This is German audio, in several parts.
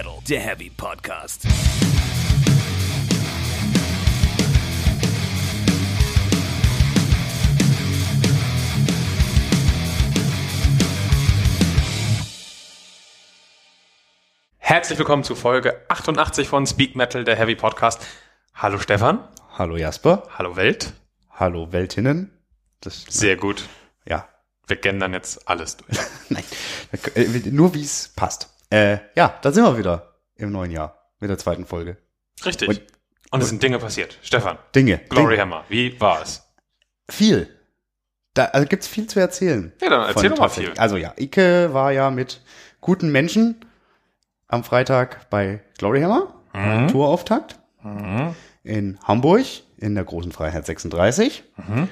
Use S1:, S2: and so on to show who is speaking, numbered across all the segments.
S1: Metal, der Heavy Podcast.
S2: Herzlich willkommen zu Folge 88 von Speak Metal, der Heavy Podcast. Hallo Stefan.
S3: Hallo Jasper.
S2: Hallo Welt.
S3: Hallo Weltinnen.
S2: Das, Sehr gut.
S3: Ja.
S2: Wir gendern jetzt alles durch.
S3: Nein, nur wie es passt. Äh, ja, da sind wir wieder im neuen Jahr mit der zweiten Folge.
S2: Richtig. Und, und es sind Dinge passiert. Stefan.
S3: Dinge.
S2: Glory
S3: Dinge.
S2: Hammer. Wie war es?
S3: Viel. Da also gibt's viel zu erzählen.
S2: Ja, dann erzähl doch mal viel.
S3: Also ja, Ike war ja mit guten Menschen am Freitag bei Glory Hammer, mhm. Tourauftakt mhm. in Hamburg in der großen Freiheit 36. Mhm.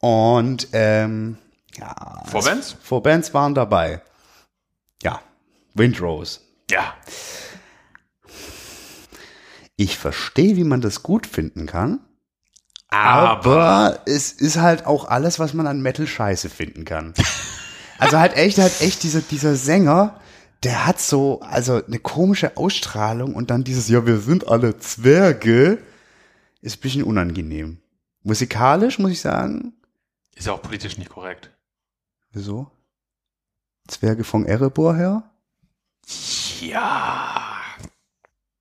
S3: Und ähm, ja,
S2: Vorbands?
S3: Vorbands waren dabei. Ja, Windrose.
S2: Ja.
S3: Ich verstehe, wie man das gut finden kann. Aber, aber es ist halt auch alles, was man an Metal scheiße finden kann. also halt echt, halt echt dieser, dieser Sänger, der hat so, also eine komische Ausstrahlung und dann dieses, ja, wir sind alle Zwerge, ist ein bisschen unangenehm. Musikalisch, muss ich sagen.
S2: Ist ja auch politisch nicht korrekt.
S3: Wieso? Zwerge von Erebor her?
S2: Ja.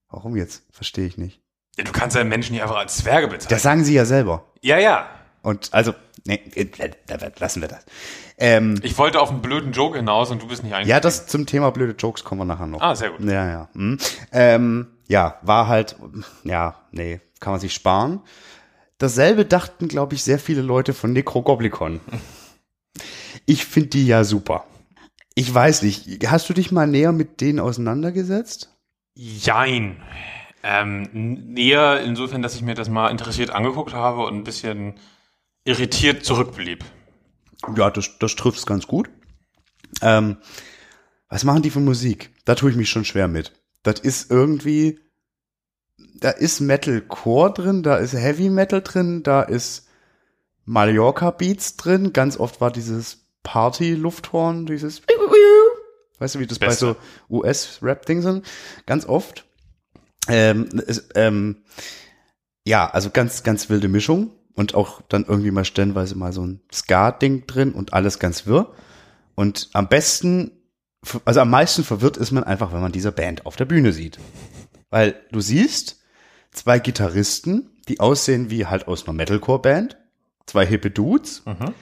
S3: Warum jetzt? Verstehe ich nicht.
S2: Du kannst ja Menschen nicht einfach als Zwerge bezeichnen.
S3: Das sagen sie ja selber.
S2: Ja, ja.
S3: Und also, nee, lassen wir das. Ähm,
S2: ich wollte auf einen blöden Joke hinaus und du bist nicht eingegangen.
S3: Ja, das zum Thema blöde Jokes kommen wir nachher noch.
S2: Ah, sehr gut.
S3: Ja, ja. Hm. Ähm, ja, war halt, ja, nee, kann man sich sparen. Dasselbe dachten, glaube ich, sehr viele Leute von Necrogoblicon. Ich finde die ja super. Ich weiß nicht, hast du dich mal näher mit denen auseinandergesetzt?
S2: Jein. Ähm, näher insofern, dass ich mir das mal interessiert angeguckt habe und ein bisschen irritiert zurückblieb.
S3: Ja, das, das trifft es ganz gut. Ähm, was machen die für Musik? Da tue ich mich schon schwer mit. Das ist irgendwie, da ist Metalcore drin, da ist Heavy Metal drin, da ist Mallorca Beats drin. Ganz oft war dieses Party-Lufthorn, dieses, weißt du, wie das Beste. bei so US-Rap-Ding sind? Ganz oft. Ähm, ist, ähm, ja, also ganz, ganz wilde Mischung und auch dann irgendwie mal stellenweise mal so ein Ska-Ding drin und alles ganz wirr. Und am besten, also am meisten verwirrt ist man einfach, wenn man diese Band auf der Bühne sieht. Weil du siehst zwei Gitarristen, die aussehen wie halt aus einer Metalcore-Band, zwei hippe Dudes. Mhm.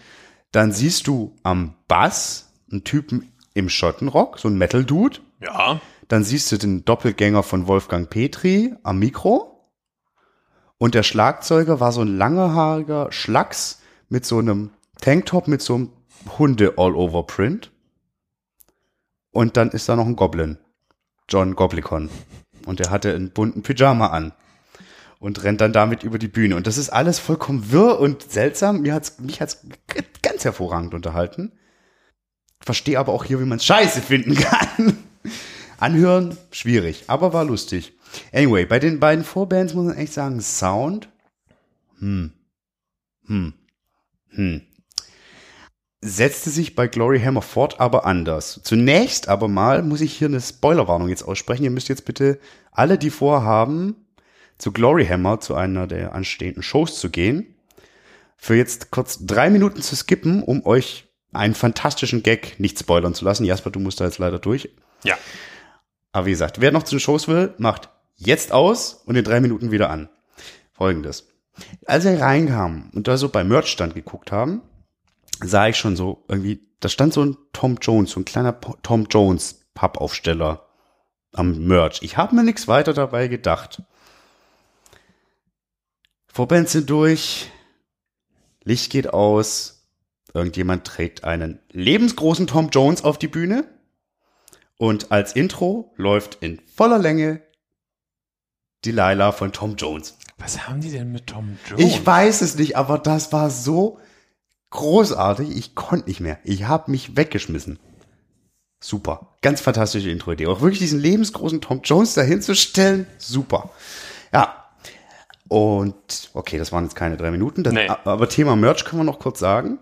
S3: Dann siehst du am Bass einen Typen im Schottenrock, so ein Metal-Dude.
S2: Ja.
S3: Dann siehst du den Doppelgänger von Wolfgang Petri am Mikro. Und der Schlagzeuger war so ein langerhaariger Schlacks mit so einem Tanktop mit so einem Hunde-All-Over-Print. Und dann ist da noch ein Goblin. John Goblicon. Und der hatte einen bunten Pyjama an. Und rennt dann damit über die Bühne. Und das ist alles vollkommen wirr und seltsam. Mir hat's, mich hat's ganz hervorragend unterhalten. Verstehe aber auch hier, wie man scheiße finden kann. Anhören, schwierig, aber war lustig. Anyway, bei den beiden Vorbands muss man echt sagen, Sound, hm, hm, hm, setzte sich bei Glory Hammer fort, aber anders. Zunächst aber mal muss ich hier eine Spoilerwarnung jetzt aussprechen. Ihr müsst jetzt bitte alle, die vorhaben, zu Glory Hammer, zu einer der anstehenden Shows zu gehen, für jetzt kurz drei Minuten zu skippen, um euch einen fantastischen Gag nicht spoilern zu lassen. Jasper, du musst da jetzt leider durch.
S2: Ja.
S3: Aber wie gesagt, wer noch zu den Shows will, macht jetzt aus und in drei Minuten wieder an. Folgendes. Als wir reinkamen und da so beim Merchstand geguckt haben, sah ich schon so irgendwie, da stand so ein Tom Jones, so ein kleiner Tom Jones Pappaufsteller am Merch. Ich habe mir nichts weiter dabei gedacht. Vorbands sind durch, Licht geht aus, irgendjemand trägt einen lebensgroßen Tom Jones auf die Bühne und als Intro läuft in voller Länge Delilah von Tom Jones.
S2: Was haben die denn mit Tom Jones?
S3: Ich weiß es nicht, aber das war so großartig. Ich konnte nicht mehr. Ich habe mich weggeschmissen. Super. Ganz fantastische Intro-Idee. Auch wirklich diesen lebensgroßen Tom Jones dahinzustellen. Super. Ja. Und okay, das waren jetzt keine drei Minuten. Das,
S2: nee.
S3: Aber Thema Merch können wir noch kurz sagen.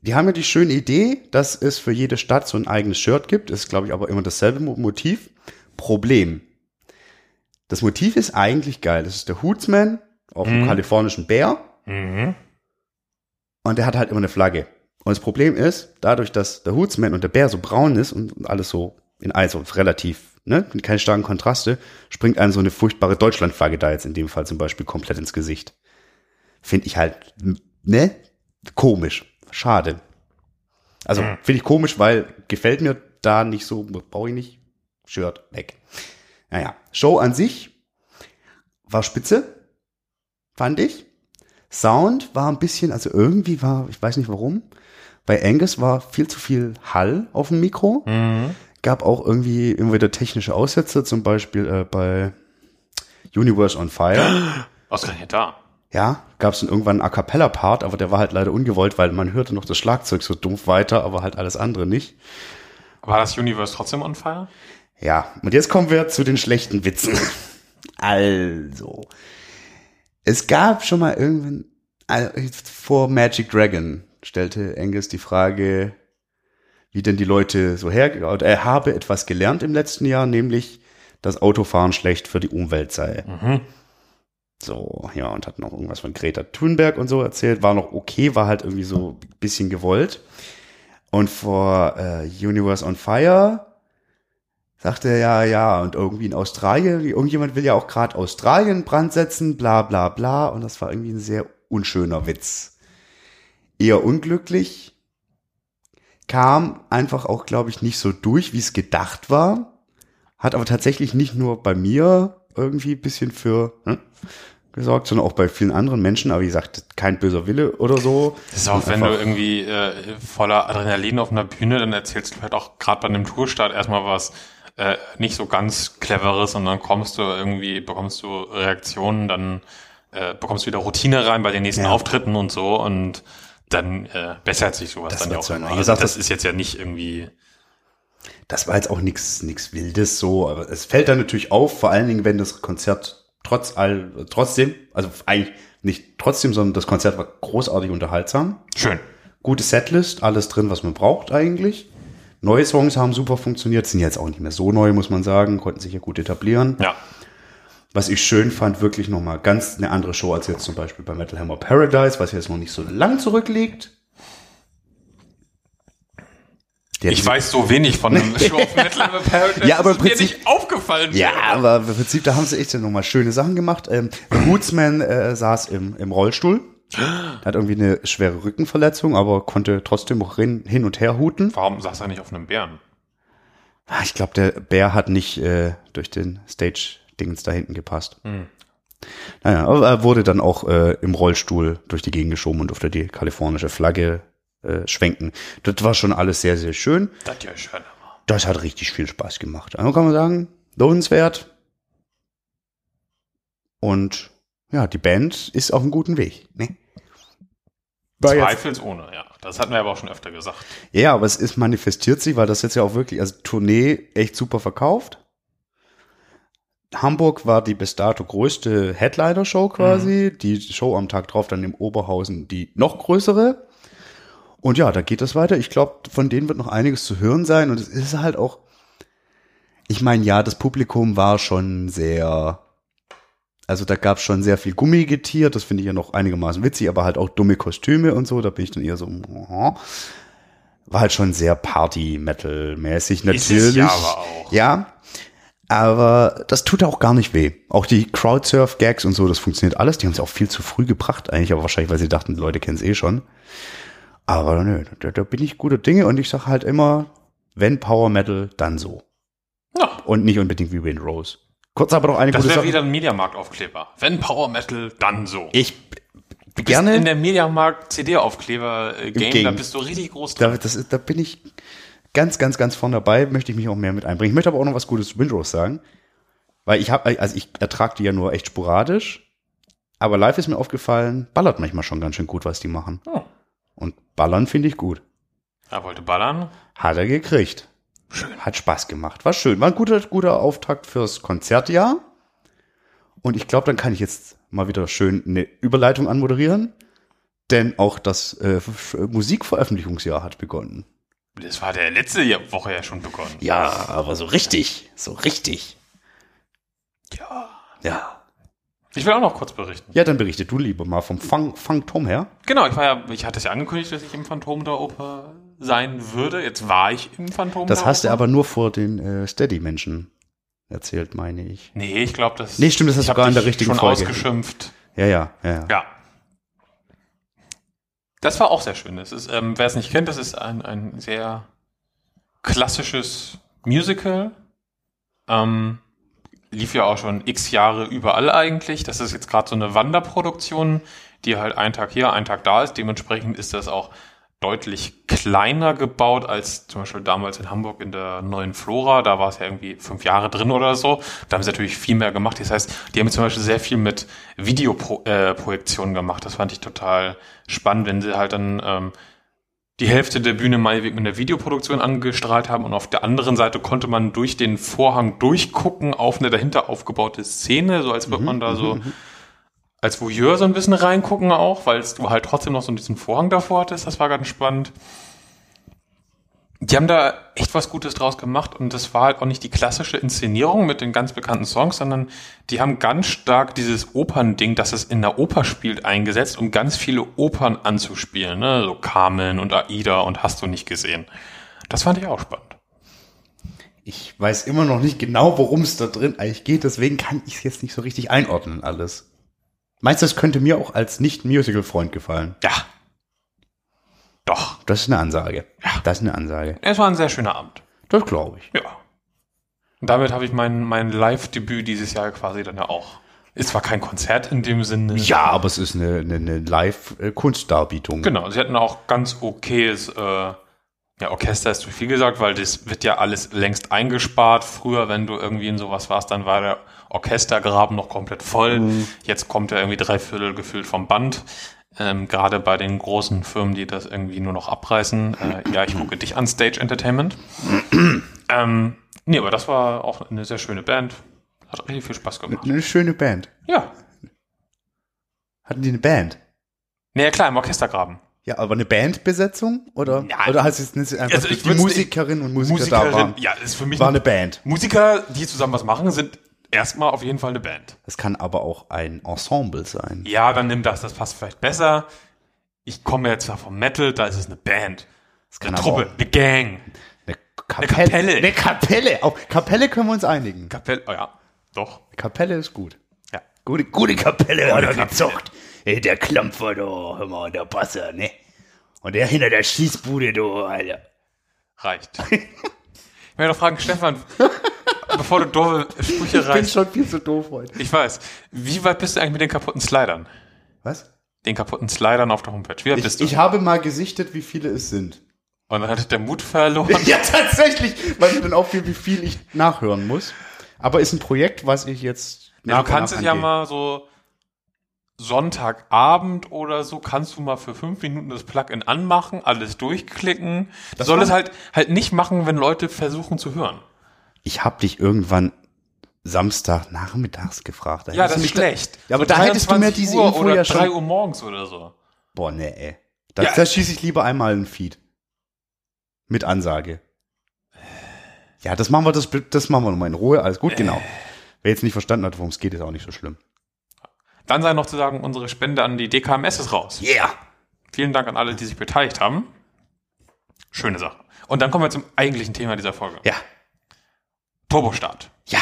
S3: Die haben ja die schöne Idee, dass es für jede Stadt so ein eigenes Shirt gibt. Ist, glaube ich, aber immer dasselbe Motiv. Problem. Das Motiv ist eigentlich geil. Das ist der Hootsman auf dem
S2: Mhm.
S3: kalifornischen Bär.
S2: Mhm.
S3: Und der hat halt immer eine Flagge. Und das Problem ist, dadurch, dass der Hootsman und der Bär so braun ist und alles so in also relativ, ne, keine starken Kontraste, springt einem so eine furchtbare Deutschlandflagge da jetzt in dem Fall zum Beispiel komplett ins Gesicht. Finde ich halt, ne, komisch. Schade. Also
S2: Mhm.
S3: finde ich komisch, weil gefällt mir da nicht so, brauche ich nicht. Shirt weg. Naja, Show an sich war spitze, fand ich. Sound war ein bisschen, also irgendwie war, ich weiß nicht warum, bei Angus war viel zu viel Hall auf dem Mikro.
S2: Mhm.
S3: Gab auch irgendwie immer wieder technische Aussätze, zum Beispiel äh, bei Universe on Fire.
S2: Ausgerechnet da.
S3: Ja, gab es dann irgendwann einen A Cappella-Part, aber der war halt leider ungewollt, weil man hörte noch das Schlagzeug so dumpf weiter, aber halt alles andere nicht.
S2: War das Universe trotzdem on fire?
S3: Ja, und jetzt kommen wir zu den schlechten Witzen. Also, es gab schon mal irgendwann, also vor Magic Dragon stellte Angus die Frage, wie denn die Leute so her, er habe etwas gelernt im letzten Jahr, nämlich, dass Autofahren schlecht für die Umwelt sei.
S2: Mhm.
S3: So, ja, und hat noch irgendwas von Greta Thunberg und so erzählt. War noch okay, war halt irgendwie so ein bisschen gewollt. Und vor äh, Universe on Fire sagte er ja, ja, und irgendwie in Australien, irgendjemand will ja auch gerade Australien Brand setzen, bla bla bla. Und das war irgendwie ein sehr unschöner Witz. Eher unglücklich. Kam einfach auch, glaube ich, nicht so durch, wie es gedacht war. Hat aber tatsächlich nicht nur bei mir irgendwie ein bisschen für hm, gesorgt, sondern auch bei vielen anderen Menschen. Aber wie gesagt, kein böser Wille oder so.
S2: Das ist auch, wenn du irgendwie äh, voller Adrenalin auf einer Bühne, dann erzählst du halt auch gerade bei einem Tourstart erstmal was äh, nicht so ganz cleveres und dann kommst du irgendwie, bekommst du Reaktionen, dann äh, bekommst du wieder Routine rein bei den nächsten
S3: Ja.
S2: Auftritten und so und dann äh, bessert sich sowas
S3: Das
S2: dann ja auch immer. Also das
S3: das-
S2: ist jetzt ja nicht irgendwie
S3: Das war jetzt auch nichts nichts Wildes so, aber es fällt dann natürlich auf, vor allen Dingen, wenn das Konzert trotz all, trotzdem, also eigentlich nicht trotzdem, sondern das Konzert war großartig unterhaltsam.
S2: schön.
S3: Gute Setlist, alles drin, was man braucht eigentlich. Neue Songs haben super funktioniert, sind jetzt auch nicht mehr so neu, muss man sagen, konnten sich ja gut etablieren.
S2: Ja.
S3: Was ich schön fand, wirklich nochmal ganz eine andere Show als jetzt zum Beispiel bei Metal Hammer Paradise, was jetzt noch nicht so lang zurückliegt. Der
S2: Ich weiß so wenig von einem Show of Metal Hammer Paradise.
S3: Ja, aber im
S2: ist mir
S3: Prinzip-
S2: nicht aufgefallen.
S3: Ja, aber im Prinzip, da haben sie echt nochmal schöne Sachen gemacht. Ähm, Hootsman äh, saß im, im Rollstuhl. Hat irgendwie eine schwere Rückenverletzung, aber konnte trotzdem auch hin, hin und her huten.
S2: Warum saß er nicht auf einem Bären?
S3: Ah, Ich glaube, der Bär hat nicht äh, durch den Stage-Dingens da hinten gepasst.
S2: Hm.
S3: Naja, aber er wurde dann auch äh, im Rollstuhl durch die Gegend geschoben und durfte die kalifornische Flagge äh, schwenken. Das war schon alles sehr, sehr schön.
S2: Das ja schön.
S3: Das hat richtig viel Spaß gemacht. Also kann man sagen, lohnenswert. Und ja, die Band ist auf einem guten Weg. Ne? War
S2: Zweifelsohne, ja. Das hatten wir aber auch schon öfter gesagt.
S3: ja, aber es ist manifestiert sich, weil das jetzt ja auch wirklich, also Tournee echt super verkauft. Hamburg war die bis dato größte Headliner-Show quasi. Die Show am Tag drauf dann im Oberhausen die noch größere. Und ja, da geht das weiter. Ich glaube, von denen wird noch einiges zu hören sein. Und es ist halt auch, ich meine, ja, das Publikum war schon sehr, also da gab es schon sehr viel Gummigetier. Das finde ich ja noch einigermaßen witzig, aber halt auch dumme Kostüme und so. Da bin ich dann eher so, aha. war halt schon sehr Party-Metal-mäßig natürlich.
S2: Ist es ja aber auch.
S3: Ja, aber das tut auch gar nicht weh. Auch die Crowdsurf-Gags und so, das funktioniert alles. Die haben es auch viel zu früh gebracht eigentlich, aber wahrscheinlich, weil sie dachten, die Leute kennen es eh schon. Aber nö, da, da bin ich guter Dinge und ich sag halt immer, wenn Power Metal, dann so.
S2: Ja,
S3: Und nicht unbedingt wie Wind Rose. Kurz aber noch eine
S2: das
S3: gute
S2: wäre
S3: Sache.
S2: wieder ein Mediamarkt-Aufkleber. Wenn Power Metal, dann so.
S3: Ich
S2: bist
S3: gerne.
S2: in der Mediamarkt CD-Aufkleber-Game,
S3: Game.
S2: da bist du richtig groß drin.
S3: Da, das da bin ich ganz, ganz, ganz vorne dabei, möchte ich mich auch mehr mit einbringen. Ich möchte aber auch noch was Gutes zu Windrose sagen. Weil ich habe, also ich ertrage die ja nur echt sporadisch. Aber live ist mir aufgefallen, ballert manchmal schon ganz schön gut, was die machen.
S2: Oh.
S3: Und ballern finde ich gut.
S2: Er wollte ballern.
S3: Hat er gekriegt. Schön. Hat Spaß gemacht. War schön. War ein guter, guter Auftakt fürs Konzertjahr. Und ich glaube, dann kann ich jetzt mal wieder schön eine Überleitung anmoderieren. Denn auch das äh, Musikveröffentlichungsjahr hat begonnen.
S2: Das war der letzte Woche ja schon begonnen.
S3: Ja, aber so richtig. So richtig. Ja.
S2: Ich will auch noch kurz berichten.
S3: Ja, dann berichte du lieber mal vom Fang, Phantom her.
S2: Genau, ich war ja, ich hatte es ja angekündigt, dass ich im Phantom der Oper sein würde. Jetzt war ich im Phantom
S3: Das hast du aber nur vor den äh, Steady-Menschen erzählt, meine ich.
S2: Nee, ich glaube, das.
S3: Nee, stimmt, das hast du
S2: hab
S3: gar in der richtigen
S2: schon
S3: Folge.
S2: ausgeschimpft.
S3: Ja, ja, ja. ja.
S2: Ja. Das war auch sehr schön. Ähm, wer es nicht kennt, das ist ein, ein sehr klassisches Musical. Ähm, lief ja auch schon x Jahre überall eigentlich. Das ist jetzt gerade so eine Wanderproduktion, die halt einen Tag hier, einen Tag da ist. Dementsprechend ist das auch deutlich kleiner gebaut als zum Beispiel damals in Hamburg in der neuen Flora. Da war es ja irgendwie fünf Jahre drin oder so. Da haben sie natürlich viel mehr gemacht. Das heißt, die haben zum Beispiel sehr viel mit Videoprojektionen äh, gemacht. Das fand ich total spannend, wenn sie halt dann ähm, die Hälfte der Bühne meinetwegen mit einer Videoproduktion angestrahlt haben und auf der anderen Seite konnte man durch den Vorhang durchgucken auf eine dahinter aufgebaute Szene, so als würde man da so als Voyeur so ein bisschen reingucken auch, weil du halt trotzdem noch so diesen Vorhang davor hattest. Das war ganz spannend. Die haben da echt was Gutes draus gemacht und das war halt auch nicht die klassische Inszenierung mit den ganz bekannten Songs, sondern die haben ganz stark dieses Opernding, dass es in der Oper spielt, eingesetzt, um ganz viele Opern anzuspielen, ne? so Carmen und Aida und hast du nicht gesehen. Das fand ich auch spannend.
S3: Ich weiß immer noch nicht genau, worum es da drin eigentlich geht, deswegen kann ich es jetzt nicht so richtig einordnen alles. Meinst du, das könnte mir auch als Nicht-Musical-Freund gefallen?
S2: Ja. Doch.
S3: Das ist eine Ansage. Ja. Das ist eine Ansage.
S2: Es war ein sehr schöner Abend.
S3: Das glaube ich.
S2: Ja. Und damit habe ich mein, mein Live-Debüt dieses Jahr quasi dann ja auch. Ist zwar kein Konzert in dem Sinne.
S3: Ja, aber es ist eine, eine, eine Live-Kunstdarbietung.
S2: Genau, sie hatten auch ganz okayes, äh, ja, Orchester ist zu viel gesagt, weil das wird ja alles längst eingespart. Früher, wenn du irgendwie in sowas warst, dann war der Orchestergraben noch komplett voll. Jetzt kommt er irgendwie drei Viertel gefüllt vom Band. Ähm, Gerade bei den großen Firmen, die das irgendwie nur noch abreißen. Äh, ja, ich gucke dich an, Stage Entertainment. ähm, nee, aber das war auch eine sehr schöne Band. Hat richtig viel Spaß gemacht.
S3: Eine schöne Band.
S2: Ja.
S3: Hatten die eine Band?
S2: Nee, klar, im Orchestergraben.
S3: Ja, aber eine Bandbesetzung? Oder,
S2: Ja.
S3: oder heißt es nicht einfach,
S2: Also
S3: die
S2: würd's
S3: Musikerinnen und Musiker da waren?
S2: ja, ist für mich
S3: War eine Band.
S2: Musiker, die zusammen was machen, sind erstmal auf jeden Fall eine Band.
S3: Das kann aber auch ein Ensemble sein.
S2: Ja, dann nimm das, das passt vielleicht besser. Ich komme jetzt zwar vom Metal, da ist es eine Band.
S3: Das kann
S2: Eine Truppe, eine Gang.
S3: eine
S2: Eine
S3: Kapelle.
S2: Kapelle.
S3: Eine Kapelle. Auf Kapelle können wir uns einigen.
S2: Kapelle, oh ja, doch.
S3: Kapelle ist gut.
S2: Ja.
S3: Gute, gute Kapelle hat er
S2: Kapelle.
S3: gezockt. Ey, der Klampfer, da, hör mal, der Basser, ne? Und der hinter der Schießbude, du, Alter.
S2: Reicht. ich möchte noch fragen, Stefan, bevor du doofe Sprüche
S3: Ich bin
S2: reißt,
S3: schon viel zu doof heute.
S2: ich weiß, wie weit bist du eigentlich mit den kaputten Slidern?
S3: Was?
S2: Den kaputten Slidern auf der Homepage. Wie weit
S3: Ich,
S2: bist du?
S3: ich habe mal gesichtet, wie viele es sind.
S2: Und dann hatte der Mut verloren.
S3: Ja, tatsächlich, weil ich dann auffiel, wie viel ich nachhören muss. Aber ist ein Projekt, was ich jetzt
S2: Ja, du kannst es ja mal so Sonntagabend oder so, kannst du mal für fünf Minuten das Plugin anmachen, alles durchklicken. Du
S3: Das
S2: solltest
S3: war-
S2: halt halt nicht machen, wenn Leute versuchen zu hören.
S3: Ich habe dich irgendwann Samstag nachmittags gefragt. Da
S2: Ja, das ist schlecht.
S3: Ja, aber
S2: So
S3: da hättest du mir
S2: 23
S3: diese
S2: Uhr
S3: Info
S2: oder
S3: ja
S2: drei
S3: schon.
S2: Uhr morgens oder so.
S3: Boah, nee, ey. Da,
S2: Ja.
S3: da schieße ich lieber einmal einen Feed. Mit Ansage. Ja, das machen wir, das, das machen wir nochmal in Ruhe. Alles gut, genau. Wer jetzt nicht verstanden hat, worum es geht, ist auch nicht so schlimm.
S2: Dann sei noch zu sagen, unsere Spende an die DKMS ist raus.
S3: Yeah!
S2: Vielen Dank an alle, die sich beteiligt haben. Schöne Sache. Und dann kommen wir zum eigentlichen Thema dieser Folge.
S3: Ja,
S2: Turbostart.
S3: ja.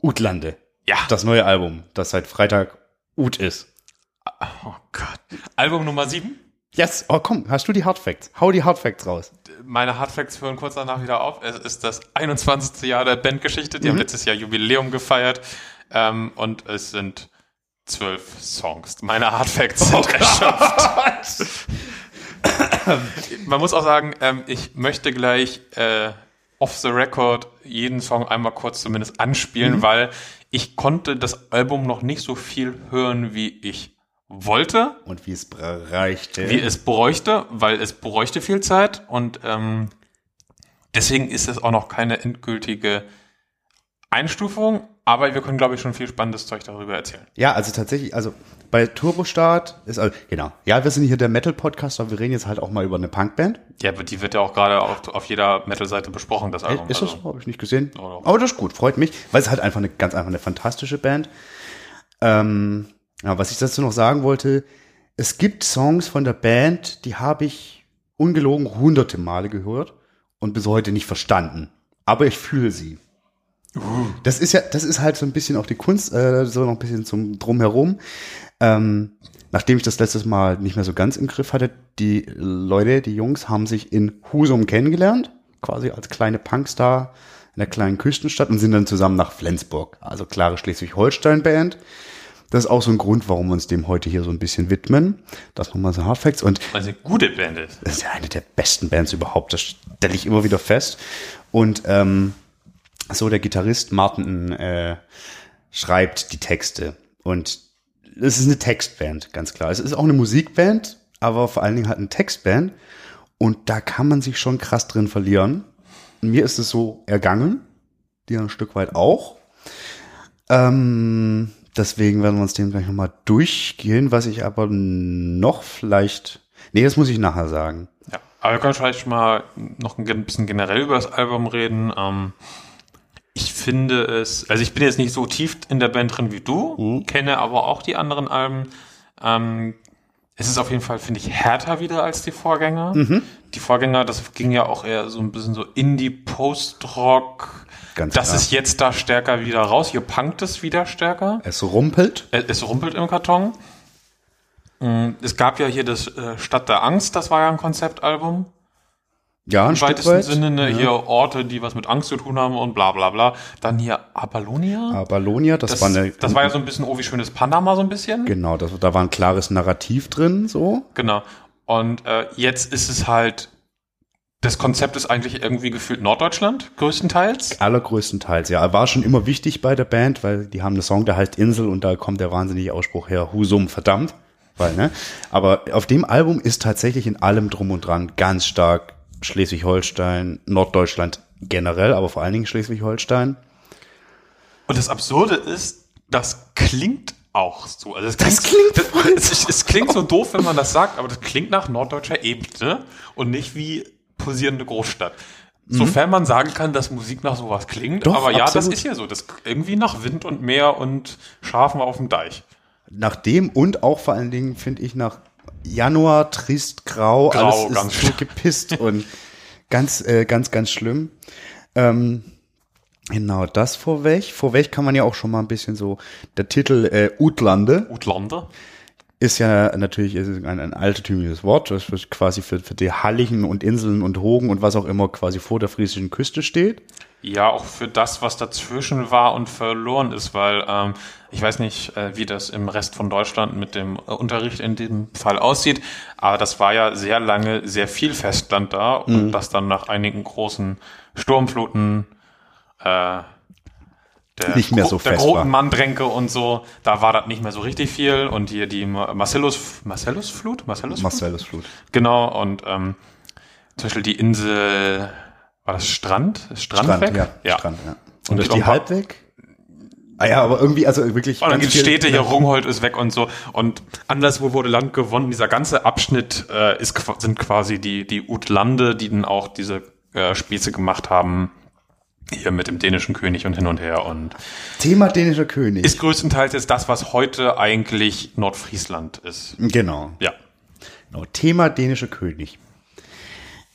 S3: Utlande.
S2: Ja.
S3: Das neue Album, das seit Freitag Ut ist.
S2: oh Gott. Album Nummer 7.
S3: Yes, oh komm, hast du die Hard Facts? Hau die Hard Facts raus.
S2: Meine Hardfacts hören kurz danach wieder auf. Es ist das 21. Jahr der Bandgeschichte. Die haben letztes Jahr Jubiläum gefeiert. Ähm, und es sind zwölf Songs. Meine Hardfacts sind erschöpft. Man muss auch sagen, ähm, ich möchte gleich äh, off the record jeden Song einmal kurz zumindest anspielen, weil ich konnte das Album noch nicht so viel hören, wie ich wollte.
S3: Und wie es reichte.
S2: wie es bräuchte, weil es bräuchte viel Zeit und ähm, deswegen ist es auch noch keine endgültige Einstufung, aber wir können, glaube ich, schon viel spannendes Zeug darüber erzählen.
S3: Ja, also tatsächlich, also bei Turbostart ist, also, genau. Ja, wir sind hier der Metal-Podcast, aber wir reden jetzt halt auch mal über eine Punkband.
S2: Ja, aber die wird ja auch gerade auf, auf jeder Metal-Seite besprochen, das Album.
S3: Ist das
S2: Also,
S3: so? Habe ich nicht gesehen.
S2: Oder?
S3: Aber das ist gut, freut mich, weil es halt einfach eine ganz einfach eine fantastische Band. Ähm, ja, was ich dazu noch sagen wollte, es gibt Songs von der Band, die habe ich ungelogen hunderte Male gehört und bis heute nicht verstanden. Aber ich fühle sie. Das ist ja, das ist halt so ein bisschen auch die Kunst, äh, so noch ein bisschen zum Drumherum. Ähm, nachdem ich das letztes Mal nicht mehr so ganz im Griff hatte, die Leute, die Jungs haben sich in Husum kennengelernt, quasi als kleine Punkstar in der kleinen Küstenstadt und sind dann zusammen nach Flensburg, also klare Schleswig-Holstein-Band. Das ist auch so ein Grund, warum wir uns dem heute hier so ein bisschen widmen. Das nochmal so Hardfacts. Und
S2: weil sie eine gute Band ist.
S3: das ist ja eine der besten Bands überhaupt. Das stelle ich immer wieder fest. Und ähm, so der Gitarrist Martin äh, schreibt die Texte. Und es ist eine Textband, ganz klar. Es ist auch eine Musikband, aber vor allen Dingen halt eine Textband. Und da kann man sich schon krass drin verlieren. Mir ist es so ergangen. Dir ein Stück weit auch. Ähm, deswegen werden wir uns dem gleich nochmal durchgehen, was ich aber noch vielleicht. Nee, das muss ich nachher sagen.
S2: Ja, aber wir können vielleicht mal noch ein bisschen generell über das Album reden. Ähm, ich finde es, also ich bin jetzt nicht so tief in der Band drin wie du, kenne aber auch die anderen Alben. Ähm, es ist auf jeden Fall, finde ich, härter wieder als die Vorgänger. Die Vorgänger, das ging ja auch eher so ein bisschen so Indie, Post-Rock.
S3: Ganz
S2: das
S3: klar.
S2: ist jetzt da stärker wieder raus. Hier punkt es wieder stärker.
S3: Es rumpelt.
S2: Äh, Es rumpelt im Karton. Mm, Es gab ja hier das äh, Stadt der Angst, das war ja ein Konzeptalbum.
S3: Ja, ein
S2: Im weitesten
S3: weit.
S2: Sinne, ne, hier Orte, die was mit Angst zu tun haben und bla bla bla. Dann hier Apollonia.
S3: Abalonia, das,
S2: das,
S3: war eine.
S2: das war ja so ein bisschen, oh, wie schönes Panama so ein bisschen.
S3: Genau, das, da war ein klares Narrativ drin, so.
S2: Genau. Und äh, jetzt ist es halt, das Konzept ist eigentlich irgendwie gefühlt Norddeutschland, größtenteils.
S3: Allergrößtenteils, ja. War schon immer wichtig bei der Band, weil die haben einen Song, der heißt Insel und da kommt der wahnsinnige Ausspruch her, Husum, verdammt. Weil, ne? Aber auf dem Album ist tatsächlich in allem drum und dran ganz stark Schleswig-Holstein, Norddeutschland generell, aber vor allen Dingen Schleswig-Holstein.
S2: Und das Absurde ist, das klingt auch so. Also es
S3: Das
S2: klingt,
S3: klingt
S2: das, es, es klingt so doof, wenn man das sagt, aber das klingt nach norddeutscher Ebene und nicht wie posierende Großstadt. Sofern man sagen kann, dass Musik nach sowas klingt.
S3: Doch,
S2: aber ja,
S3: absolut.
S2: das ist ja so. Das irgendwie nach Wind und Meer und Schafen auf dem Deich.
S3: Nach dem und auch vor allen Dingen finde ich nach Januar trist, grau,
S2: Grau,
S3: alles ist so gepisst und ganz, äh, ganz, ganz schlimm. Ähm, genau, das vorweg. Vorweg kann man ja auch schon mal ein bisschen so, der Titel äh, Utlande
S2: Utlande.
S3: ist ja natürlich ist ein, ein altertümliches Wort, das quasi für, für die Halligen und Inseln und Hogen und was auch immer quasi vor der friesischen Küste steht.
S2: Ja, auch für das, was dazwischen war und verloren ist, weil ähm, ich weiß nicht, äh, wie das im Rest von Deutschland mit dem äh, Unterricht in dem Fall aussieht, aber das war ja sehr lange sehr viel Festland da und das dann nach einigen großen Sturmfluten äh, der,
S3: Nicht mehr so
S2: der
S3: fest
S2: Groten
S3: war.
S2: Manndränke und so, da war das nicht mehr so richtig viel und hier die Ma- Marcellus Marcellus Flut, Marcellus Flut?
S3: Marcellus Flut.
S2: Genau und ähm, zum Beispiel die Insel war das Strand? Ist Strand, weg?
S3: ja, Strand, ja.
S2: Und
S3: Und
S2: die
S3: ist die halb weg? Ah ja, aber irgendwie, also wirklich.
S2: Und dann
S3: ganz
S2: gibt Städte hier, Rungholt ist weg und so. Und anderswo wurde Land gewonnen. Dieser ganze Abschnitt äh, ist, sind quasi die, die Utlande, die dann auch diese äh, Späße gemacht haben. Hier mit dem dänischen König und hin und her. Und
S3: Thema dänischer König.
S2: ist größtenteils jetzt das, was heute eigentlich Nordfriesland ist.
S3: genau.
S2: Ja.
S3: Genau, Thema dänischer König.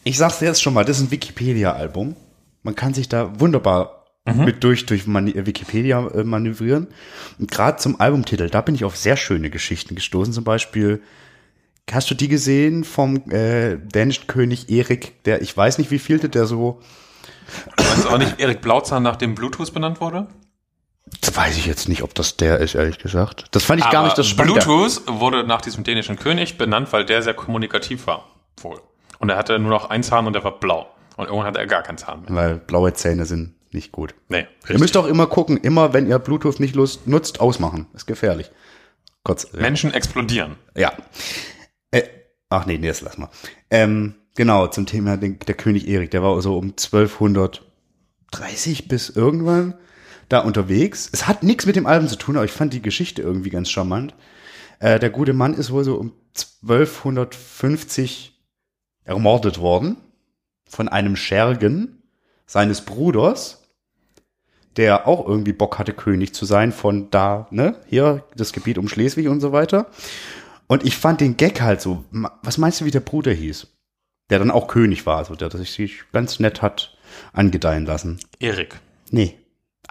S3: Ich sag's dir jetzt schon mal, das ist ein Wikipedia-Album. Man kann sich da wunderbar mit durch, durch Wikipedia äh, manövrieren. Und gerade zum Albumtitel, da bin ich auf sehr schöne Geschichten gestoßen. Zum Beispiel, hast du die gesehen vom äh, dänischen König Erik, der, ich weiß nicht wie vielte, der so,
S2: Meinst du auch nicht Erik Blauzahn nach dem Bluetooth benannt wurde?
S3: das weiß ich jetzt nicht, ob das der ist, ehrlich gesagt. Das fand ich gar nicht das Spannende.
S2: Bluetooth wurde nach diesem dänischen König benannt, weil der sehr kommunikativ war. Wohl. Und er hatte nur noch ein Zahn und der war blau. Und irgendwann hatte er gar keinen Zahn mehr.
S3: Weil blaue Zähne sind nicht gut.
S2: Nee,
S3: Ihr müsst auch immer gucken, immer wenn ihr Bluetooth nicht lust, nutzt, ausmachen. Ist gefährlich. Kurz. Ja.
S2: Menschen explodieren.
S3: ja. Äh, ach nee, nee, das lass mal. Ähm, genau, zum Thema den, der König Erik, der war so um 1230 bis irgendwann. da unterwegs. Es hat nichts mit dem Album zu tun, aber ich fand die Geschichte irgendwie ganz charmant. Äh, der gute Mann ist wohl so um 1250 ermordet worden von einem Schergen seines Bruders, der auch irgendwie Bock hatte, König zu sein von da, ne, hier, das Gebiet um Schleswig und so weiter. Und ich fand den Gag halt so, was meinst du, wie der Bruder hieß? Der dann auch König war, also der sich ganz nett hat angedeihen lassen.
S2: Erik.
S3: Nee,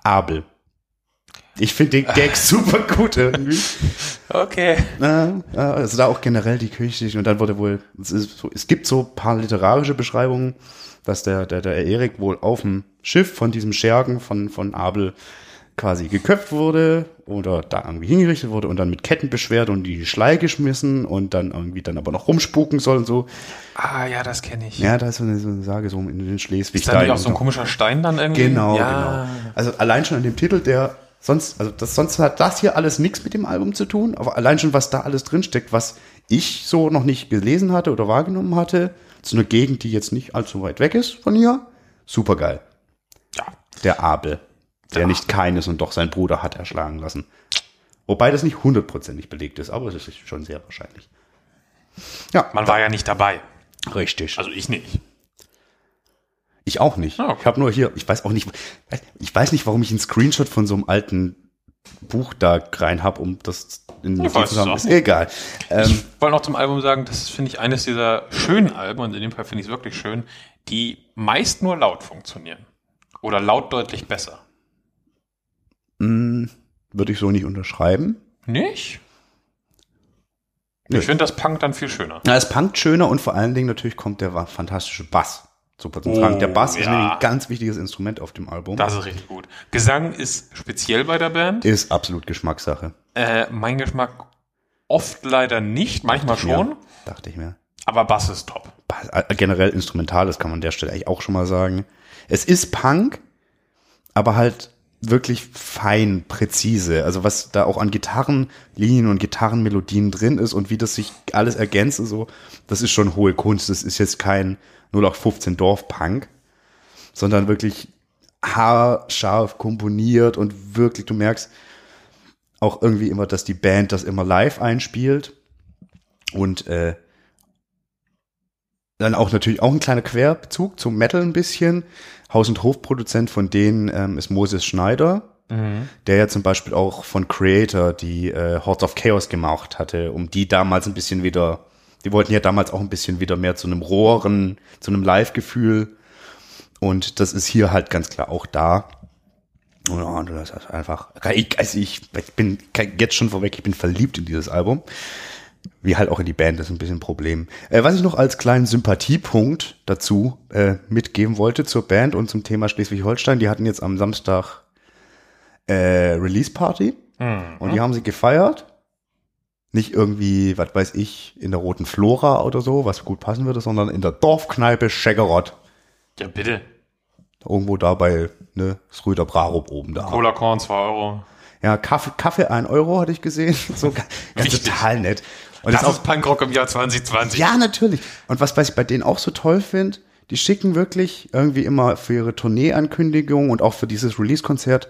S3: Abel. Ich finde den Gag super gut irgendwie.
S2: Okay.
S3: Also da auch generell die Kirche und dann wurde wohl, es, ist es gibt so ein paar literarische Beschreibungen, dass der, der, der Erik wohl auf dem Schiff von diesem Schergen von, von Abel quasi geköpft wurde oder da irgendwie hingerichtet wurde und dann mit Ketten beschwert und die Schlei geschmissen und dann irgendwie dann aber noch rumspuken soll und so.
S2: Ah, ja, das kenne ich.
S3: Ja, da ist so eine, so eine Sage so in den Schleswig.
S2: Ist da nicht auch so ein komischer Stein dann irgendwie?
S3: Genau,
S2: ja.
S3: genau. Also allein schon an dem Titel, der sonst, also das, sonst hat das hier alles nichts mit dem Album zu tun, aber allein schon, was da alles drinsteckt, was ich so noch nicht gelesen hatte oder wahrgenommen hatte, zu einer Gegend, die jetzt nicht allzu weit weg ist von hier, super geil.
S2: Ja.
S3: Der Abel, der
S2: Ja.
S3: nicht keines und doch sein Bruder hat erschlagen lassen. Wobei das nicht hundertprozentig belegt ist, aber es ist schon sehr wahrscheinlich. Ja,
S2: Man war ja nicht dabei.
S3: richtig.
S2: Also ich nicht.
S3: Ich auch nicht.
S2: Ah, okay.
S3: Ich habe nur hier, ich weiß auch nicht, ich weiß nicht, warum ich einen Screenshot von so einem alten Buch da rein habe, um das in
S2: Ich
S3: Notizen
S2: weiß
S3: zu
S2: es
S3: haben.
S2: auch
S3: Ist egal. Ähm,
S2: Ich wollte noch zum Album sagen, das ist, finde ich, eines dieser schönen Alben, und in dem Fall finde ich es wirklich schön, die meist nur laut funktionieren. Oder laut deutlich besser.
S3: mh, Würde ich so nicht unterschreiben.
S2: Nicht? Ich finde das Punk dann viel schöner.
S3: Na, es punkt schöner und vor allen Dingen natürlich kommt der fantastische Bass super zum.
S2: Oh,
S3: Der Bass ist
S2: ja.
S3: nämlich ein ganz wichtiges Instrument auf dem Album.
S2: Das ist richtig gut. Gesang ist speziell bei der Band.
S3: ist absolut Geschmackssache.
S2: Äh, mein Geschmack oft leider nicht, manchmal schon,
S3: Ja, dachte ich mir.
S2: aber Bass ist top.
S3: Bass- äh, Generell instrumental, das kann man an der Stelle eigentlich auch schon mal sagen. Es ist Punk, aber halt wirklich fein, präzise. Also was da auch an Gitarrenlinien und Gitarrenmelodien drin ist und wie das sich alles ergänzt, und so, das ist schon hohe Kunst. Das ist jetzt kein 0815 Dorf-Punk, sondern wirklich haarscharf komponiert und wirklich, du merkst auch irgendwie immer, dass die Band das immer live einspielt und äh, dann auch natürlich auch ein kleiner Querbezug zum Metal ein bisschen. Haus- und Hofproduzent von denen ähm, ist Moses Schneider, der ja zum Beispiel auch von Creator die äh, Hordes of Chaos gemacht hatte, um die damals ein bisschen wieder, die wollten ja damals auch ein bisschen wieder mehr zu einem roheren, zu einem Live-Gefühl. Und das ist hier halt ganz klar auch da. Und das ist einfach, ich, also ich, ich bin jetzt schon vorweg, ich bin verliebt in dieses Album. Wie halt auch in die Band, das ist ein bisschen ein Problem. Äh, was ich noch als kleinen Sympathiepunkt dazu äh, mitgeben wollte zur Band und zum Thema Schleswig-Holstein, die hatten jetzt am Samstag äh, Release-Party und die haben sie gefeiert. Nicht irgendwie, was weiß ich, in der Roten Flora oder so, was gut passen würde, sondern in der Dorfkneipe Scheggerott.
S2: Ja, bitte.
S3: Irgendwo da bei ne, Srüder Brarup oben da.
S2: Cola Korn, 2 Euro.
S3: Ja, Kaffee, Kaffee 1 Euro hatte ich gesehen. So total nett. Und
S2: Das
S3: das auch,
S2: ist Punkrock im Jahr 2020.
S3: ja, natürlich. Und was, was ich bei denen auch so toll finde, die schicken wirklich irgendwie immer für ihre Tourneeankündigung und auch für dieses Release-Konzert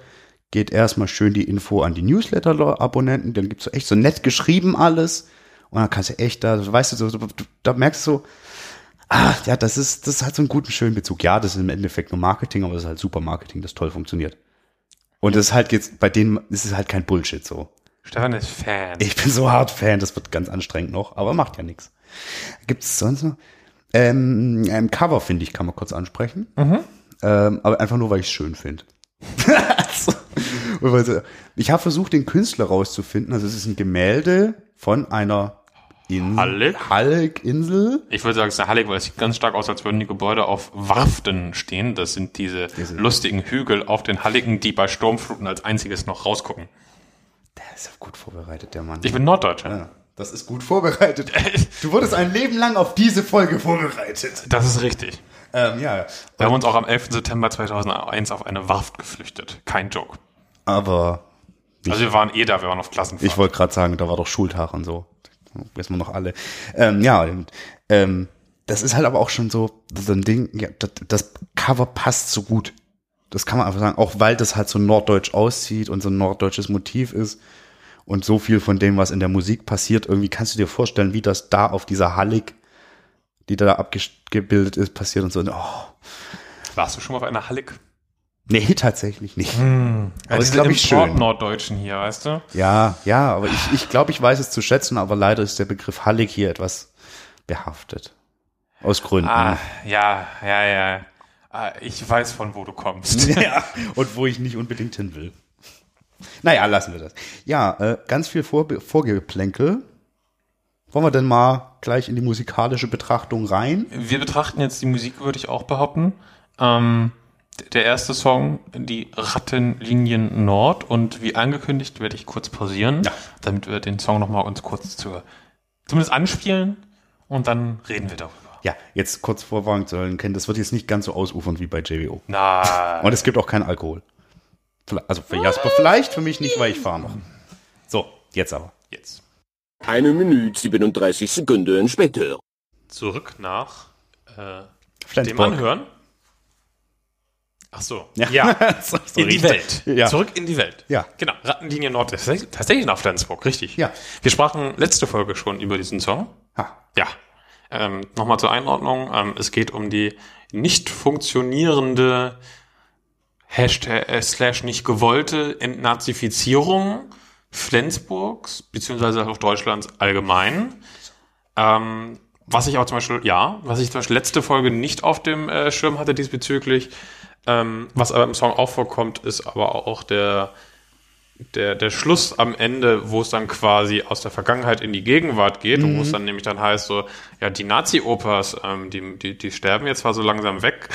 S3: geht erstmal schön die Info an die Newsletter-Abonnenten. Dann gibt's so echt so nett geschrieben alles. Und dann kannst du echt da, weißt du, so, du, da merkst du so, ah, ja, das ist, das hat so einen guten, schönen Bezug. Ja, das ist im Endeffekt nur Marketing, aber das ist halt super Marketing, das toll funktioniert. Und das ist halt jetzt, bei denen ist es halt kein Bullshit so.
S2: Stefan ist Fan.
S3: Ich bin so hart Fan, das wird ganz anstrengend noch, aber macht ja nichts. Gibt es sonst noch? Ähm, ein Cover, finde ich, kann man kurz ansprechen. Ähm, aber einfach nur, weil ich es schön finde. Ich habe versucht, den Künstler rauszufinden. Also es ist ein Gemälde von einer Insel.
S2: Halleck?
S3: Halleck-Insel.
S2: Ich würde sagen, es ist eine Hallig, weil es sieht ganz stark aus, als würden die Gebäude auf Warften stehen. Das sind diese, lustigen Hügel auf den Halligen, die bei Sturmfluten als einziges noch rausgucken.
S3: Der ist ja gut vorbereitet, der Mann.
S2: Ich bin Norddeutscher.
S3: ja, das ist gut vorbereitet. Du wurdest ein Leben lang auf diese Folge vorbereitet.
S2: Das ist richtig.
S3: Ähm, ja,
S2: Wir haben uns auch am 11. September 2001 auf eine Warft geflüchtet. Kein Joke.
S3: Aber
S2: Also wir waren eh da, wir waren auf Klassenfahrt.
S3: Ich wollte gerade sagen, da war doch Schultag und so. Wissen wir noch alle. Ähm, ja, ähm, das ist halt aber auch schon so, so ein Ding, ja, das, das Cover passt so gut das kann man einfach sagen, auch weil das halt so norddeutsch aussieht und so ein norddeutsches Motiv ist und so viel von dem, was in der Musik passiert, irgendwie kannst du dir vorstellen, wie das da auf dieser Hallig, die da abgebildet ist, passiert und so. Oh.
S2: Warst du schon mal auf einer Hallig?
S3: Nee, tatsächlich nicht.
S2: Hm.
S3: Aber
S2: Ja,
S3: ist, glaub ich, schön.
S2: Norddeutschen hier, weißt du?
S3: Ja, ja, aber ich, ich glaube, ich weiß es zu schätzen, aber leider ist der Begriff Hallig hier etwas behaftet. Aus Gründen.
S2: Ah, ja, ja, ja. Ah, ich weiß, von wo du kommst.
S3: ja, und wo ich nicht unbedingt hin will. Naja, lassen wir das. Ja, äh, ganz viel Vor Vorgeplänkel. Wollen wir denn mal gleich in die musikalische Betrachtung rein?
S2: Wir betrachten jetzt die Musik, würde ich auch behaupten. Ähm, der erste Song, die Rattenlinien Nord. Und wie angekündigt, werde ich kurz pausieren,
S3: Ja.
S2: damit wir den Song nochmal uns kurz zur, zumindest anspielen und dann reden wir darüber.
S3: Ja, jetzt kurz vorwarnen sollen, Ken, das wird jetzt nicht ganz so ausufern wie bei JWO.
S2: Na,
S3: Und es gibt auch keinen Alkohol. Vielleicht- Also für Jasper vielleicht, für mich nicht, weil ich fahre noch. So, jetzt aber.
S2: jetzt.
S1: Eine Minute 37 Sekunden später.
S2: Zurück nach äh, dem. Anhören. Ach so.
S3: Ja.
S2: ja.
S3: So
S2: in die. Welt.
S3: Ja.
S2: Zurück in die Welt.
S3: Ja.
S2: Genau. Rattenlinie Nord tatsächlich nach Flensburg, richtig.
S3: Ja.
S2: Wir sprachen letzte Folge schon über diesen Song.
S3: Ha.
S2: Ja. Ähm, Nochmal zur Einordnung. Ähm, es geht um die nicht funktionierende Hashtag äh, slash nicht gewollte Entnazifizierung Flensburgs, beziehungsweise auch Deutschlands allgemein. Ähm, was ich auch zum Beispiel, ja, was ich zum Beispiel letzte Folge nicht auf dem äh, Schirm hatte diesbezüglich, ähm, was aber im Song auch vorkommt, ist aber auch der, der, der Schluss am Ende, wo es dann quasi aus der Vergangenheit in die Gegenwart geht und wo es dann nämlich dann heißt so, ja, die Nazi-Opas, ähm, die, die, die sterben jetzt zwar so langsam weg,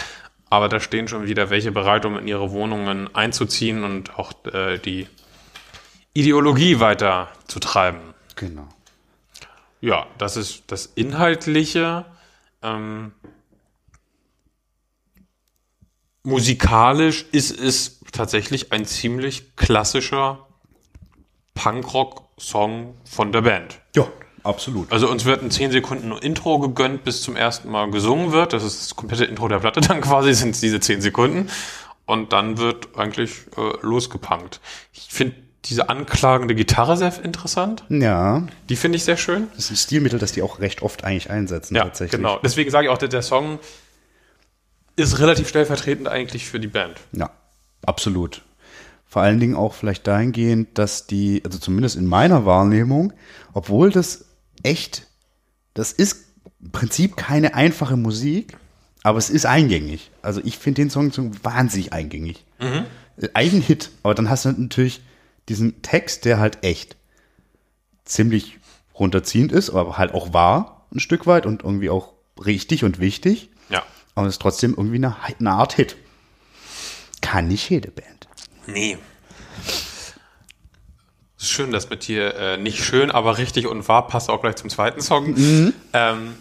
S2: aber da stehen schon wieder welche bereit, um in ihre Wohnungen einzuziehen und auch äh, die Ideologie weiter zu treiben.
S3: Genau.
S2: Ja, das ist das Inhaltliche. Ähm, musikalisch ist es tatsächlich ein ziemlich klassischer Punkrock-Song von der Band.
S3: Ja, absolut.
S2: Also uns wird ein 10 Sekunden Intro gegönnt, bis zum ersten Mal gesungen wird. Das ist das komplette Intro der Platte dann quasi, sind es diese 10 Sekunden. Und dann wird eigentlich äh, losgepunkt. Ich finde diese anklagende Gitarre sehr interessant.
S3: Ja,
S2: Die finde ich sehr schön.
S3: das ist ein Stilmittel, das die auch recht oft eigentlich einsetzen,
S2: Ja,
S3: tatsächlich.
S2: genau. Deswegen sage ich auch, der, der Song ist relativ stellvertretend eigentlich für die Band.
S3: Ja, absolut. Vor allen Dingen auch vielleicht dahingehend, dass die, also zumindest in meiner Wahrnehmung, obwohl das echt, das ist im Prinzip keine einfache Musik, aber es ist eingängig. Also ich finde den Song so wahnsinnig eingängig. Äh, Ein Hit, aber dann hast du natürlich diesen Text, der halt echt ziemlich runterziehend ist, aber halt auch wahr ein Stück weit und irgendwie auch richtig und wichtig. Aber es ist trotzdem irgendwie eine, eine Art Hit. Kann nicht jede Band.
S2: Nee. Ist schön, dass mit dir äh, nicht schön, aber richtig und wahr passt auch gleich zum zweiten Song. Ähm,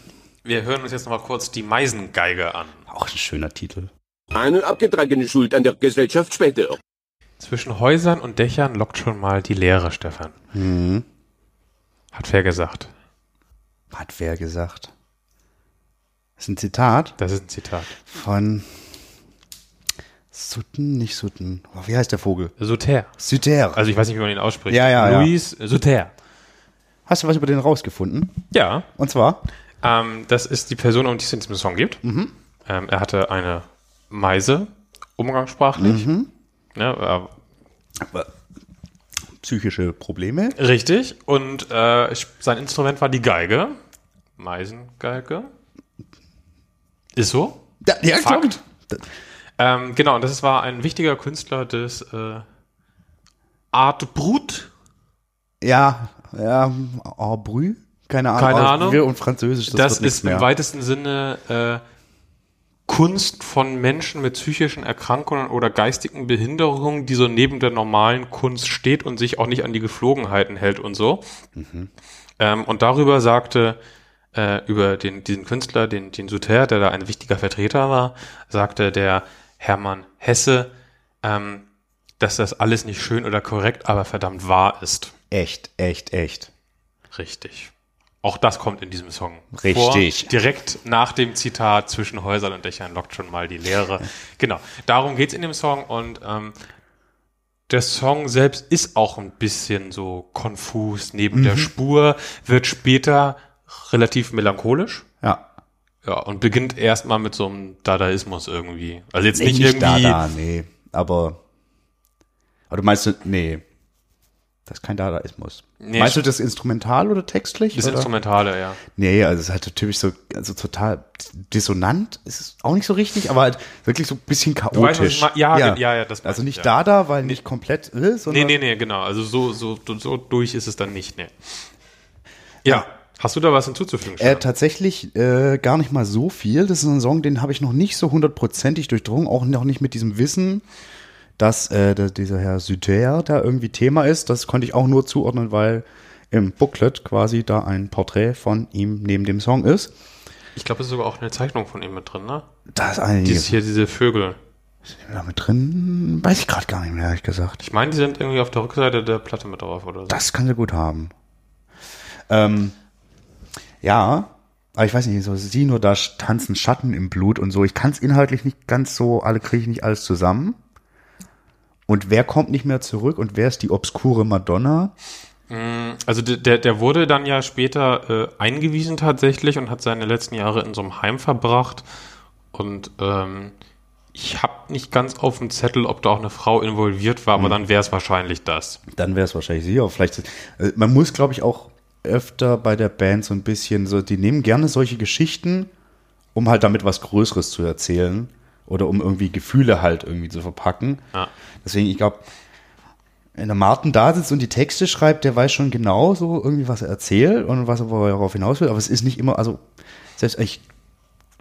S2: wir hören uns jetzt noch mal kurz die Meisengeige an.
S3: Auch ein schöner Titel.
S1: Eine abgetragene Schuld an der Gesellschaft später.
S2: Zwischen Häusern und Dächern lockt schon mal die Leere, Stefan. Hat wer gesagt?
S3: Hat wer gesagt? Das ist ein Zitat
S2: Das ist ein Zitat.
S3: von Sutten, nicht Sutten. Oh, wie heißt der Vogel?
S2: Suter.
S3: Suter.
S2: Also ich weiß nicht, wie man ihn ausspricht.
S3: Ja, ja, ja.
S2: Louis Suter.
S3: Hast du was über den rausgefunden?
S2: Ja.
S3: Und zwar?
S2: Ähm, das ist die Person, um die es in diesem Song geht. Ähm, er hatte eine Meise, umgangssprachlich. Ja,
S3: Psychische Probleme.
S2: äh, richtig. Und äh, sein Instrument war die Geige. Meisengeige. Ist so.
S3: Ja, ja
S2: Fakt. Ähm, genau, und das war ein wichtiger Künstler des äh, Art Brut.
S3: Ja, ja, Arbrü? Keine Ahnung.
S2: Keine Ahnung.
S3: Und Französisch, das,
S2: Das, ist im weitesten Sinne äh, Kunst von Menschen mit psychischen Erkrankungen oder geistigen Behinderungen, die so neben der normalen Kunst steht und sich auch nicht an die Geflogenheiten hält und so. Ähm, und darüber sagte, äh, über den, diesen Künstler, den, den Suter, der da ein wichtiger Vertreter war, sagte der Hermann Hesse, ähm, dass das alles nicht schön oder korrekt, aber verdammt wahr ist.
S3: Echt, echt, echt.
S2: Richtig. Auch das kommt in diesem Song
S3: Richtig.
S2: vor. Direkt nach dem Zitat zwischen Häusern und Dächern lockt schon mal die Leere. Genau, darum geht's in dem Song und ähm, der Song selbst ist auch ein bisschen so konfus neben der Spur, wird später relativ melancholisch.
S3: Ja.
S2: Ja, und beginnt erstmal mit so einem Dadaismus irgendwie. Also jetzt
S3: Nee,
S2: nicht, irgendwie.
S3: Dada, nee. Aber. Aber du meinst, nee. Das ist kein Dadaismus.
S2: Nee,
S3: meinst du das instrumental oder textlich?
S2: Das
S3: oder?
S2: Instrumentale, ja.
S3: Nee, also es ist halt typisch so, also total dissonant, ist es auch nicht so richtig, aber halt wirklich so ein bisschen
S2: weißt,
S3: chaotisch.
S2: mein- ja, ja, ja, das
S3: Also nicht
S2: ich, ja.
S3: Dada, weil nicht komplett, äh,
S2: Nee, nee, nee, genau. Also so, so, so durch ist es dann nicht, nee. Ja. Hast du da was hinzuzufügen?
S3: Äh, tatsächlich äh, gar nicht mal so viel. Das ist ein Song, den habe ich noch nicht so hundertprozentig durchdrungen, auch noch nicht mit diesem Wissen, dass äh, der, dieser Herr Süter da irgendwie Thema ist. Das konnte ich auch nur zuordnen, weil im Booklet quasi da ein Porträt von ihm neben dem Song ist.
S2: ich glaube, es ist sogar auch eine Zeichnung von ihm mit drin, ne?
S3: Da ist eine
S2: Dieses hier, diese Vögel.
S3: da mit drin, weiß ich gerade gar nicht mehr, ehrlich gesagt.
S2: Ich meine, die sind irgendwie auf der Rückseite der Platte mit drauf oder so.
S3: Das kann sie gut haben. Ähm, ja, aber ich weiß nicht, so sie nur da tanzen Schatten im Blut und so. Ich kann es inhaltlich nicht ganz so, alle kriege ich nicht alles zusammen. Und wer kommt nicht mehr zurück und wer ist die obskure Madonna?
S2: Also der- der, wurde dann ja später äh, eingewiesen tatsächlich und hat seine letzten Jahre in so einem Heim verbracht. Und ähm, ich habe nicht ganz auf dem Zettel, ob da auch eine Frau involviert war, aber dann wäre es wahrscheinlich das.
S3: Dann wäre es wahrscheinlich sie, aber vielleicht, äh, man muss, glaube ich, auch öfter bei der Band so ein bisschen so, die nehmen gerne solche Geschichten, um halt damit was Größeres zu erzählen oder um irgendwie Gefühle halt irgendwie zu verpacken.
S2: Ja.
S3: Deswegen, ich glaube, wenn der Martin da sitzt und die Texte schreibt, der weiß schon genau so irgendwie, was er erzählt und was er darauf hinaus will. Aber es ist nicht immer, also selbst ich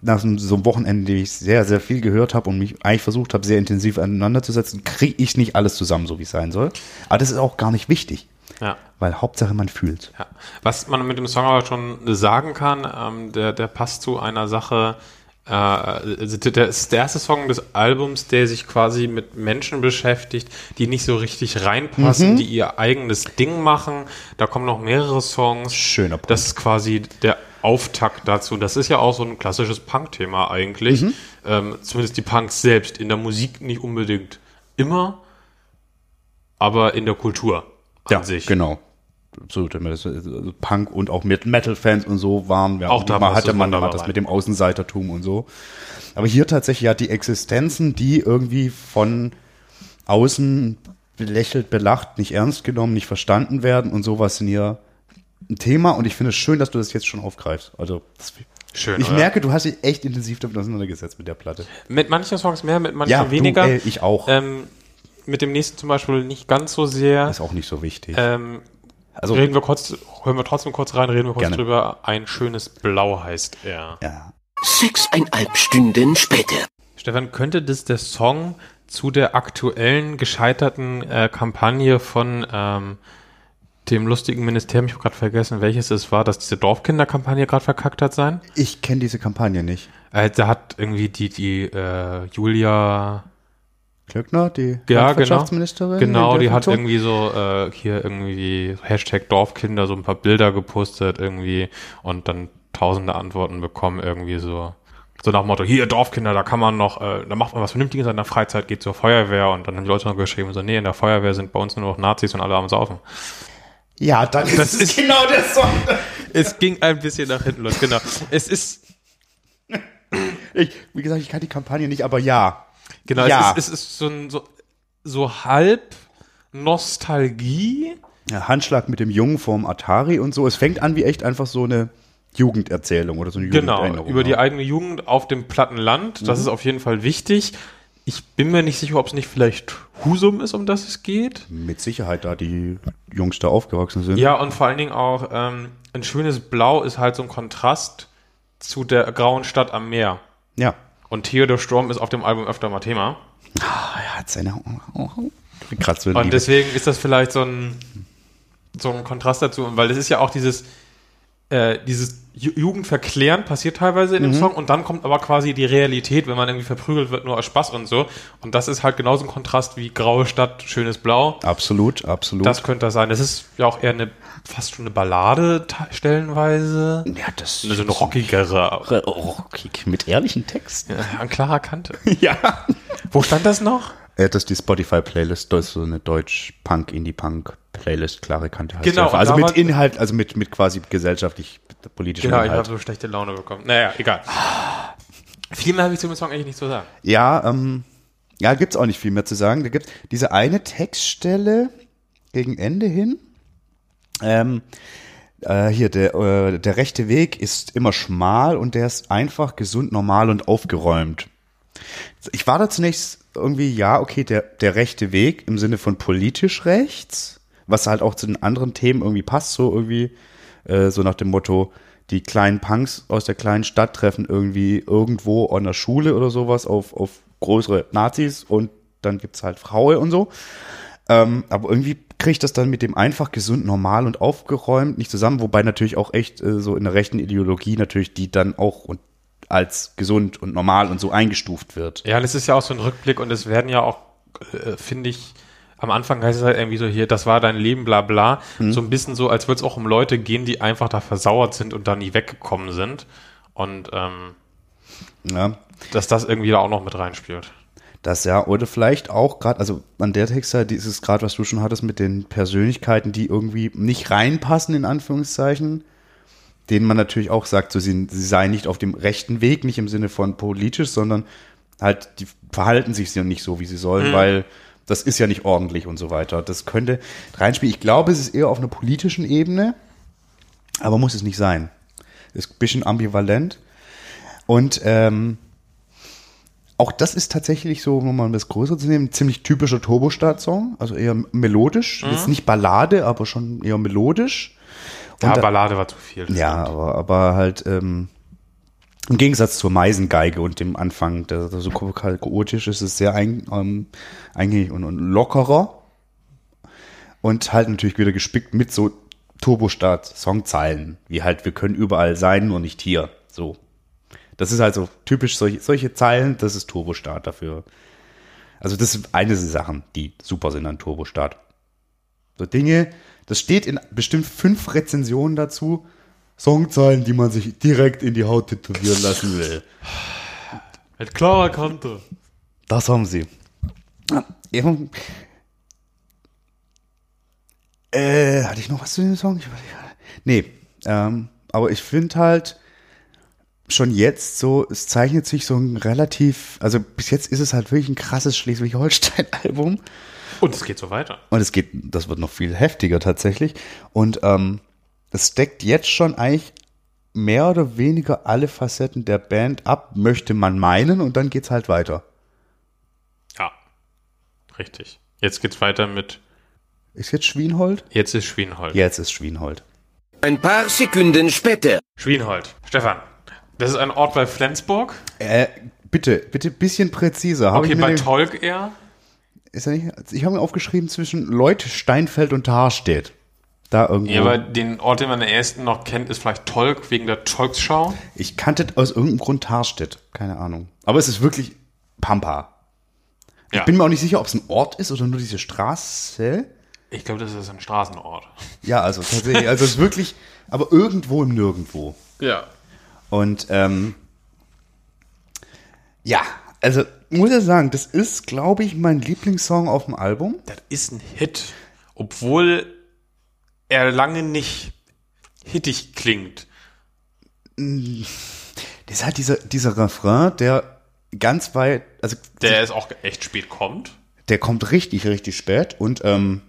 S3: nach so, einem Wochenende, dem ich sehr, sehr viel gehört habe und mich eigentlich versucht habe, sehr intensiv aneinander zu setzen, kriege ich nicht alles zusammen, so wie es sein soll. Aber das ist auch gar nicht wichtig,
S2: Ja.
S3: weil Hauptsache man fühlt.
S2: Ja. Was man mit dem Song aber schon sagen kann, ähm, der, der passt zu einer Sache, äh, also der ist der erste Song des Albums, der sich quasi mit Menschen beschäftigt, die nicht so richtig reinpassen, die ihr eigenes Ding machen. Da kommen noch mehrere Songs.
S3: Schöner Punkt.
S2: Das ist quasi der Auftakt dazu. Das ist ja auch so ein klassisches Punk-Thema eigentlich. Ähm, zumindest die Punks selbst. In der Musik nicht unbedingt immer, aber in der Kultur an sich.
S3: genau. So, das, also Punk und auch mit Metal-Fans und so waren wir.
S2: Auch
S3: man
S2: passt
S3: hatte man hat das mit dem Außenseitertum und so. Aber hier tatsächlich ja die Existenzen, die irgendwie von außen belächelt, belacht, nicht ernst genommen, nicht verstanden werden und sowas sind hier ein Thema und ich finde es schön, dass du das jetzt schon aufgreifst. Also das,
S2: Schön,
S3: ich
S2: oder?
S3: merke, du hast dich echt intensiv damit auseinandergesetzt mit der Platte.
S2: Mit manchen Songs mehr, mit manchen
S3: Ja, du,
S2: weniger.
S3: ey, ich auch.
S2: Ähm, mit dem nächsten zum Beispiel nicht ganz so sehr.
S3: ist auch nicht so wichtig.
S2: Ähm,
S3: also
S2: reden wir kurz, hören wir trotzdem kurz rein, reden wir kurz
S3: Gerne.
S2: drüber. Ein schönes Blau heißt er.
S3: ja.
S1: Sechseinhalb Stunden später.
S2: Stefan, könnte das der Song zu der aktuellen gescheiterten äh, Kampagne von ähm, dem lustigen Ministerium, ich habe gerade vergessen, welches es war, dass diese Dorfkinderkampagne gerade verkackt hat sein?
S3: Ich kenne diese Kampagne nicht.
S2: Äh, da hat irgendwie die, die äh, Julia
S3: Klöckner, die
S2: Ja,
S3: Landwirtschaftsministerin?
S2: Genau,
S3: der
S2: die hat irgendwie so äh, hier irgendwie Hashtag Dorfkinder so ein paar Bilder gepostet irgendwie und dann tausende Antworten bekommen irgendwie so. So nach dem Motto, hier Dorfkinder, da kann man noch, äh, da macht man was Vernünftiges in der Freizeit, geht zur Feuerwehr und dann haben die Leute noch geschrieben, so, nee, in der Feuerwehr sind bei uns nur noch Nazis und alle am Saufen.
S3: Ja, dann ist
S2: Das
S3: es
S2: ist-
S3: genau der Song.
S2: Es ging ein bisschen nach hinten los, genau. Es ist,
S3: Ich, wie gesagt, ich kann die Kampagne nicht, aber ja.
S2: Genau,
S3: Ja.
S2: es ist, es ist so ein, so, so halb Nostalgie,
S3: ja. Handschlag mit dem Jungen vorm Atari und so. Es fängt an wie echt einfach so eine Jugenderzählung oder so eine
S2: Genau, über die eigene Jugend auf dem platten Land. Das ist auf jeden Fall wichtig. Ich bin mir nicht sicher, ob es nicht vielleicht Husum ist, um das es geht.
S3: Mit Sicherheit, da die Jungs da aufgewachsen sind.
S2: Ja, und vor allen Dingen auch ähm, ein schönes Blau ist halt so ein Kontrast zu der grauen Stadt am Meer.
S3: Ja.
S2: Und Theodor Storm ist auf dem Album öfter mal Thema.
S3: Ah, er hat seine. In
S2: Und deswegen ist das vielleicht so ein, so ein Kontrast dazu, weil es ist ja auch dieses, äh, dieses Ju- Jugendverklären passiert teilweise in dem Song und dann kommt aber quasi die Realität, wenn man irgendwie verprügelt wird, nur aus Spaß und so. Und das ist halt genauso ein Kontrast wie graue Stadt, schönes Blau.
S3: Absolut, absolut.
S2: Das könnte das sein. Das ist ja auch eher eine, fast schon eine Ballade te- stellenweise.
S3: ja, das
S2: So eine rockigere,
S3: rockig mit ehrlichen Texten.
S2: ja, an klarer Kante.
S3: Ja.
S2: Wo stand das noch?
S3: Äh, das ist die Spotify-Playlist, das ist so eine Deutsch-Punk, Indie-Punk-Playlist, klare Kante heißt
S2: Genau.
S3: Also mit Inhalt, also mit, mit quasi gesellschaftlich politischem
S2: Ja, ich
S3: Inhalt.
S2: habe so schlechte Laune bekommen. Naja, egal. Viel mehr habe ich zu dem Song eigentlich nicht zu sagen.
S3: Ja, ähm, ja, gibt's auch nicht viel mehr zu sagen. Da gibt's diese eine Textstelle gegen Ende hin. Ähm, äh, hier, der, äh, der rechte Weg ist immer schmal und der ist einfach gesund, normal und aufgeräumt. Ich war da zunächst irgendwie, ja, okay, der, der rechte Weg im Sinne von politisch rechts, was halt auch zu den anderen Themen irgendwie passt, so irgendwie, äh, so nach dem Motto, die kleinen Punks aus der kleinen Stadt treffen irgendwie irgendwo an der Schule oder sowas auf, auf größere Nazis und dann gibt's halt Frauen und so. Ähm, aber irgendwie kriege ich das dann mit dem einfach gesund, normal und aufgeräumt nicht zusammen, wobei natürlich auch echt äh, so in der rechten Ideologie natürlich die dann auch und als gesund und normal und so eingestuft wird.
S2: Ja, das ist ja auch so ein Rückblick und es werden ja auch, äh, finde ich, am Anfang heißt es halt irgendwie so hier, das war dein Leben, bla bla. So ein bisschen so, als würde es auch um Leute gehen, die einfach da versauert sind und da nie weggekommen sind. Und ähm,
S3: Ja,
S2: dass das irgendwie da auch noch mit reinspielt.
S3: das ja, oder vielleicht auch gerade, also an der Texter, dieses gerade, was du schon hattest mit den Persönlichkeiten, die irgendwie nicht reinpassen, in Anführungszeichen, denen man natürlich auch sagt, so sie, sie seien nicht auf dem rechten Weg, nicht im Sinne von politisch, sondern halt, die verhalten sich ja nicht so, wie sie sollen, weil das ist ja nicht ordentlich und so weiter. Das könnte reinspielen. Ich glaube, es ist eher auf einer politischen Ebene, aber muss es nicht sein. Ist ein bisschen ambivalent. Und ähm, auch das ist tatsächlich so, um mal das Größere zu nehmen, ein ziemlich typischer Turbostart-Song. Also eher melodisch. Jetzt nicht Ballade, aber schon eher melodisch.
S2: Ja,
S3: Und
S2: Ballade war zu viel.
S3: ja,
S2: stimmt.
S3: aber, aber halt ähm, im Gegensatz zur Meisengeige und dem Anfang, der, der so chaotisch ist, ist es sehr ein, ähm, eingängig und, und lockerer. Und halt natürlich wieder gespickt mit so Turbostart-Songzeilen, wie halt, wir können überall sein, nur nicht hier. So. Das ist halt so typisch solche, solche Zeilen, das ist Turbostart dafür. Also das ist eine der Sachen, die super sind an Turbostart. So Dinge, das steht in bestimmt fünf Rezensionen dazu. Songzeilen, die man sich direkt in die Haut tätowieren lassen will.
S2: Mit klarer Kante.
S3: Das haben sie. Ja, Äh, hatte ich noch was zu dem Song? Ich. Nee, ähm, aber ich finde halt schon jetzt so, es zeichnet sich so ein relativ, also bis jetzt ist es halt wirklich ein krasses Schleswig-Holstein-Album.
S2: Und es geht so weiter.
S3: Und es geht, das wird noch viel heftiger tatsächlich. Und ähm, es deckt jetzt schon eigentlich mehr oder weniger alle Facetten der Band ab, möchte man meinen, und dann geht's halt weiter.
S2: Ja. Richtig. Jetzt geht's weiter mit
S3: Ist jetzt Schwienhold?
S2: Jetzt ist Schwienhold.
S3: Jetzt ist Schwienhold.
S1: Ein paar Sekunden später.
S2: Schwienhold. Stefan, das ist ein Ort bei Flensburg.
S3: Äh, bitte, bitte bisschen präziser. Hab
S2: Okay, bei Tolk eher.
S3: Ist er nicht, ich habe mir aufgeschrieben zwischen Leut, Steinfeld und Tarstedt. Da irgendwo.
S2: Ja, aber den Ort, den man am ersten noch kennt, ist vielleicht Tolk wegen der Tolksschau.
S3: ich kannte aus irgendeinem Grund Tarstedt. Keine Ahnung. Aber es ist wirklich Pampa.
S2: Ja.
S3: Ich bin mir auch nicht sicher, ob es ein Ort ist oder nur diese Straße.
S2: Ich glaube, das ist ein Straßenort.
S3: Ja, also tatsächlich, also es ist wirklich, aber irgendwo im Nirgendwo.
S2: Ja.
S3: Und ähm, ja, also muss ich sagen, das ist, glaube ich, mein Lieblingssong auf dem Album.
S2: Das ist ein Hit. Obwohl er lange nicht hittig klingt.
S3: Das ist halt dieser, dieser Refrain, der ganz weit, also
S2: Der ist auch echt spät kommt.
S3: der kommt richtig, richtig spät und ähm,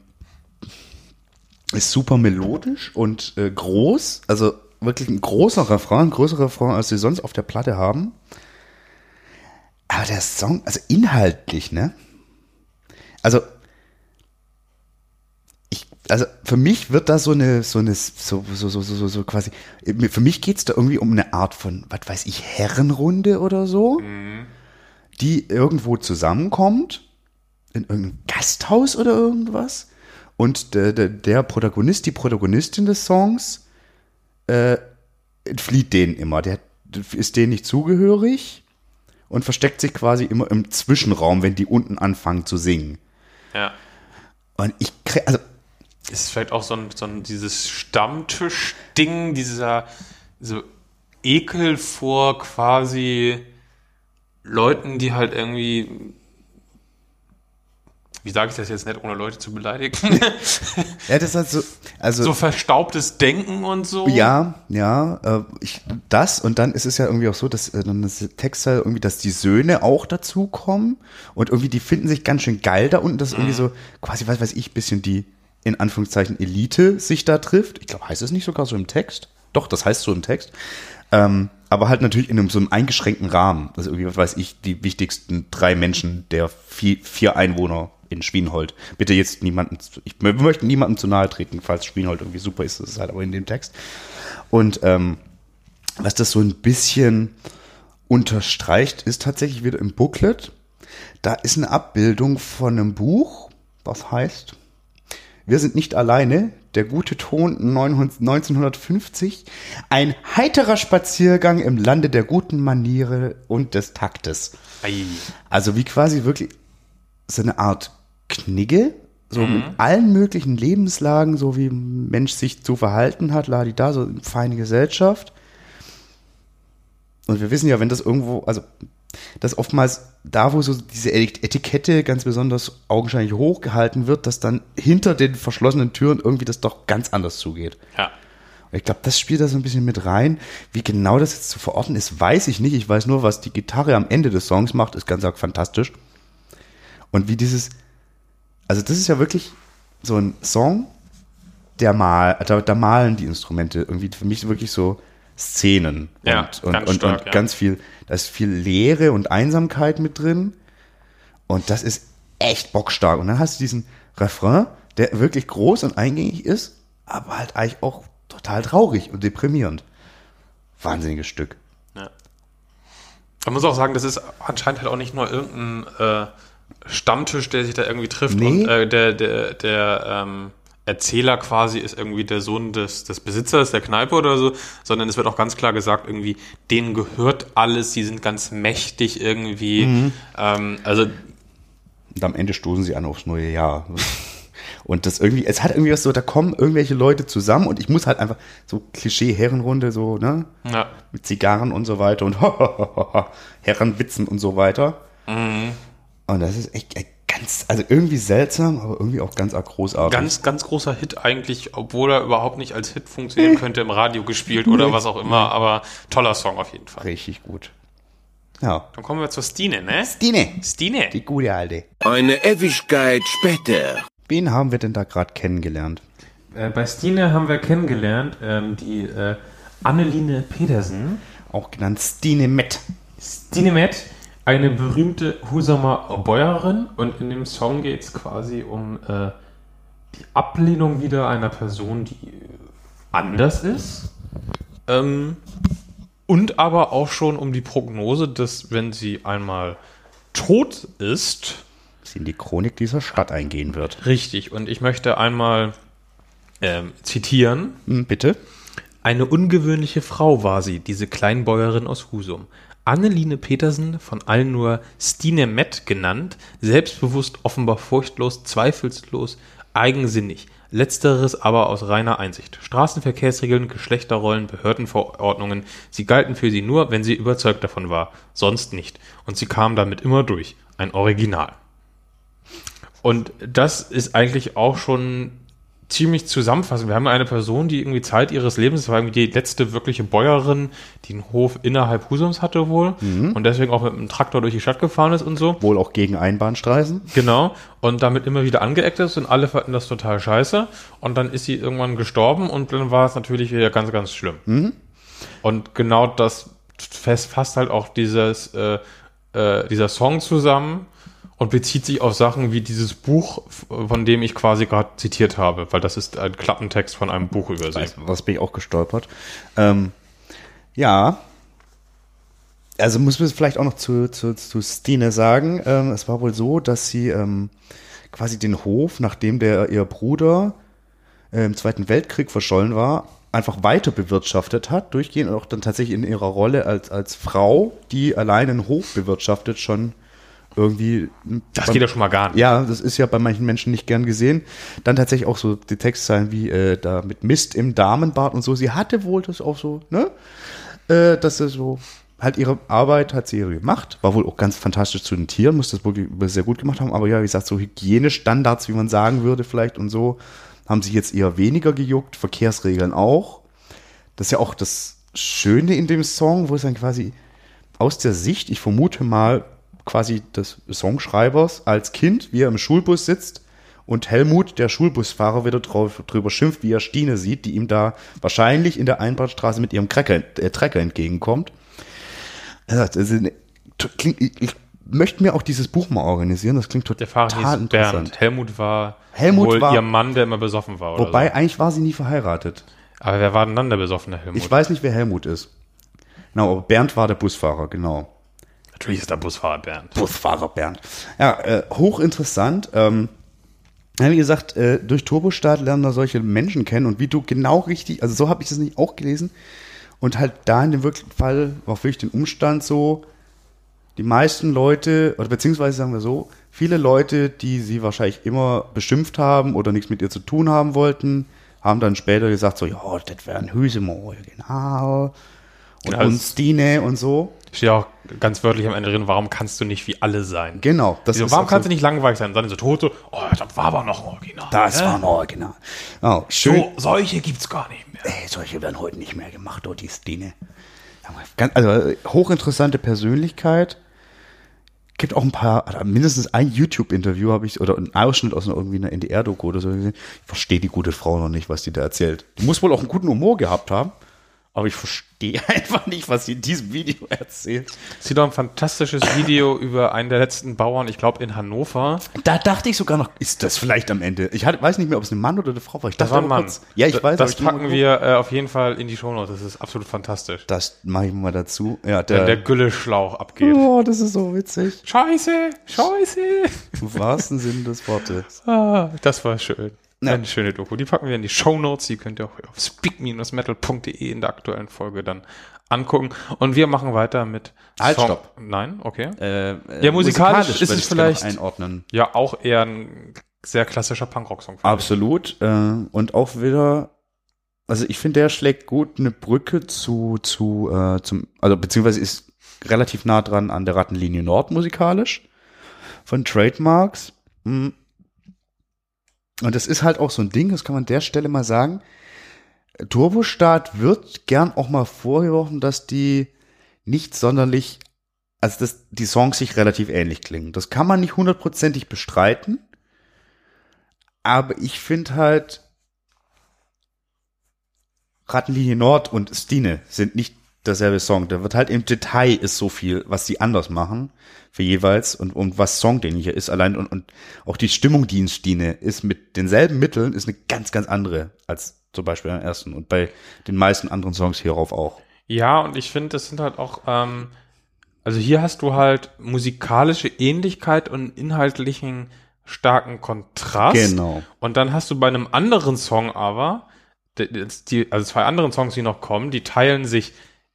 S3: ist super melodisch und äh, groß. Also wirklich ein großer Refrain, ein größerer Refrain, als sie sonst auf der Platte haben. Aber der Song, also inhaltlich, ne? Also, ich, also für mich wird da so eine, so eine, so, so, so, so, so, quasi, für mich geht's da irgendwie um eine Art von, was weiß ich, Herrenrunde oder so, die irgendwo zusammenkommt in irgendeinem Gasthaus oder irgendwas. Und der, der, der Protagonist, die Protagonistin des Songs, äh, entflieht denen immer. Der ist denen nicht zugehörig und versteckt sich quasi immer im Zwischenraum, wenn die unten anfangen zu singen.
S2: Ja.
S3: Und ich krieg, also
S2: Ist vielleicht auch so ein, so ein dieses Stammtisch-Ding, dieser so Ekel vor quasi Leuten, die halt irgendwie, wie sage ich das jetzt nicht, ohne Leute zu beleidigen,
S3: ja, das ist halt so, also
S2: so verstaubtes Denken und so.
S3: Ja, ja, äh, ich, das und dann ist es ja irgendwie auch so, dass äh, dann das Textteil irgendwie, dass die Söhne auch dazukommen und irgendwie die finden sich ganz schön geil da unten, dass irgendwie so quasi, was weiß ich, bisschen die in Anführungszeichen Elite sich da trifft. Ich glaube, heißt es nicht sogar so im Text? Doch, das heißt so im Text. Ähm, aber halt natürlich in einem, so einem eingeschränkten Rahmen. Also irgendwie, was weiß ich, die wichtigsten drei Menschen der vier, vier Einwohner in Schwienhold. Bitte jetzt niemanden, ich mö- möchte niemandem zu nahe treten, falls Schwienhold irgendwie super ist, das ist halt aber in dem Text. Und ähm, was das so ein bisschen unterstreicht, ist tatsächlich wieder im Booklet. Da ist eine Abbildung von einem Buch, was heißt Wir sind nicht alleine, der gute Ton 900 1950, ein heiterer Spaziergang im Lande der guten Maniere und des Taktes.
S2: Ei.
S3: Also wie quasi wirklich so eine Art Knigge, so mit allen möglichen Lebenslagen, so wie ein Mensch sich zu verhalten hat, ladi da, so eine feine Gesellschaft. Und wir wissen ja, wenn das irgendwo, also dass oftmals da, wo so diese Etikette ganz besonders augenscheinlich hochgehalten wird, dass dann hinter den verschlossenen Türen irgendwie das doch ganz anders zugeht.
S2: Ja.
S3: Und Ich glaube, das spielt da so ein bisschen mit rein. Wie genau das jetzt zu verorten ist, weiß ich nicht. Ich weiß nur, was die Gitarre am Ende des Songs macht, ist ganz arg fantastisch. Und wie dieses, also das ist ja wirklich so ein Song, der mal, da, da malen die Instrumente irgendwie für mich wirklich so Szenen
S2: Ja,
S3: und, und,
S2: ganz
S3: und,
S2: stark,
S3: und
S2: ja.
S3: ganz viel, da ist viel Leere und Einsamkeit mit drin. Und das ist echt bockstark. Und dann hast du diesen Refrain, der wirklich groß und eingängig ist, aber halt eigentlich auch total traurig und deprimierend. Wahnsinniges Stück.
S2: Ja. Man muss auch sagen, das ist anscheinend halt auch nicht nur irgendein äh, Stammtisch, der sich da irgendwie trifft
S3: Nee.
S2: und äh, der, der, der ähm, Erzähler quasi ist irgendwie der Sohn des, des Besitzers der Kneipe oder so, sondern es wird auch ganz klar gesagt, irgendwie, denen gehört alles, die sind ganz mächtig irgendwie. Ähm, also
S3: Und am Ende stoßen sie an aufs neue Jahr. Und das irgendwie, es hat irgendwie was so, da kommen irgendwelche Leute zusammen und ich muss halt einfach so Klischee-Herrenrunde, so, ne?
S2: ja,
S3: Mit Zigarren und so weiter und Herrenwitzen und so weiter. Und das ist echt echt ganz, also irgendwie seltsam, aber irgendwie auch ganz arg großartig.
S2: ganz, ganz großer Hit eigentlich, obwohl er überhaupt nicht als Hit funktionieren könnte, im Radio gespielt oder was auch immer, aber toller Song auf jeden Fall.
S3: Richtig gut. Ja.
S2: Dann kommen wir zur Stine, ne?
S3: Stine,
S2: Stine.
S3: die gute Alte.
S1: Eine Ewigkeit später.
S3: Wen haben wir denn da gerade kennengelernt?
S4: Äh, bei Stine haben wir kennengelernt ähm, die äh, Anneline Pedersen.
S3: Auch genannt Stine Met.
S4: Stine Met, eine berühmte Husumer Bäuerin. Und in dem Song geht es quasi um äh, die Ablehnung wieder einer Person, die anders ist.
S2: Ähm, und aber auch schon um die Prognose, dass wenn sie einmal tot ist,
S3: Sie in die Chronik dieser Stadt eingehen wird.
S2: richtig, und ich möchte einmal ähm, zitieren,
S3: Hm, bitte?
S2: Eine ungewöhnliche Frau war sie, diese Kleinbäuerin aus Husum. Anneline Petersen, von allen nur Stine Met genannt, selbstbewusst, offenbar furchtlos, zweifelslos, eigensinnig. Letzteres aber aus reiner Einsicht. Straßenverkehrsregeln, Geschlechterrollen, Behördenverordnungen, sie galten für sie nur, wenn sie überzeugt davon war, sonst nicht. Und sie kam damit immer durch. Ein Original. Und das ist eigentlich auch schon ziemlich zusammenfassend. Wir haben eine Person, die irgendwie Zeit ihres Lebens, das war irgendwie die letzte wirkliche Bäuerin, die einen Hof innerhalb Husums hatte wohl und deswegen auch mit einem Traktor durch die Stadt gefahren ist und so.
S3: Wohl auch gegen Einbahnstraßen.
S2: Genau. Und damit immer wieder angeeckt ist und alle fanden das total scheiße. Und dann ist sie irgendwann gestorben und dann war es natürlich wieder ganz, ganz schlimm. Und genau das fasst halt auch dieses, äh, äh, dieser Song zusammen und bezieht sich auf Sachen wie dieses Buch, von dem ich quasi gerade zitiert habe, weil das ist ein Klappentext von einem Buch über sie.
S3: Was bin ich auch gestolpert. Ähm, ja. Also muss man vielleicht auch noch zu, zu, zu Stine sagen. Ähm, es war wohl so, dass sie ähm, quasi den Hof, nachdem der ihr Bruder äh, im Zweiten Weltkrieg verschollen war, einfach weiter bewirtschaftet hat, durchgehend und auch dann tatsächlich in ihrer Rolle als, als Frau, die allein einen Hof bewirtschaftet, schon irgendwie.
S2: Das geht ja schon mal gar nicht.
S3: Ja, das ist ja bei manchen Menschen nicht gern gesehen. Dann tatsächlich auch so die Textzeilen wie äh, da mit Mist im Damenbad und so. Sie hatte wohl das auch so, ne? Äh, dass sie so halt ihre Arbeit hat sie gemacht, war wohl auch ganz fantastisch zu den Tieren, muss das wirklich sehr gut gemacht haben, aber ja, wie gesagt, so Hygienestandards, wie man sagen würde vielleicht und so, haben sie jetzt eher weniger gejuckt, Verkehrsregeln auch. Das ist ja auch das Schöne in dem Song, wo es dann quasi aus der Sicht, ich vermute mal, quasi des Songschreibers als Kind, wie er im Schulbus sitzt und Helmut, der Schulbusfahrer, wieder drauf, drüber schimpft, wie er Stine sieht, die ihm da wahrscheinlich in der Einbahnstraße mit ihrem Trecker, äh, Trecker entgegenkommt. Er sagt, eine- klingt, ich, ich möchte mir auch dieses Buch mal organisieren, das klingt
S2: Der
S3: total
S2: Fahrer hieß
S3: interessant.
S2: Bernd. Helmut war
S3: Helmut
S2: wohl
S3: war-
S2: ihr Mann, der immer besoffen war. Oder
S3: Wobei,
S2: so.
S3: eigentlich war sie nie verheiratet.
S2: Aber wer war denn dann der besoffene Helmut?
S3: Ich weiß nicht, wer Helmut ist. Genau, aber Bernd war der Busfahrer, genau.
S2: Natürlich ist der Busfahrer Bernd.
S3: Busfahrer Bernd. Ja, äh, hochinteressant. Ähm, wie gesagt, äh, durch Turbostart lernen da solche Menschen kennen und wie du genau richtig, also so habe ich das nicht auch gelesen. Und halt da in dem wirklichen Fall war wirklich den Umstand so, die meisten Leute, oder beziehungsweise sagen wir so, viele Leute, die sie wahrscheinlich immer beschimpft haben oder nichts mit ihr zu tun haben wollten, haben dann später gesagt so, ja, das wäre ein Hüsemoor, genau. Und,
S2: Ja,
S3: und Stine und so.
S2: Steht auch ganz wörtlich am Ende drin, warum kannst du nicht wie alle sein?
S3: Genau. Das ist
S2: warum kannst
S3: so-
S2: du nicht langweilig sein? Und dann so tot so, oh, das war aber noch ein Original.
S3: Das
S2: ne?
S3: war ein Original. Oh, schön.
S2: So, solche gibt's gar nicht mehr.
S3: Ey, solche werden heute nicht mehr gemacht, oh, die Stine. Ganz, also hochinteressante Persönlichkeit. Gibt auch ein paar, also mindestens ein YouTube-Interview habe ich, oder ein Ausschnitt aus einer, irgendwie einer NDR-Doku oder so gesehen. Ich verstehe die gute Frau noch nicht, was die da erzählt. Die muss wohl auch einen guten Humor gehabt haben. Aber ich verstehe einfach nicht, was sie in diesem Video erzählt.
S2: Sieht doch ein fantastisches Video über einen der letzten Bauern, ich glaube in Hannover.
S3: Da dachte ich sogar noch, ist das vielleicht am Ende? Ich hatte, weiß nicht mehr, ob es ein Mann oder eine Frau war. Ich
S2: Das war ein Mann.
S3: kurz- Ja, ich
S2: Da-
S3: weiß.
S2: Das packen wir äh, auf jeden Fall in die Shownotes. Das ist absolut fantastisch.
S3: Das mache ich mal dazu. Ja,
S2: Wenn
S3: der,
S2: der Gülleschlauch abgeht.
S3: Oh, das ist so witzig.
S2: Scheiße, scheiße.
S3: Im wahrsten Sinne des Wortes.
S2: Ah, das war schön.
S3: Ja.
S2: Eine schöne Doku. Die packen wir in die Shownotes. Die könnt ihr auch auf speak-metal.de in der aktuellen Folge dann angucken. Und wir machen weiter mit
S3: Halt,
S2: Song-
S3: stopp.
S2: Nein, okay.
S3: Äh,
S2: Ja, musikalisch ist
S3: würde
S2: es vielleicht-
S3: einordnen.
S2: Ja, auch eher ein sehr klassischer Punkrock-Song.
S3: Absolut. Äh, und auch wieder, also ich finde, der schlägt gut eine Brücke zu, zu, äh, zum, also beziehungsweise ist relativ nah dran an der Rattenlinie Nord musikalisch von Trademarks. Mm. Und das ist halt auch so ein Ding, das kann man an der Stelle mal sagen. Turbostart wird gern auch mal vorgeworfen, dass die nicht sonderlich, also dass die Songs sich relativ ähnlich klingen. Das kann man nicht hundertprozentig bestreiten. Aber ich finde halt, Rattenlinie Nord und Stine sind nicht derselbe Song. Da wird halt im Detail ist so viel, was sie anders machen für jeweils und, und was songdienlicher ist allein und, und auch die Stimmung, die in Stine ist mit denselben Mitteln, ist eine ganz, ganz andere als zum Beispiel beim ersten und bei den meisten anderen Songs hierauf auch.
S2: Ja, und ich finde, das sind halt auch, ähm, also hier hast du halt musikalische Ähnlichkeit und inhaltlichen starken Kontrast.
S3: Genau.
S2: Und dann hast du bei einem anderen Song aber, die, also zwei anderen Songs, die noch kommen, die teilen sich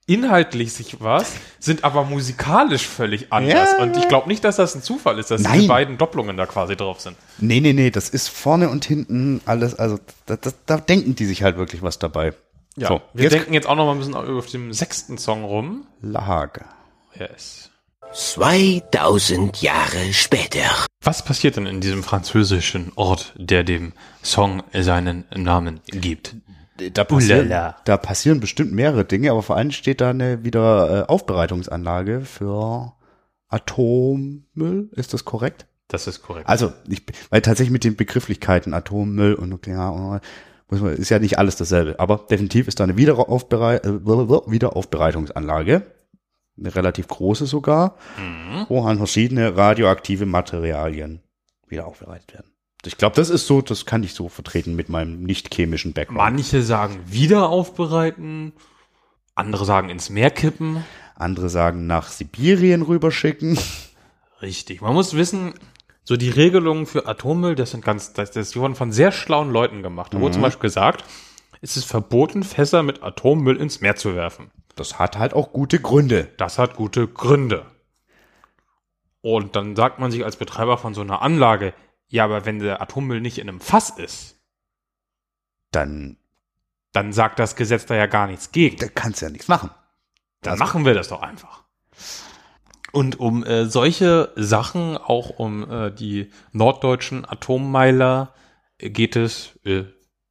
S2: inhaltlich sich was, sind aber musikalisch völlig anders.
S3: Ja.
S2: Und ich glaube nicht, dass das ein Zufall ist, dass
S3: Nein.
S2: diese beiden Doppelungen da quasi drauf sind.
S3: Nee, nee, nee, das ist vorne und hinten alles, also da, da, da denken die sich halt wirklich was dabei.
S2: Ja,
S3: so,
S2: wir
S3: jetzt
S2: denken jetzt auch noch mal ein bisschen auf dem sechsten Song rum.
S3: Lage.
S2: Yes.
S1: 2000 Jahre später.
S2: Was passiert denn in diesem französischen Ort, der dem Song seinen Namen gibt?
S3: Da passieren,
S2: Ulala.
S3: da passieren bestimmt mehrere Dinge, aber vor allem steht da eine wieder äh, Aufbereitungsanlage für Atommüll. Ist das korrekt?
S2: Das ist korrekt.
S3: Also, ich, weil tatsächlich mit den Begrifflichkeiten Atommüll und Nuklear muss man, ist ja nicht alles dasselbe. Aber definitiv ist da eine Wiederaufberei äh, Wiederaufbereitungsanlage, eine relativ große sogar, wo an verschiedene radioaktive Materialien wieder aufbereitet werden. Ich glaube, das ist so, das kann ich so vertreten mit meinem nicht chemischen Background.
S2: Manche sagen wieder aufbereiten, andere sagen ins Meer kippen.
S3: Andere sagen nach Sibirien rüberschicken.
S2: Richtig. Man muss wissen, so die Regelungen für Atommüll, das sind ganz, das, das die wurden von sehr schlauen Leuten gemacht. Da wurde zum Beispiel gesagt, ist es verboten, Fässer mit Atommüll ins Meer zu werfen.
S3: Das hat halt auch gute Gründe.
S2: Das hat gute Gründe. Und dann sagt man sich als Betreiber von so einer Anlage, ja, aber wenn der Atommüll nicht in einem Fass ist,
S3: Dann
S2: dann sagt das Gesetz da ja gar nichts gegen.
S3: da kannst du ja nichts machen.
S2: Dann
S3: Also-
S2: machen wir das doch einfach. Und um äh, solche Sachen, auch um äh, die norddeutschen Atommeiler, äh, geht es äh,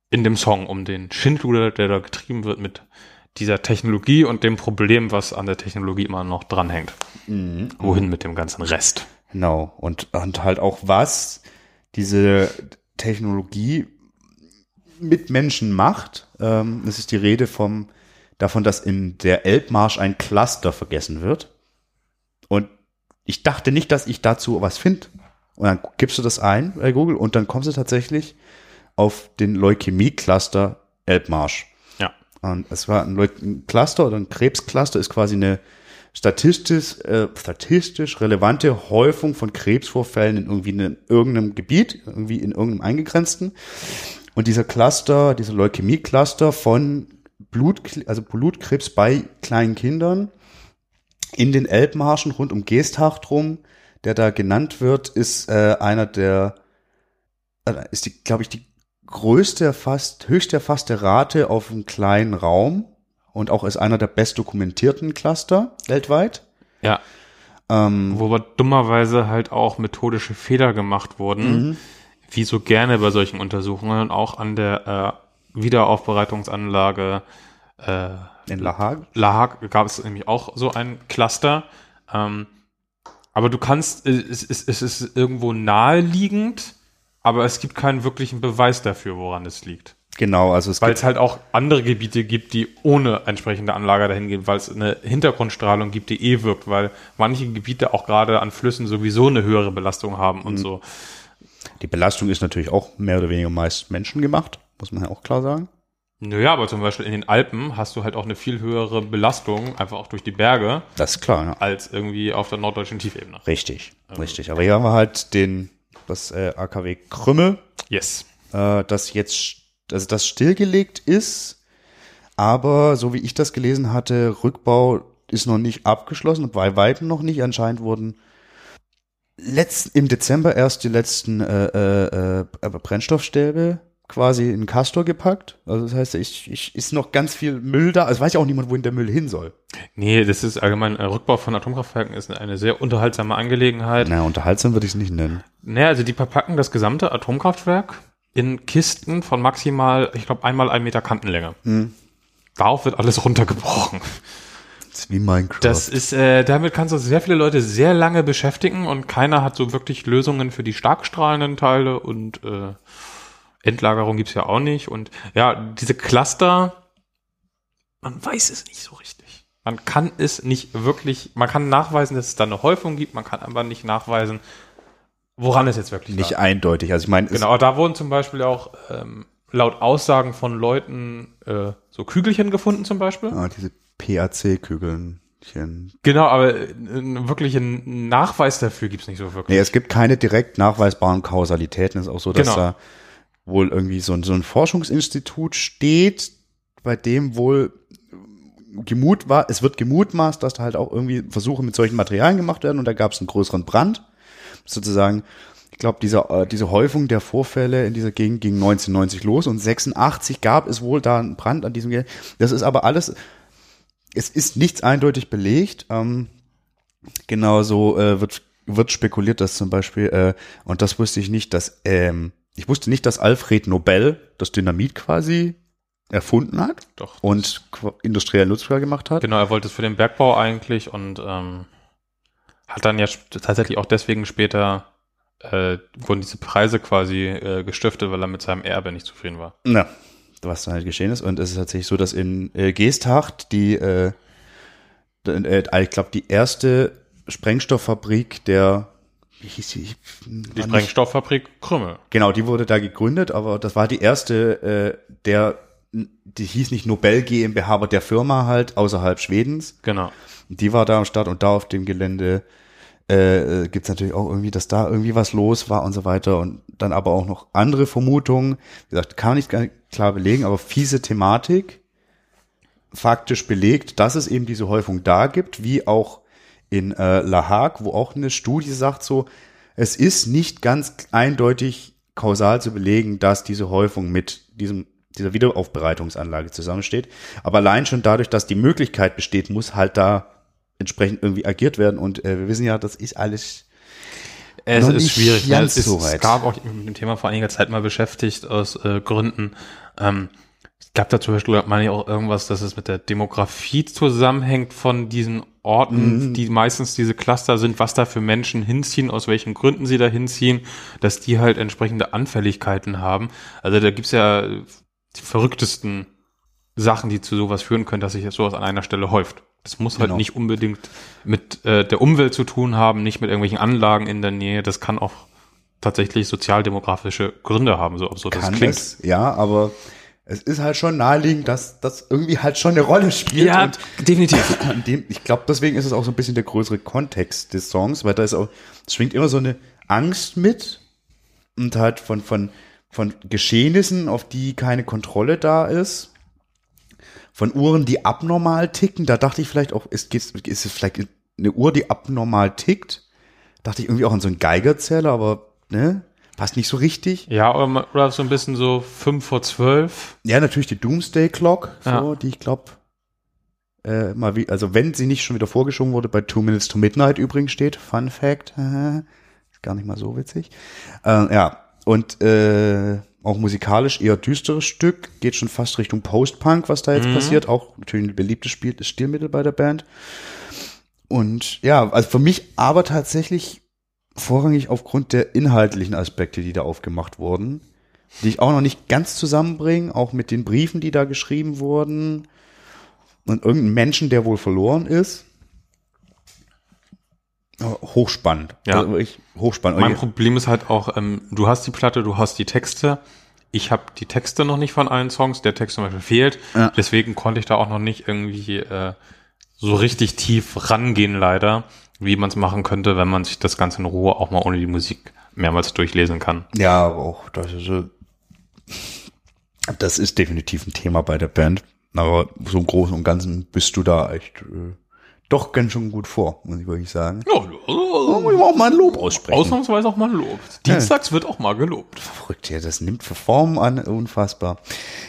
S2: in dem Song um den Schindluder, der da getrieben wird mit dieser Technologie und dem Problem, was an der Technologie immer noch dranhängt. Wohin mit dem ganzen Rest?
S3: Genau. Und, und halt auch was diese Technologie mit Menschen macht. Ähm, das ist die Rede vom, davon, dass in der Elbmarsch ein Cluster vergessen wird. Und ich dachte nicht, dass ich dazu was finde. Und dann gibst du das ein bei Google und dann kommst du tatsächlich auf den Leukämie-Cluster Elbmarsch.
S2: Ja.
S3: Und es war ein, Leu ein Cluster oder ein Krebscluster ist quasi eine statistisch, äh, statistisch relevante Häufung von Krebsvorfällen in irgendwie in irgendeinem Gebiet, irgendwie in irgendeinem eingegrenzten. Und dieser Cluster, dieser Leukämie-Cluster von Blut, also Blutkrebs bei kleinen Kindern in den Elbmarschen rund um Geesthacht rum, der da genannt wird, ist äh, einer der, äh, ist die, glaube ich, die größte erfasst, höchst erfasste Rate auf einem kleinen Raum und auch ist einer der best dokumentierten Cluster weltweit.
S2: Ja.
S3: Ähm,
S2: Wo aber dummerweise halt auch methodische Fehler gemacht wurden, wie so gerne bei solchen Untersuchungen auch an der äh, Wiederaufbereitungsanlage äh,
S3: in La Hague.
S2: La Hague gab es nämlich auch so ein Cluster. Ähm, aber du kannst, äh, es, es, es ist irgendwo naheliegend, aber es gibt keinen wirklichen Beweis dafür, woran es liegt.
S3: Genau, also es
S2: Weil es halt auch andere Gebiete gibt, die ohne entsprechende Anlage dahin gehen, weil es eine Hintergrundstrahlung gibt, die eh wirkt, weil manche Gebiete auch gerade an Flüssen sowieso eine höhere Belastung haben und so.
S3: die Belastung ist natürlich auch mehr oder weniger meist menschengemacht, muss man ja auch klar sagen.
S2: Naja, aber zum Beispiel in den Alpen hast du halt auch eine viel höhere Belastung, einfach auch durch die Berge,
S3: Das ist klar, ja.
S2: als irgendwie auf der norddeutschen Tiefebene.
S3: Richtig, richtig. Aber hier haben wir halt den, das äh, AKW Krümmel,
S2: Yes.
S3: äh, das jetzt, also das stillgelegt ist, aber so wie ich das gelesen hatte, Rückbau ist noch nicht abgeschlossen, bei Weitem noch nicht. Anscheinend wurden letzt, im Dezember erst die letzten äh, äh, äh, Brennstoffstäbe quasi in Castor gepackt. Also das heißt, ich, ich ist noch ganz viel Müll da. Also weiß ja auch niemand, wohin der Müll hin soll.
S2: Nee, das ist allgemein, äh, Rückbau von Atomkraftwerken ist eine sehr unterhaltsame Angelegenheit.
S3: Na, unterhaltsam würde ich es nicht nennen.
S2: Naja, also die verpacken das gesamte Atomkraftwerk in Kisten von maximal, ich glaube, einmal ein Meter Kantenlänge. Darauf wird alles runtergebrochen.
S3: Das ist wie Minecraft.
S2: Das ist, äh, damit kannst du sehr viele Leute sehr lange beschäftigen und keiner hat so wirklich Lösungen für die starkstrahlenden Teile und äh, Endlagerung gibt's ja auch nicht. Und ja, diese Cluster, man weiß es nicht so richtig. Man kann es nicht wirklich, man kann nachweisen, dass es da eine Häufung gibt, man kann aber nicht nachweisen, woran es jetzt wirklich
S3: nicht
S2: lag.
S3: eindeutig. Also ich meine,
S2: Genau, da wurden zum Beispiel auch ähm, laut Aussagen von Leuten äh, so Kügelchen gefunden zum Beispiel.
S3: ah, diese PAC-Kügelchen.
S2: Genau, aber äh, wirklich einen Nachweis dafür gibt's nicht so wirklich.
S3: Nee, es gibt keine direkt nachweisbaren Kausalitäten. Es ist auch so, dass
S2: Genau.
S3: da wohl irgendwie so ein, so ein Forschungsinstitut steht, bei dem wohl gemut war, es wird gemutmaßt, dass da halt auch irgendwie Versuche mit solchen Materialien gemacht werden und da gab es einen größeren Brand. Sozusagen, ich glaube, diese, äh, diese Häufung der Vorfälle in dieser Gegend ging 1990 los und 86 gab es wohl da einen Brand an diesem Gelände. Das ist aber alles, es ist nichts eindeutig belegt. Ähm, genauso äh, wird, wird spekuliert, dass zum Beispiel, äh, und das wusste ich nicht, dass, ähm, ich wusste nicht, dass Alfred Nobel das Dynamit quasi erfunden hat
S2: Doch.
S3: und industriell nutzbar gemacht hat.
S2: Genau, er wollte es für den Bergbau eigentlich und ähm, hat dann ja tatsächlich auch deswegen später äh, wurden diese Preise quasi äh, gestiftet, weil er mit seinem Erbe nicht zufrieden war.
S3: Na, was dann halt geschehen ist. Und es ist tatsächlich so, dass in äh, Geesthacht die, äh, äh, ich glaube, die erste Sprengstofffabrik der, wie hieß die?
S2: Die Sprengstofffabrik Krümmel.
S3: Genau, die wurde da gegründet, aber das war die erste, äh, der, die hieß nicht Nobel GmbH, aber der Firma halt außerhalb Schwedens.
S2: Genau.
S3: Die war da am Start und da auf dem Gelände äh, äh, gibt's natürlich auch irgendwie, dass da irgendwie was los war und so weiter und dann aber auch noch andere Vermutungen. Wie gesagt, kann man nicht- klar belegen, aber fiese Thematik faktisch belegt, dass es eben diese Häufung da gibt, wie auch in äh, La Hague, wo auch eine Studie sagt so, es ist nicht ganz eindeutig kausal zu belegen, dass diese Häufung mit diesem dieser Wiederaufbereitungsanlage zusammensteht. Aber allein schon dadurch, dass die Möglichkeit besteht, muss halt da entsprechend irgendwie agiert werden. Und äh, wir wissen ja, das ist alles
S2: Es
S3: Noch
S2: ist
S3: nicht
S2: schwierig. Ne?
S3: ganz
S2: Es ist,
S3: so weit.
S2: es gab auch mit dem Thema vor einiger Zeit mal beschäftigt aus äh, Gründen. Ähm, es gab da zum Beispiel, meine ich auch irgendwas, dass es mit der Demografie zusammenhängt von diesen
S3: Mhm.
S2: Orten, die meistens diese Cluster sind, was da für Menschen hinziehen, aus welchen Gründen sie da hinziehen, dass die halt entsprechende Anfälligkeiten haben. Also da gibt's ja die verrücktesten Sachen, die zu sowas führen können, dass sich sowas an einer Stelle häuft. Das muss halt
S3: Genau.
S2: nicht unbedingt mit äh, der Umwelt zu tun haben, nicht mit irgendwelchen Anlagen in der Nähe. Das kann auch tatsächlich sozialdemografische Gründe haben, so absurd das
S3: kann
S2: klingt.
S3: es, ja, aber es ist halt schon naheliegend, dass das irgendwie halt schon eine Rolle spielt. und
S2: definitiv.
S3: dem, ich glaube, deswegen ist es auch so ein bisschen der größere Kontext des Songs, weil da ist auch, es schwingt immer so eine Angst mit und halt von, von, von Geschehnissen, auf die keine Kontrolle da ist. Von Uhren, die abnormal ticken. Da dachte ich vielleicht auch, ist, ist, es vielleicht eine Uhr, die abnormal tickt? Dachte ich irgendwie auch an so einen Geigerzähler, aber ne, passt nicht so richtig.
S2: Ja, oder, oder so ein bisschen so fünf vor zwölf.
S3: Ja, natürlich die Doomsday Clock, so,
S2: Ja.
S3: die ich glaube, äh, mal wie, also wenn sie nicht schon wieder vorgeschoben wurde, bei Two Minutes to Midnight übrigens steht, Fun Fact, ist gar nicht mal so witzig. Äh, ja, und äh, auch musikalisch eher düsteres Stück, geht schon fast Richtung Post-Punk, was da jetzt passiert, auch natürlich ein beliebtes Spiel, Stilmittel bei der Band. Und ja, also für mich aber tatsächlich vorrangig aufgrund der inhaltlichen Aspekte, die da aufgemacht wurden, die ich auch noch nicht ganz zusammenbringe, auch mit den Briefen, die da geschrieben wurden und irgendein Menschen, der wohl verloren ist. Aber Hochspannend.
S2: Ja.
S3: Also hochspannend.
S2: Mein Problem ist halt auch, ähm, du hast die Platte, du hast die Texte. Ich habe die Texte noch nicht von allen Songs. Der Text zum Beispiel fehlt.
S3: Ja.
S2: Deswegen konnte ich da auch noch nicht irgendwie äh, so richtig tief rangehen, leider, wie man es machen könnte, wenn man sich das Ganze in Ruhe auch mal ohne die Musik mehrmals durchlesen kann.
S3: Ja, aber auch das ist, das ist definitiv ein Thema bei der Band. Aber so im Großen und Ganzen bist du da echt äh, doch ganz schön gut vor, muss ich wirklich sagen.
S2: Ja,
S3: Da muss ich auch mal ein Lob aussprechen.
S2: ausnahmsweise auch mal lobt. Dienstags wird auch mal gelobt.
S3: Verrückt, ja, das nimmt für Formen an, unfassbar.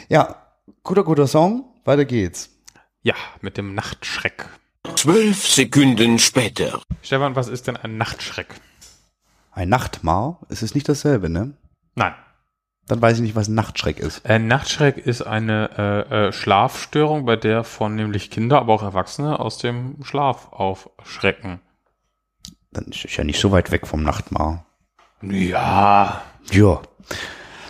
S3: Ja, guter, guter Song, weiter geht's.
S2: Ja, mit dem Nachtschreck.
S1: Zwölf Sekunden später.
S2: Stefan, was ist denn ein Nachtschreck?
S3: Ein Nachtmar, es ist nicht dasselbe, ne?
S2: Nein.
S3: Dann weiß ich nicht, was Nachtschreck ist.
S2: Äh, Nachtschreck ist eine äh, äh, Schlafstörung, bei der vornehmlich Kinder, aber auch Erwachsene aus dem Schlaf aufschrecken.
S3: Dann ist es ja nicht so weit weg vom Nachtmar.
S2: Ja.
S3: Ja,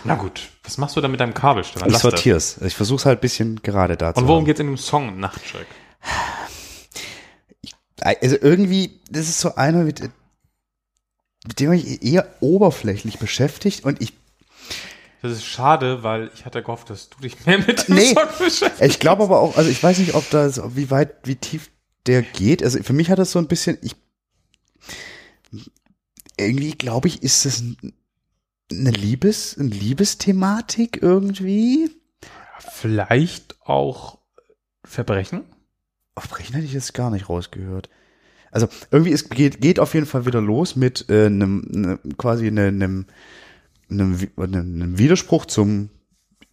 S2: Na gut. Was machst du da mit deinem Kabel, Stefan?
S3: ich
S2: Lass das.
S3: sortier's. Ich versuch's halt ein bisschen gerade da
S2: Und worum
S3: haben.
S2: geht's in dem Song Nachtschreck?
S3: Also irgendwie, das ist so einer, mit, mit dem sich eher oberflächlich beschäftigt und ich
S2: Das ist schade, weil ich hatte gehofft, dass du dich mehr mit dem
S3: Nee.
S2: Song beschäftigst.
S3: Ich glaube aber auch, also ich weiß nicht, ob das, wie weit, wie tief der geht. Also für mich hat das so ein bisschen, ich, irgendwie glaube ich, ist das ein- eine Liebes, eine Liebesthematik irgendwie.
S2: Vielleicht auch Verbrechen?
S3: Auf Brechen hätte ich jetzt gar nicht rausgehört. Also irgendwie es geht, geht auf jeden Fall wieder los mit äh, einem, ne, quasi einem, einem, einem, einem Widerspruch zum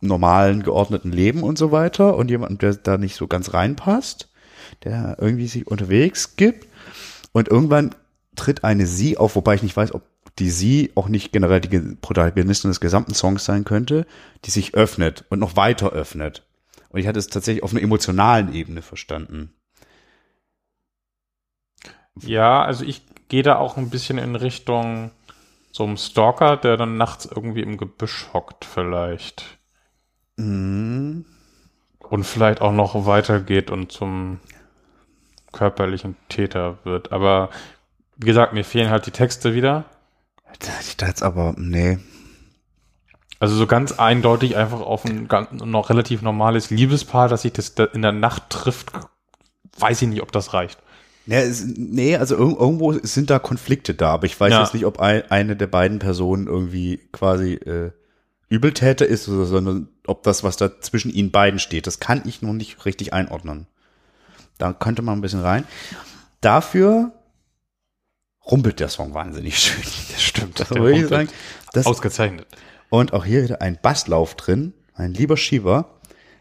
S3: normalen geordneten Leben und so weiter und jemand, der da nicht so ganz reinpasst, der irgendwie sich unterwegs gibt und irgendwann tritt eine Sie auf, wobei ich nicht weiß, ob die Sie auch nicht generell die Protagonistin des gesamten Songs sein könnte, die sich öffnet und noch weiter öffnet. Und ich hatte es tatsächlich auf einer emotionalen Ebene verstanden.
S2: Ja, also ich gehe da auch ein bisschen in Richtung so einem Stalker, der dann nachts irgendwie im Gebüsch hockt vielleicht.
S3: Mhm.
S2: Und vielleicht auch noch weitergeht und zum körperlichen Täter wird. Aber wie gesagt, mir fehlen halt die Texte wieder.
S3: Hätte ich da jetzt aber, nee.
S2: Also so ganz eindeutig einfach auf ein ganz, noch relativ normales Liebespaar, das sich das da in der Nacht trifft, weiß ich nicht, ob das reicht.
S3: Nee, es, nee also irg- irgendwo sind da Konflikte da, aber ich weiß
S2: Ja.
S3: jetzt nicht, ob ein, eine der beiden Personen irgendwie quasi äh, Übeltäter ist, sondern ob das, was da zwischen ihnen beiden steht, das kann ich noch nicht richtig einordnen. Da könnte man ein bisschen rein. Dafür rumpelt der Song wahnsinnig schön.
S2: Das stimmt.
S3: Das würde ich sagen. Das,
S2: Ausgezeichnet.
S3: und auch hier wieder ein Basslauf drin, ein lieber Schieber.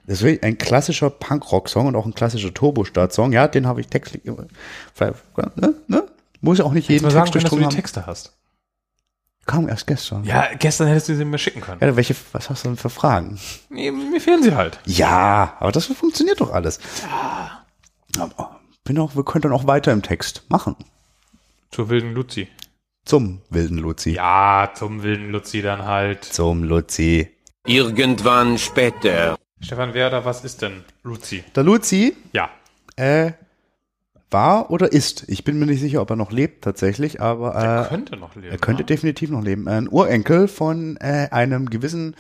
S3: Das ist wirklich ein klassischer Punkrock-Song und auch ein klassischer Turbostart-Song. Ja, den habe ich textlich. Ne, ne? Muss ja auch nicht jeden
S2: Mal sagen
S3: Text
S2: können, dass du die. Texte hast.
S3: Kam erst gestern.
S2: Ja, gestern hättest du sie mir schicken können.
S3: Ja, welche, was hast du denn für Fragen?
S2: Nee, mir fehlen sie halt.
S3: Ja, aber das funktioniert doch alles. Ja. Aber bin auch, wir können dann auch weiter im Text machen.
S2: Zur wilden Luzi.
S3: Zum wilden Luzi.
S2: Ja, zum wilden Luzi dann halt.
S3: Zum Luzi.
S1: Irgendwann später.
S2: Stefan Werder, was ist denn Luzi?
S3: Der Luzi,
S2: Ja.
S3: äh, war oder ist. Ich bin mir nicht sicher, ob er noch lebt tatsächlich, aber
S2: Er
S3: äh,
S2: könnte noch leben.
S3: er könnte
S2: ne?
S3: definitiv noch leben. Ein Urenkel von äh, einem gewissen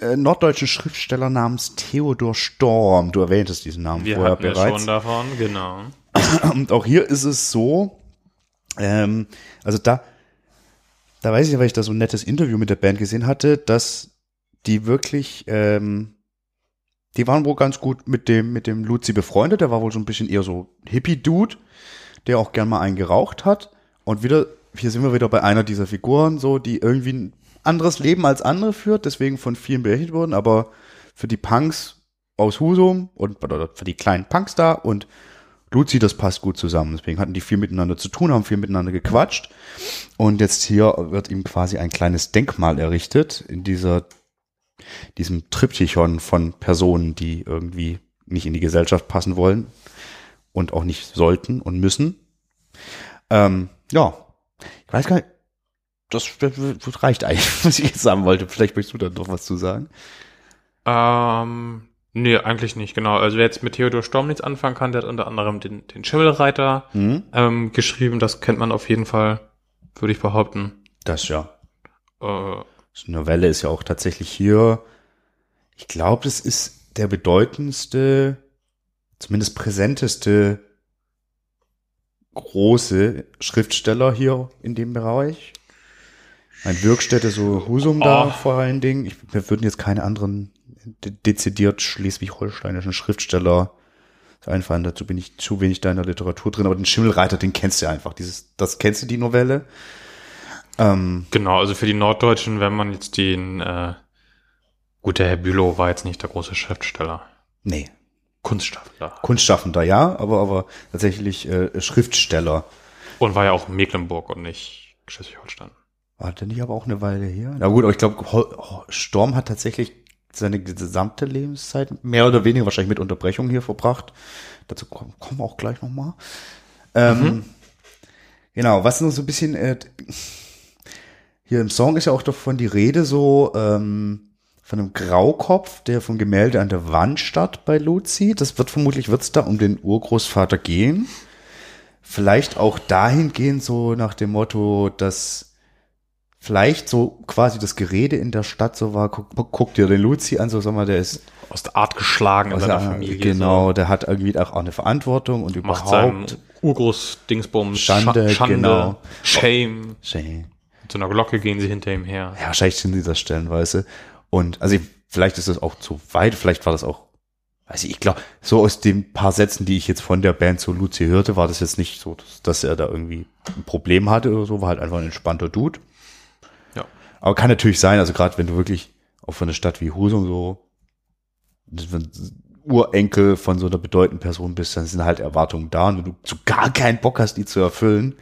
S3: äh, norddeutschen Schriftsteller namens Theodor Storm. Du erwähntest diesen Namen
S2: Wir
S3: vorher bereits.
S2: schon davon, genau.
S3: Und auch hier ist es so, ähm, also da, da weiß ich, weil ich da so ein nettes Interview mit der Band gesehen hatte, dass die wirklich, ähm, die waren wohl ganz gut mit dem, mit dem Luzi befreundet. Der war wohl so ein bisschen eher so Hippie-Dude, der auch gern mal einen geraucht hat. Und wieder, hier sind wir wieder bei einer dieser Figuren, so, die irgendwie ein anderes Leben als andere führt, deswegen von vielen berechtigt wurden, aber für die Punks aus Husum und oder für die kleinen Punks da und Luzi, das passt gut zusammen. Deswegen hatten die viel miteinander zu tun, haben viel miteinander gequatscht. Und jetzt hier wird ihm quasi ein kleines Denkmal errichtet in dieser, diesem Triptychon von Personen, die irgendwie nicht in die Gesellschaft passen wollen und auch nicht sollten und müssen. Ähm, ja, ich weiß gar nicht, das, das reicht eigentlich, was ich jetzt sagen wollte. Vielleicht möchtest du da noch was zu sagen.
S2: Ähm, nee, eigentlich nicht, genau. Also wer jetzt mit Theodor Storm nichts anfangen kann, der hat unter anderem den, den Schimmelreiter
S3: Mhm.
S2: ähm, geschrieben. Das kennt man auf jeden Fall, würde ich behaupten.
S3: Das ja.
S2: Äh,
S3: Die Novelle ist ja auch tatsächlich hier, ich glaube, das ist der bedeutendste, zumindest präsenteste große Schriftsteller hier in dem Bereich. Ein Wirkstätte, so Husum da
S2: Oh.
S3: vor allen Dingen. Ich, mir würden jetzt keine anderen de dezidiert schleswig-holsteinischen Schriftsteller einfallen. Dazu bin ich zu wenig da in der Literatur drin. Aber den Schimmelreiter, den kennst du ja einfach. Dieses, das kennst du, die Novelle. Ähm,
S2: genau, also für die Norddeutschen, wenn man jetzt den, äh, gut, der Herr Bülow war jetzt nicht der große Schriftsteller.
S3: nee,
S2: Kunstschaffender.
S3: Kunstschaffender, ja, aber, aber tatsächlich äh, Schriftsteller.
S2: Und war ja auch Mecklenburg und nicht Schleswig-Holstein.
S3: War der nicht aber auch eine Weile hier? Na gut, aber ich glaube, Storm hat tatsächlich seine gesamte Lebenszeit mehr oder weniger wahrscheinlich mit Unterbrechung hier verbracht. Dazu kommen, kommen wir auch gleich nochmal. Ähm, Genau, was noch so ein bisschen äh, hier im Song ist ja auch davon die Rede so ähm, von einem Graukopf, der vom Gemälde an der Wand statt bei Luzi. Das wird vermutlich wird's da um den Urgroßvater gehen. Vielleicht auch dahingehend so nach dem Motto, dass vielleicht so quasi das Gerede in der Stadt so war, guck, guck dir den Luzi an, so sag mal, der ist
S2: Aus der Art geschlagen in seiner Familie.
S3: Genau, der hat irgendwie auch eine Verantwortung und
S2: So. Macht
S3: überhaupt
S2: Urgroß-Dingsbums
S3: Schande,
S2: Scha- Schande,
S3: genau.
S2: Shame.
S3: Shame.
S2: Mit so einer Glocke gehen sie hinter ihm her.
S3: Ja, wahrscheinlich sind sie das stellenweise. Und also ich, vielleicht ist das auch zu weit, vielleicht war das auch, weiß ich, ich glaube, so aus den paar Sätzen, die ich jetzt von der Band zu Luzi hörte, war das jetzt nicht so, dass, dass er da irgendwie ein Problem hatte oder so, war halt einfach ein entspannter Dude.
S2: Ja.
S3: Aber kann natürlich sein, also gerade wenn du wirklich auch von einer Stadt wie Husum so wenn du Urenkel von so einer bedeutenden Person bist, dann sind halt Erwartungen da und wenn du so gar keinen Bock hast, die zu erfüllen,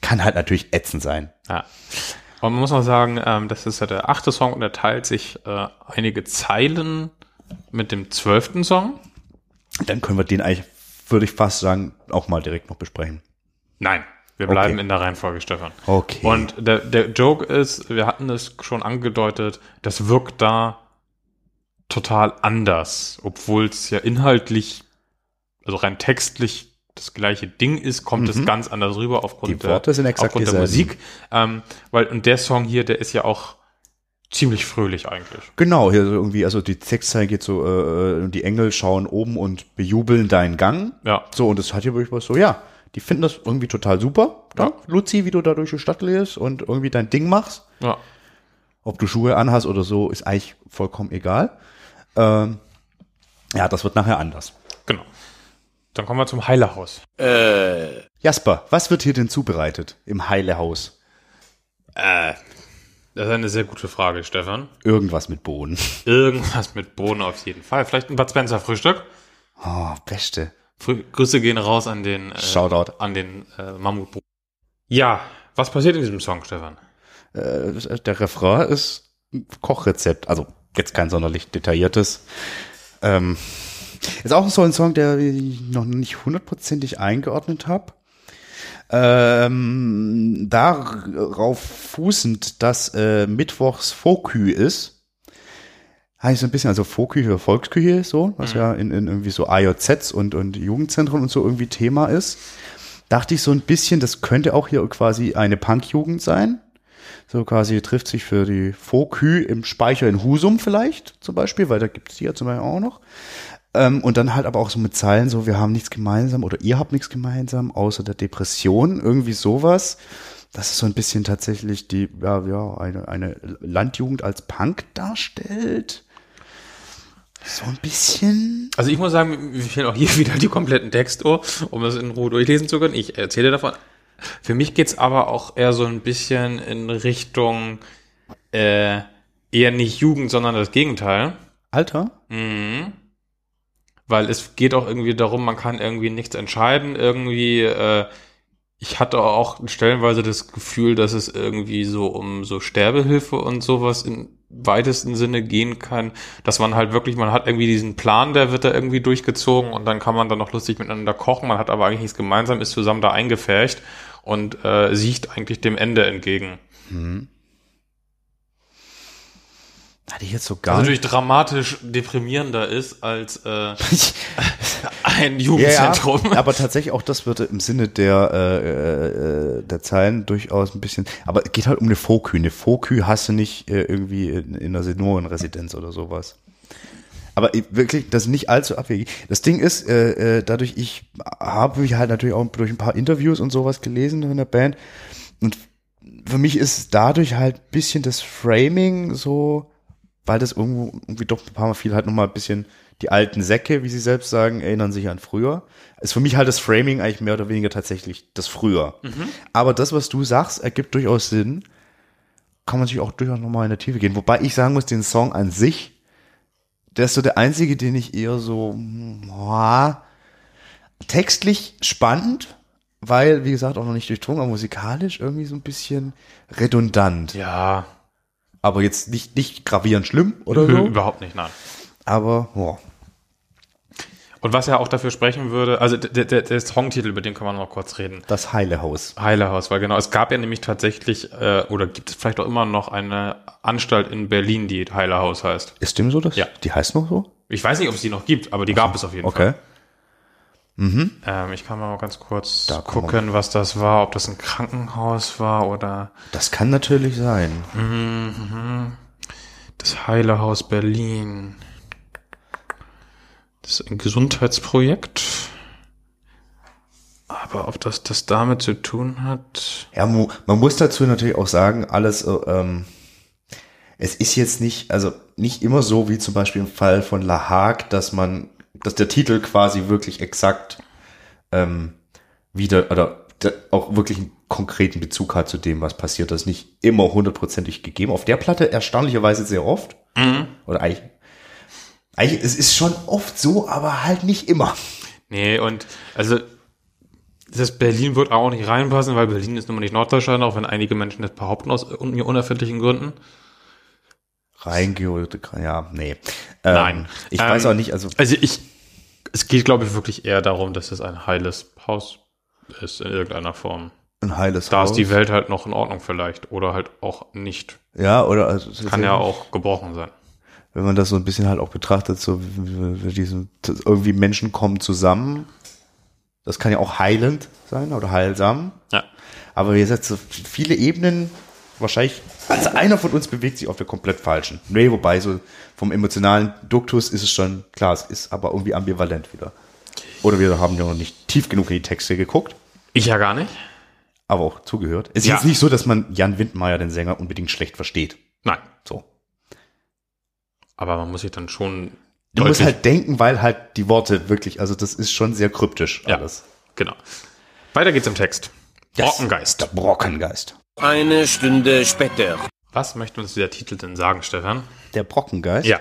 S3: kann halt natürlich ätzend sein.
S2: Ja. Aber man muss auch sagen, ähm, das ist ja der achte Song und er teilt sich äh, einige Zeilen mit dem zwölften Song.
S3: Dann können wir den eigentlich, würde ich fast sagen, auch mal direkt noch besprechen.
S2: Nein, wir bleiben
S3: Okay.
S2: in der Reihenfolge, Stefan.
S3: Okay.
S2: Und der, der Joke ist, wir hatten es schon angedeutet, das wirkt da total anders, obwohl es ja inhaltlich, also rein textlich das gleiche Ding ist, kommt es ganz anders rüber aufgrund
S3: Mhm. Exakt
S2: aufgrund der. Musik. Ähm, weil, und der Song hier, der ist ja auch ziemlich fröhlich eigentlich.
S3: Genau, hier so irgendwie, also die Textzeile geht so, äh, die Engel schauen oben und bejubeln deinen Gang.
S2: Ja.
S3: So, und das hat hier wirklich was so, ja, die finden das irgendwie total super. Ja.
S2: Ja.
S3: Luzi, wie du da durch die Stadt gehst und irgendwie dein Ding machst.
S2: Ja.
S3: Ob du Schuhe anhast oder so, ist eigentlich vollkommen egal. Ähm, ja, das wird nachher anders.
S2: Dann kommen wir zum Heilehaus.
S1: Äh,
S3: Jasper, was wird hier denn zubereitet im Heilehaus?
S2: Äh, das ist eine sehr gute Frage, Stefan.
S3: Irgendwas mit Bohnen.
S2: Irgendwas mit Bohnen auf jeden Fall. Vielleicht ein Bud Spencer Frühstück.
S3: Oh, beste.
S2: Frü Grüße gehen raus an den, äh,
S3: Shoutout.
S2: an den äh, Mammutbruder. Ja, was passiert in diesem Song, Stefan?
S3: Äh, der Refrain ist ein Kochrezept. Also jetzt kein sonderlich detailliertes. Ähm, ist auch so ein Song, der ich noch nicht hundertprozentig eingeordnet habe. Ähm, darauf fußend, dass äh, Mittwochs Fokü ist, habe ich so ein bisschen, also Foküche, Volksküche, so, was ja in, in irgendwie so AJZs und, und Jugendzentren und so irgendwie Thema ist, dachte ich so ein bisschen, das könnte auch hier quasi eine Punkjugend sein. So quasi trifft sich für die Fokü im Speicher in Husum vielleicht zum Beispiel, weil da gibt es die ja zum Beispiel auch noch. Ähm, und dann halt aber auch so mit Zeilen so, wir haben nichts gemeinsam oder ihr habt nichts gemeinsam, außer der Depression, irgendwie sowas. Das ist so ein bisschen tatsächlich die, ja, ja, eine, eine Landjugend als Punk darstellt. So ein bisschen.
S2: Also ich muss sagen, mir fehlen auch hier wieder die kompletten Texte, um das in Ruhe durchlesen zu können. Ich erzähle davon. Für mich geht's aber auch eher so ein bisschen in Richtung äh, eher nicht Jugend, sondern das Gegenteil.
S3: Alter?
S2: Mhm. Weil es geht auch irgendwie darum, man kann irgendwie nichts entscheiden. Irgendwie, äh, ich hatte auch stellenweise das Gefühl, dass es irgendwie so um so Sterbehilfe und sowas im weitesten Sinne gehen kann, dass man halt wirklich, man hat irgendwie diesen Plan, der wird da irgendwie durchgezogen und dann kann man dann noch lustig miteinander kochen, man hat aber eigentlich nichts gemeinsam, ist zusammen da eingefärcht und äh, sieht eigentlich dem Ende entgegen.
S3: Hatte ich jetzt so gar
S2: natürlich dramatisch deprimierender ist als äh, ein Jugendzentrum.
S3: Ja, aber tatsächlich auch das würde im Sinne der, äh, äh, der Zeilen durchaus ein bisschen, aber es geht halt um eine Fokü. Eine Fokü hast du nicht äh, irgendwie in, in einer Seniorenresidenz oder sowas. Aber ich- wirklich, das ist nicht allzu abwegig. Das Ding ist, äh, äh, dadurch, ich habe mich halt natürlich auch durch ein paar Interviews und sowas gelesen in der Band und für mich ist dadurch halt ein bisschen das Framing so, weil das irgendwo irgendwie doch ein paar Mal viel halt nochmal ein bisschen die alten Säcke, wie sie selbst sagen, erinnern sich an früher. Ist für mich halt das Framing eigentlich mehr oder weniger tatsächlich das früher. Aber das, was du sagst, ergibt durchaus Sinn. Kann man sich auch durchaus nochmal in der Tiefe gehen. Wobei ich sagen muss, den Song an sich, der ist so der einzige, den ich eher so, boah, textlich spannend, weil, wie gesagt, auch noch nicht durchdrungen, aber musikalisch irgendwie so ein bisschen redundant.
S2: Ja,
S3: Aber jetzt nicht, nicht gravierend schlimm oder so.
S2: überhaupt nicht, nein.
S3: Aber, boah.
S2: Und was ja auch dafür sprechen würde, also der, der, der Songtitel, über den können wir noch kurz reden.
S3: Das heile Haus.
S2: Heilehaus, weil genau, es gab ja nämlich tatsächlich, äh, oder gibt es vielleicht auch immer noch eine Anstalt in Berlin, die Heilehaus heißt.
S3: Ist dem so das?
S2: Ja.
S3: Die heißt noch so?
S2: Ich weiß nicht, ob es die noch gibt, aber die gab es auf jeden
S3: Okay.
S2: Fall. Ähm, ich kann mal ganz kurz
S3: Da
S2: gucken, was das war, ob das ein Krankenhaus war oder
S3: Das kann natürlich sein.
S2: das Heilehaus Berlin. Das ist ein Gesundheitsprojekt. Aber ob das das damit zu tun hat?
S3: Ja, man muss dazu natürlich auch sagen, alles, äh, ähm, es ist jetzt nicht, also nicht immer so wie zum Beispiel im Fall von La Hague, dass man, dass der Titel quasi wirklich exakt ähm, wieder oder der auch wirklich einen konkreten Bezug hat zu dem, was passiert. Das ist nicht immer hundertprozentig gegeben. Auf der Platte erstaunlicherweise sehr oft. Oder eigentlich, eigentlich, es ist schon oft so, aber halt nicht immer.
S2: Nee, und also das Berlin wird auch nicht reinpassen, weil Berlin ist nun mal nicht Norddeutschland, auch wenn einige Menschen das behaupten aus mir unerfindlichen Gründen.
S3: Reingeholt, ja, nee. Ähm,
S2: Nein.
S3: Ich
S2: Ähm,
S3: weiß auch nicht, also
S2: Also ich, es geht, glaube ich, wirklich eher darum, dass es ein heiles Haus ist in irgendeiner Form.
S3: ein heiles
S2: Da
S3: Haus.
S2: ist die Welt halt noch in Ordnung vielleicht oder halt auch nicht.
S3: Ja, oder also, es
S2: Kann ja auch gebrochen sein.
S3: wenn man das so ein bisschen halt auch betrachtet, so diesen, irgendwie Menschen kommen zusammen. Das kann ja auch heilend sein oder heilsam.
S2: Ja.
S3: Aber wie gesagt, so viele Ebenen, wahrscheinlich, also einer von uns bewegt sich auf der komplett falschen. Nee, wobei so vom emotionalen Duktus ist es schon klar, es ist aber irgendwie ambivalent wieder. Oder wir haben ja noch nicht tief genug in die Texte geguckt,
S2: Ich ja gar nicht.
S3: aber auch zugehört. Es ist
S2: Ja.
S3: jetzt nicht so, dass man Jan Windmeier, den Sänger, unbedingt schlecht versteht.
S2: Nein.
S3: So.
S2: Aber man muss sich dann schon.
S3: Du musst halt denken, weil halt die Worte wirklich, also das ist schon sehr kryptisch
S2: Ja.
S3: alles.
S2: Genau. Weiter geht's im Text. Brockengeist.
S3: Der Brockengeist.
S1: Eine Stunde später.
S2: Was möchte uns dieser Titel denn sagen, Stefan?
S3: Der Brockengeist.
S2: Ja.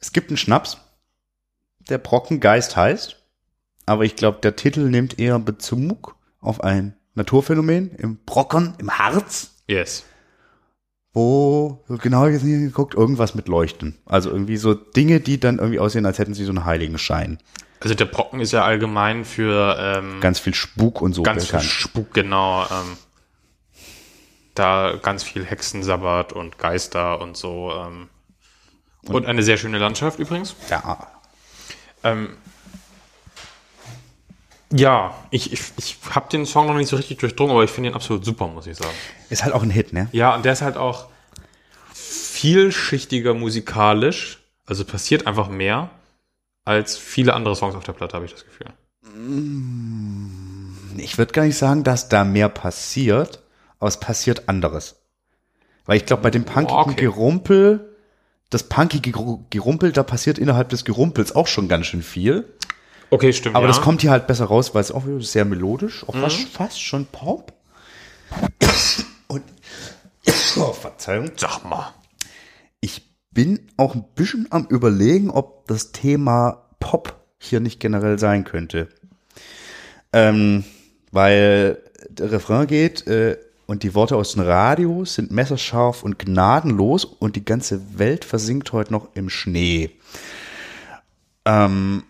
S3: Es gibt einen Schnaps, der Brockengeist heißt, aber ich glaube, der Titel nimmt eher Bezug auf ein Naturphänomen im Brocken, im Harz,
S2: Yes.
S3: wo, genau geguckt, irgendwas mit Leuchten. Also irgendwie so Dinge, die dann irgendwie aussehen, als hätten sie so einen Heiligenschein.
S2: Also der Brocken ist ja allgemein für ähm,
S3: Ganz viel Spuk und so
S2: ganz viel
S3: bekannt.
S2: Spuk, genau. Ähm, da ganz viel Hexensabbat und Geister und so. Ähm, und, eine sehr schöne Landschaft übrigens.
S3: Ja,
S2: Ähm, ja, ich, ich, ich habe den Song noch nicht so richtig durchdrungen, aber ich finde ihn absolut super, muss ich sagen.
S3: ist halt auch ein Hit, ne?
S2: Ja, und der ist halt auch vielschichtiger musikalisch. Also passiert einfach mehr als viele andere Songs auf der Platte, habe ich das Gefühl.
S3: Ich würde gar nicht sagen, dass da mehr passiert, aber es passiert anderes. Weil ich glaube, bei dem punkigen
S2: Okay.
S3: Gerumpel, das punkige Geru- Gerumpel, da passiert innerhalb des Gerumpels auch schon ganz schön viel.
S2: Okay, stimmt.
S3: Aber
S2: ja.
S3: das kommt hier halt besser raus, weil es auch sehr melodisch, auch fast, fast schon Pop. Und, oh, Verzeihung.
S2: Sag mal.
S3: Ich bin auch ein bisschen am überlegen, ob das Thema Pop hier nicht generell sein könnte. Ähm, weil der Refrain geht äh, und die Worte aus dem Radio sind messerscharf und gnadenlos und die ganze Welt versinkt heute noch im Schnee. Ähm,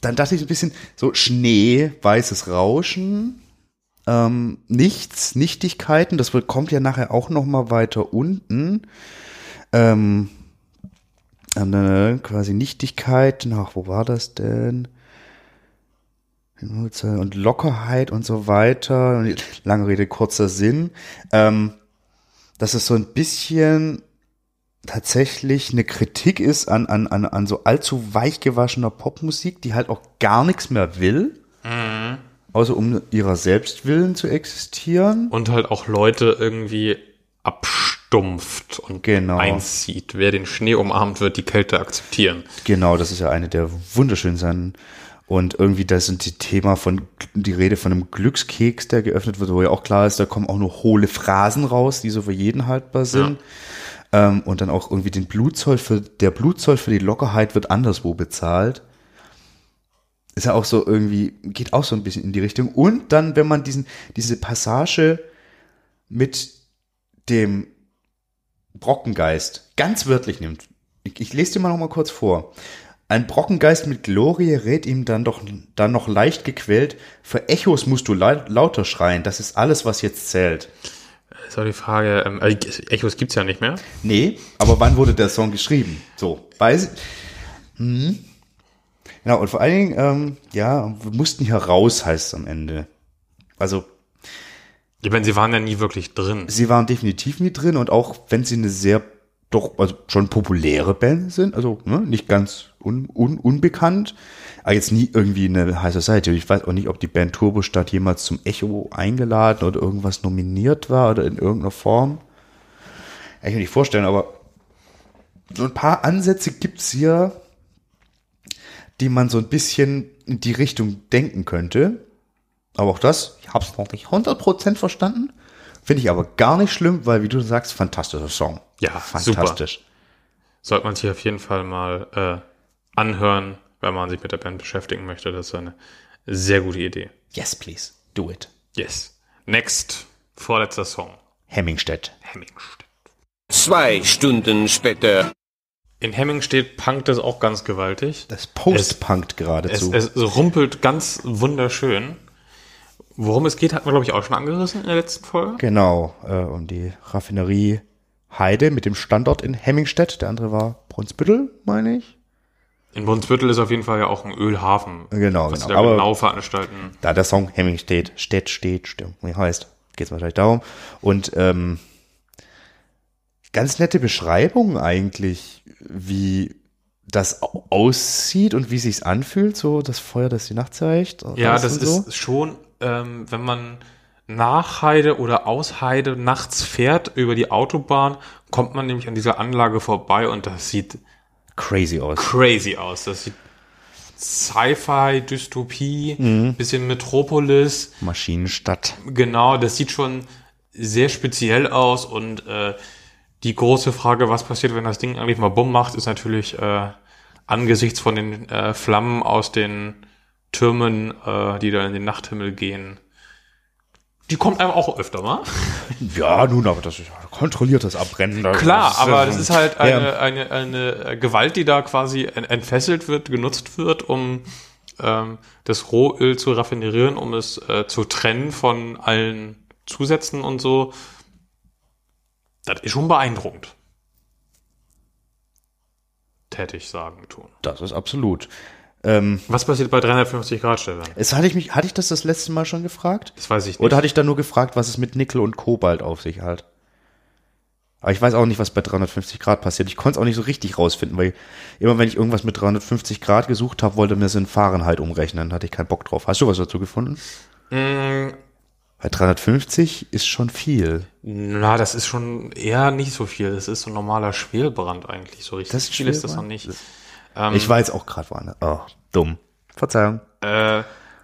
S3: dann dachte ich ein bisschen so Schnee, weißes Rauschen, ähm, nichts, Nichtigkeiten, das kommt ja nachher auch noch mal weiter unten. Ähm, äh, quasi Nichtigkeiten, ach, wo war das denn? Und Lockerheit und so weiter. Lange Rede, kurzer Sinn. Ähm, dass es so ein bisschen tatsächlich eine Kritik ist an, an, an, an so allzu weich gewaschener Popmusik, die halt auch gar nichts mehr will. Außer um ihrer selbst willen zu existieren.
S2: Und halt auch Leute irgendwie abstumpft und
S3: Genau.
S2: einzieht. Wer den Schnee umarmt, wird die Kälte akzeptieren.
S3: Genau, das ist ja eine der wunderschönen Sachen. Und irgendwie, da sind die Thema von, die Rede von einem Glückskeks, der geöffnet wird, wo ja auch klar ist, da kommen auch nur hohle Phrasen raus, die so für jeden haltbar sind. Ähm, und dann auch irgendwie den Blutzoll für, der Blutzoll für die Lockerheit wird anderswo bezahlt. Ist ja auch so irgendwie, geht auch so ein bisschen in die Richtung. Und dann, wenn man diesen, diese Passage mit dem Brockengeist ganz wörtlich nimmt. Ich, ich lese dir mal noch mal kurz vor. Ein Brockengeist mit Glorie rät ihm dann doch dann noch leicht gequält, für Echos musst du lau- lauter schreien, das ist alles, was jetzt zählt.
S2: Ist auch die Frage, ähm, äh, Echos gibt's ja nicht mehr.
S3: Nee, aber wann wurde der Song geschrieben? So, weiß hm. Genau, und vor allen Dingen, ähm, ja, wir mussten hier raus, heißt es am Ende. Also,
S2: Ich meine, sie waren ja nie wirklich drin.
S3: sie waren definitiv nie drin und auch wenn sie eine sehr doch also schon populäre Band sind, also ne, nicht ganz un, un, unbekannt, aber jetzt nie irgendwie eine High Society. Ich weiß auch nicht, ob die Band Turbostadt jemals zum Echo eingeladen oder irgendwas nominiert war oder in irgendeiner Form. Ich kann mir nicht vorstellen, aber so ein paar Ansätze gibt's hier, die man so ein bisschen in die Richtung denken könnte. Aber auch das, ich habe es noch nicht 100% verstanden. Finde ich aber gar nicht schlimm, weil, wie du sagst, fantastischer Song.
S2: Ja,
S3: fantastisch.
S2: Sollte man sich auf jeden Fall mal äh, anhören, wenn man sich mit der Band beschäftigen möchte. Das ist eine sehr gute Idee.
S3: Yes, please, do it.
S2: Yes. Next. Vorletzter Song.
S3: Hemmingstedt.
S2: Hemmingstedt.
S1: Zwei Stunden später.
S2: In Hemmingstedt punkt es auch ganz gewaltig.
S3: Das Post-Punkt
S2: Es,
S3: geradezu.
S2: es rumpelt ganz wunderschön. Worum es geht, hat man, glaube ich, auch schon angerissen in der letzten Folge.
S3: genau, äh, um die Raffinerie Heide mit dem Standort in Hemmingstedt. Der andere war Brunsbüttel, meine ich.
S2: In Brunsbüttel ist auf jeden Fall ja auch ein Ölhafen.
S3: Genau,
S2: was
S3: genau.
S2: da
S3: Aber-
S2: genau veranstalten.
S3: Da der Song Hemmingstedt, Stedt steht, stimmt, wie heißt, geht es wahrscheinlich darum. Und ähm, ganz nette Beschreibung eigentlich, wie das au- aussieht und wie sich's anfühlt, so das Feuer, das die Nacht zeigt.
S2: Ja, das ist
S3: so.
S2: schon, ähm, wenn man nach Heide oder aus Heide nachts fährt über die Autobahn, kommt man nämlich an dieser Anlage vorbei und das sieht
S3: Crazy aus.
S2: crazy aus. Das sieht Sci-Fi, Dystopie, bisschen Metropolis.
S3: Maschinenstadt.
S2: Genau, das sieht schon sehr speziell aus und äh, die große Frage, was passiert, wenn das Ding eigentlich mal Bumm macht, ist natürlich äh, angesichts von den äh, Flammen aus den Türmen, äh, die da in den Nachthimmel gehen. Die kommt einem auch öfter mal.
S3: Ja, nun, aber das ist kontrolliertes Abbrennen. Das
S2: Klar,
S3: ist,
S2: aber
S3: äh,
S2: das ist halt eine,
S3: Ja.
S2: eine, eine Gewalt, die da quasi en- entfesselt wird, genutzt wird, um ähm, das Rohöl zu raffinerieren, um es äh, zu trennen von allen Zusätzen und so. Das ist schon beeindruckend. Tätig sagen, tun.
S3: Das ist absolut. Ähm,
S2: Was passiert bei 350 Grad, Stefan?
S3: es hatte ich mich, hatte ich das das letzte Mal schon gefragt?
S2: Das weiß ich nicht.
S3: Oder hatte ich dann nur gefragt, was es mit Nickel und Kobalt auf sich hat? Aber ich weiß auch nicht, was bei 350 Grad passiert. Ich konnte es auch nicht so richtig rausfinden, weil immer wenn ich irgendwas mit 350 Grad gesucht habe, wollte mir es in Fahrenheit umrechnen. Hatte ich keinen Bock drauf. Hast du was dazu gefunden?
S2: Mm,
S3: Bei 350 ist schon viel.
S2: na, das ist schon eher nicht so viel. Das ist so ein normaler Schwelbrand eigentlich. So richtig
S3: Das ist
S2: viel ist das noch nicht. Ähm,
S3: ich war jetzt auch gerade woanders. Oh, dumm. Verzeihung.
S2: Äh,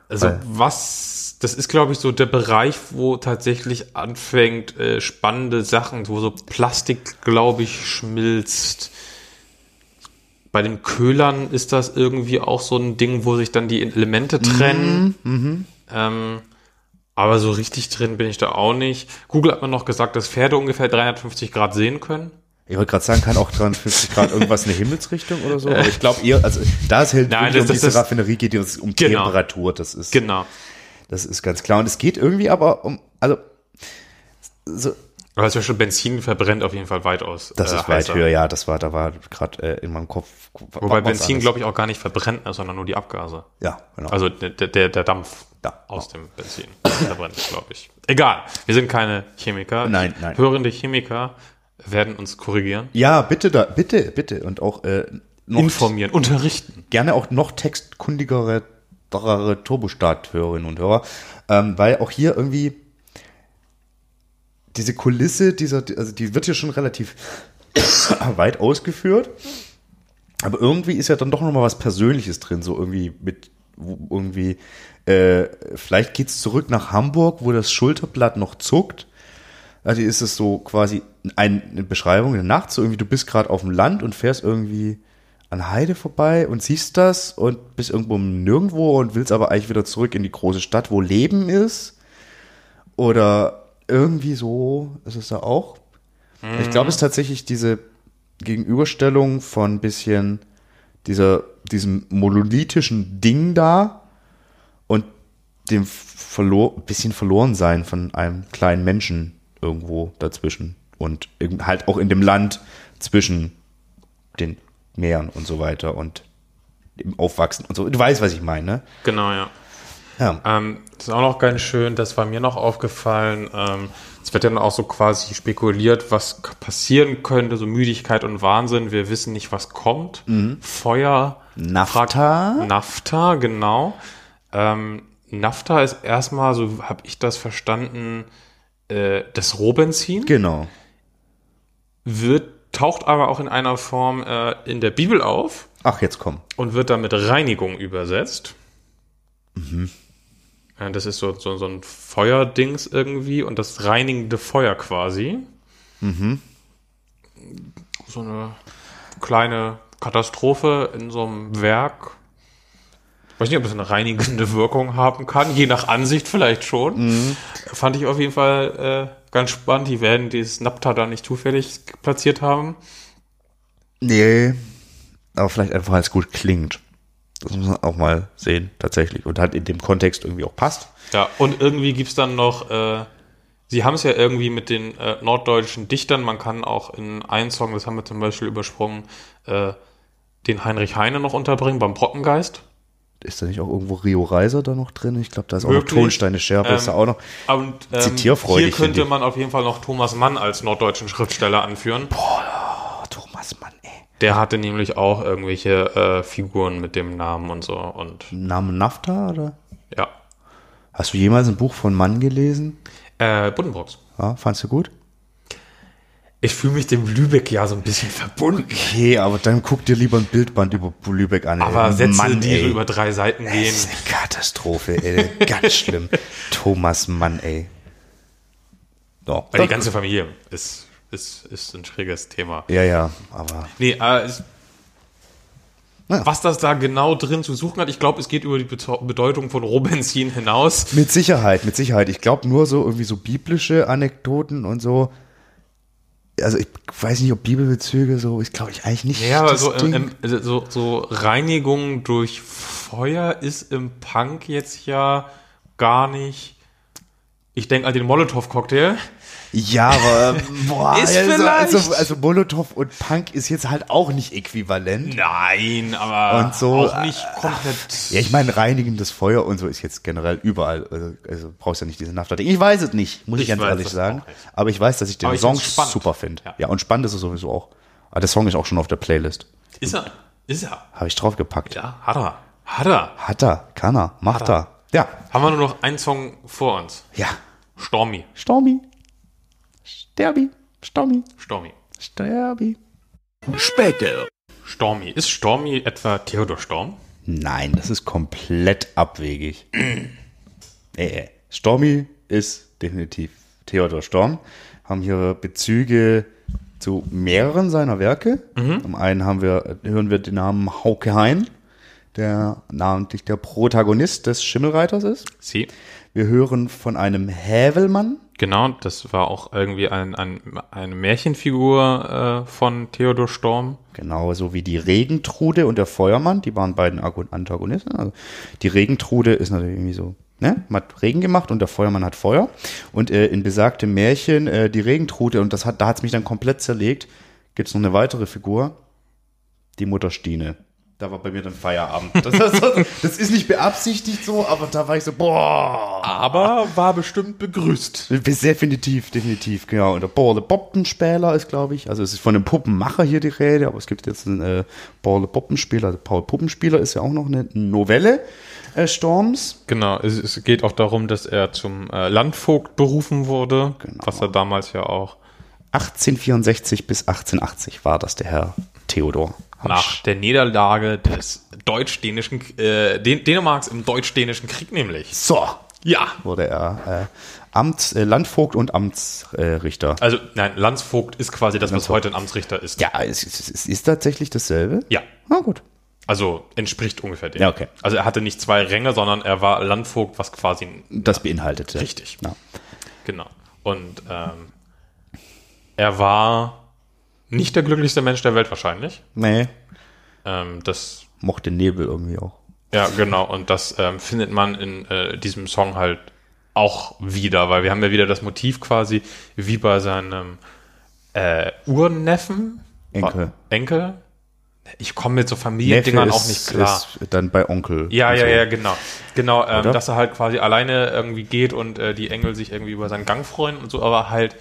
S2: also
S3: Weil-
S2: was, das ist glaube ich so der Bereich, wo tatsächlich anfängt äh, spannende Sachen, wo so Plastik, glaube ich, schmilzt. Bei den Köhlern ist das irgendwie auch so ein Ding, wo sich dann die Elemente trennen. Ähm, aber so richtig drin bin ich da auch nicht. Google hat mir noch gesagt, dass Pferde ungefähr 350 Grad sehen können.
S3: Ich wollte gerade sagen, kann auch 350 Grad irgendwas in der Himmelsrichtung oder so? Aber ich glaube eher, also da es halt
S2: Nein, das-
S3: um
S2: das-
S3: diese
S2: das-
S3: Raffinerie geht, es um
S2: Genau.
S3: Temperatur. Das ist,
S2: Genau.
S3: das ist ganz klar. Und es geht irgendwie aber um, also so,
S2: Aber zum Beispiel Benzin verbrennt auf jeden Fall weitaus.
S3: das
S2: äh,
S3: ist weit
S2: heißer.
S3: höher. Ja, das war, da war gerade äh, in meinem Kopf.
S2: Wobei Benzin, glaube ich, auch gar nicht verbrennt, sondern nur die Abgase.
S3: Ja, genau.
S2: Also der, der, der Dampf
S3: Ja.
S2: aus dem Benzin verbrennt, glaube ich. Egal, wir sind keine Chemiker.
S3: Nein, nein.
S2: Hörende Chemiker werden uns korrigieren,
S3: ja, bitte da, bitte, bitte. Und auch äh, noch
S2: informieren, unterrichten.
S3: gerne auch noch textkundigere darere Turbostart-Hörerinnen und Hörer, ähm, weil auch hier irgendwie diese Kulisse, dieser, also die wird hier schon relativ weit ausgeführt, aber irgendwie ist ja dann doch noch mal was Persönliches drin, so irgendwie mit irgendwie äh, vielleicht geht's zurück nach Hamburg, wo das Schulterblatt noch zuckt. Also ist es so quasi ein, eine Beschreibung in der Nacht, so irgendwie du bist gerade auf dem Land und fährst irgendwie an Heide vorbei und siehst das und bist irgendwo nirgendwo und willst aber eigentlich wieder zurück in die große Stadt, wo Leben ist. Oder irgendwie so ist es da auch. Ich glaube, es ist tatsächlich diese Gegenüberstellung von ein bisschen dieser, diesem monolithischen Ding da und dem verlor, bisschen verloren sein von einem kleinen Menschen irgendwo dazwischen und halt auch in dem Land zwischen den Meeren und so weiter und im Aufwachsen und so. Du weißt, was ich meine, ne?
S2: Genau, ja.
S3: Ja.
S2: Ähm, das ist auch noch ganz schön, das war mir noch aufgefallen. Ähm, es wird dann auch so quasi spekuliert, was passieren könnte, so Müdigkeit und Wahnsinn. Wir wissen nicht, was kommt. Feuer.
S3: Nafta?
S2: Frag- Nafta, genau. Ähm, Nafta ist erstmal, so habe ich das verstanden, äh, das Rohbenzin.
S3: Genau.
S2: wird, taucht aber auch in einer Form äh, in der Bibel auf
S3: Ach, jetzt komm.
S2: und wird dann mit Reinigung übersetzt. Ja, das ist so, so, so ein Feuerdings irgendwie und das reinigende Feuer quasi. So eine kleine Katastrophe in so einem Werk. Weiß nicht, ob es eine reinigende Wirkung haben kann, je nach Ansicht vielleicht schon. Fand ich auf jeden Fall äh, ganz spannend. Die werden dieses Napta da nicht zufällig platziert haben.
S3: Nee. Aber vielleicht einfach, weil es gut klingt. Das muss man auch mal sehen, tatsächlich. Und halt in dem Kontext irgendwie auch passt.
S2: Ja, und irgendwie gibt's dann noch, äh, sie haben es ja irgendwie mit den äh, norddeutschen Dichtern, man kann auch in einen Song, das haben wir zum Beispiel übersprungen, äh, den Heinrich Heine noch unterbringen beim Brockengeist.
S3: Ist da nicht auch irgendwo Rio Reiser da noch drin? Ich glaube, da ist auch noch. Tonsteine Scherbe, ist da
S2: Ähm,
S3: auch noch.
S2: Und ähm,
S3: Zitierfreudig,
S2: hier könnte man auf jeden Fall noch Thomas Mann als norddeutschen Schriftsteller anführen.
S3: Oh, Thomas Mann, ey.
S2: Der hatte nämlich auch irgendwelche äh, Figuren mit dem Namen und so und
S3: Name Nafta, oder?
S2: ja.
S3: Hast du jemals ein Buch von Mann gelesen?
S2: Äh, Buddenbrooks.
S3: Ja, fandst du gut?
S2: Ich fühle mich dem Lübeck ja so ein bisschen verbunden.
S3: Okay, aber dann guck dir lieber ein Bildband über Lübeck an. ey.
S2: Aber Sätze,
S3: Mann,
S2: die über drei Seiten
S3: Das
S2: gehen.
S3: ist eine Katastrophe, ey. Ganz schlimm. Thomas Mann, ey. Doch.
S2: Weil die ganze Familie ist, ist, ist ein schräges Thema.
S3: ja, ja, aber
S2: Nee, äh, es,
S3: Ja.
S2: was das da genau drin zu suchen hat, ich glaube, es geht über die Bedeutung von Rohbenzin hinaus.
S3: mit Sicherheit, mit Sicherheit. Ich glaube nur so irgendwie so biblische Anekdoten und so. Also ich weiß nicht, ob Bibelbezüge so, ist glaube ich eigentlich nicht.
S2: Ja, aber so,
S3: Ding.
S2: ähm, ähm, so, so Reinigung durch Feuer ist im Punk jetzt ja gar nicht. Ich denke an den Molotow-Cocktail.
S3: Ja, aber boah,
S2: Ist
S3: also,
S2: vielleicht-
S3: also, also Molotow und Punk ist jetzt halt auch nicht äquivalent.
S2: Nein, aber
S3: Und so,
S2: auch nicht komplett.
S3: Ja, ich meine, reinigendes Feuer und so ist jetzt generell überall. Also, also brauchst ja nicht diese Nafta. Ich weiß es nicht, muss ich,
S2: Ich
S3: ganz ehrlich sagen. Aber ich weiß, dass ich den
S2: ich
S3: Song super finde. Ja.
S2: Ja.
S3: und spannend ist es sowieso auch. Aber der Song ist auch schon auf der Playlist.
S2: Ist er? Ist er?
S3: Habe ich draufgepackt.
S2: Ja, hat er. Hat er.
S3: Hat er, kann er, macht er. Ja,
S2: Haben wir nur noch einen Song vor uns.
S3: ja.
S2: Stormy.
S3: Stormy. Sterbi. Stormy.
S2: Stormy.
S3: Sterbi.
S1: Später.
S2: Stormy. Ist Stormy etwa Theodor Storm?
S3: Nein, das ist komplett abwegig. äh, Stormy ist definitiv Theodor Storm. Haben hier Bezüge zu mehreren seiner Werke. Zum einen haben wir, hören wir den Namen Hauke Hein, der namentlich der Protagonist des Schimmelreiters ist.
S2: Sie.
S3: Wir hören von einem Hävelmann.
S2: Genau, das war auch irgendwie ein, ein, eine Märchenfigur äh, von Theodor Storm.
S3: Genauso wie die Regentrude und der Feuermann, die waren beiden Agon- Antagonisten. Also die Regentrude ist natürlich irgendwie so, ne? Man hat Regen gemacht und der Feuermann hat Feuer. Und äh, in besagtem Märchen, äh, die Regentrude, und das hat, da hat es mich dann komplett zerlegt, gibt es noch eine weitere Figur, die Mutter Stine. Da war bei mir dann Feierabend. Das, das, das ist nicht beabsichtigt so, aber da war ich so, boah.
S2: Aber war bestimmt begrüßt.
S3: Definitiv, definitiv, genau. Und der Borle Poppenspieler ist, glaube ich, also es ist von einem Puppenmacher hier die Rede, aber es gibt jetzt einen äh, Borle Poppenspieler, also Paul Puppenspieler ist ja auch noch eine Novelle äh, Storms.
S2: Genau, es, es geht auch darum, dass er zum äh, Landvogt berufen wurde,
S3: Genau.
S2: was er damals ja auch
S3: 1864 bis 1880 war das der Herr Theodor.
S2: Nach der Niederlage des deutsch-dänischen, äh, Dän Dänemarks im deutsch-dänischen Krieg nämlich.
S3: So
S2: Ja.
S3: wurde er äh, Amts, äh, Landvogt und Amtsrichter. Richter.
S2: Also, nein, Landsvogt ist quasi das, was heute ein Amtsrichter ist.
S3: ja, es, es, es ist tatsächlich dasselbe.
S2: Ja.
S3: Na gut.
S2: Also entspricht ungefähr dem.
S3: Ja, okay.
S2: Also er hatte nicht zwei Ränge, sondern er war Landvogt, was quasi
S3: Das beinhaltete.
S2: Richtig.
S3: Ja.
S2: Genau. Und ähm, er war nicht der glücklichste Mensch der Welt wahrscheinlich.
S3: Nee,
S2: Ähm, das,
S3: mochte Nebel irgendwie auch.
S2: ja, genau. Und das ähm, findet man in äh, diesem Song halt auch wieder, weil wir haben ja wieder das Motiv quasi wie bei seinem äh, Urneffen.
S3: Enkel.
S2: Enkel. Ich komme mit so Familiendingern auch nicht klar.
S3: Ist dann bei Onkel.
S2: Ja, ja,
S3: so.
S2: ja, genau. Genau, ähm, dass er halt quasi alleine irgendwie geht und äh, die Engel sich irgendwie über seinen Gang freuen und so, aber halt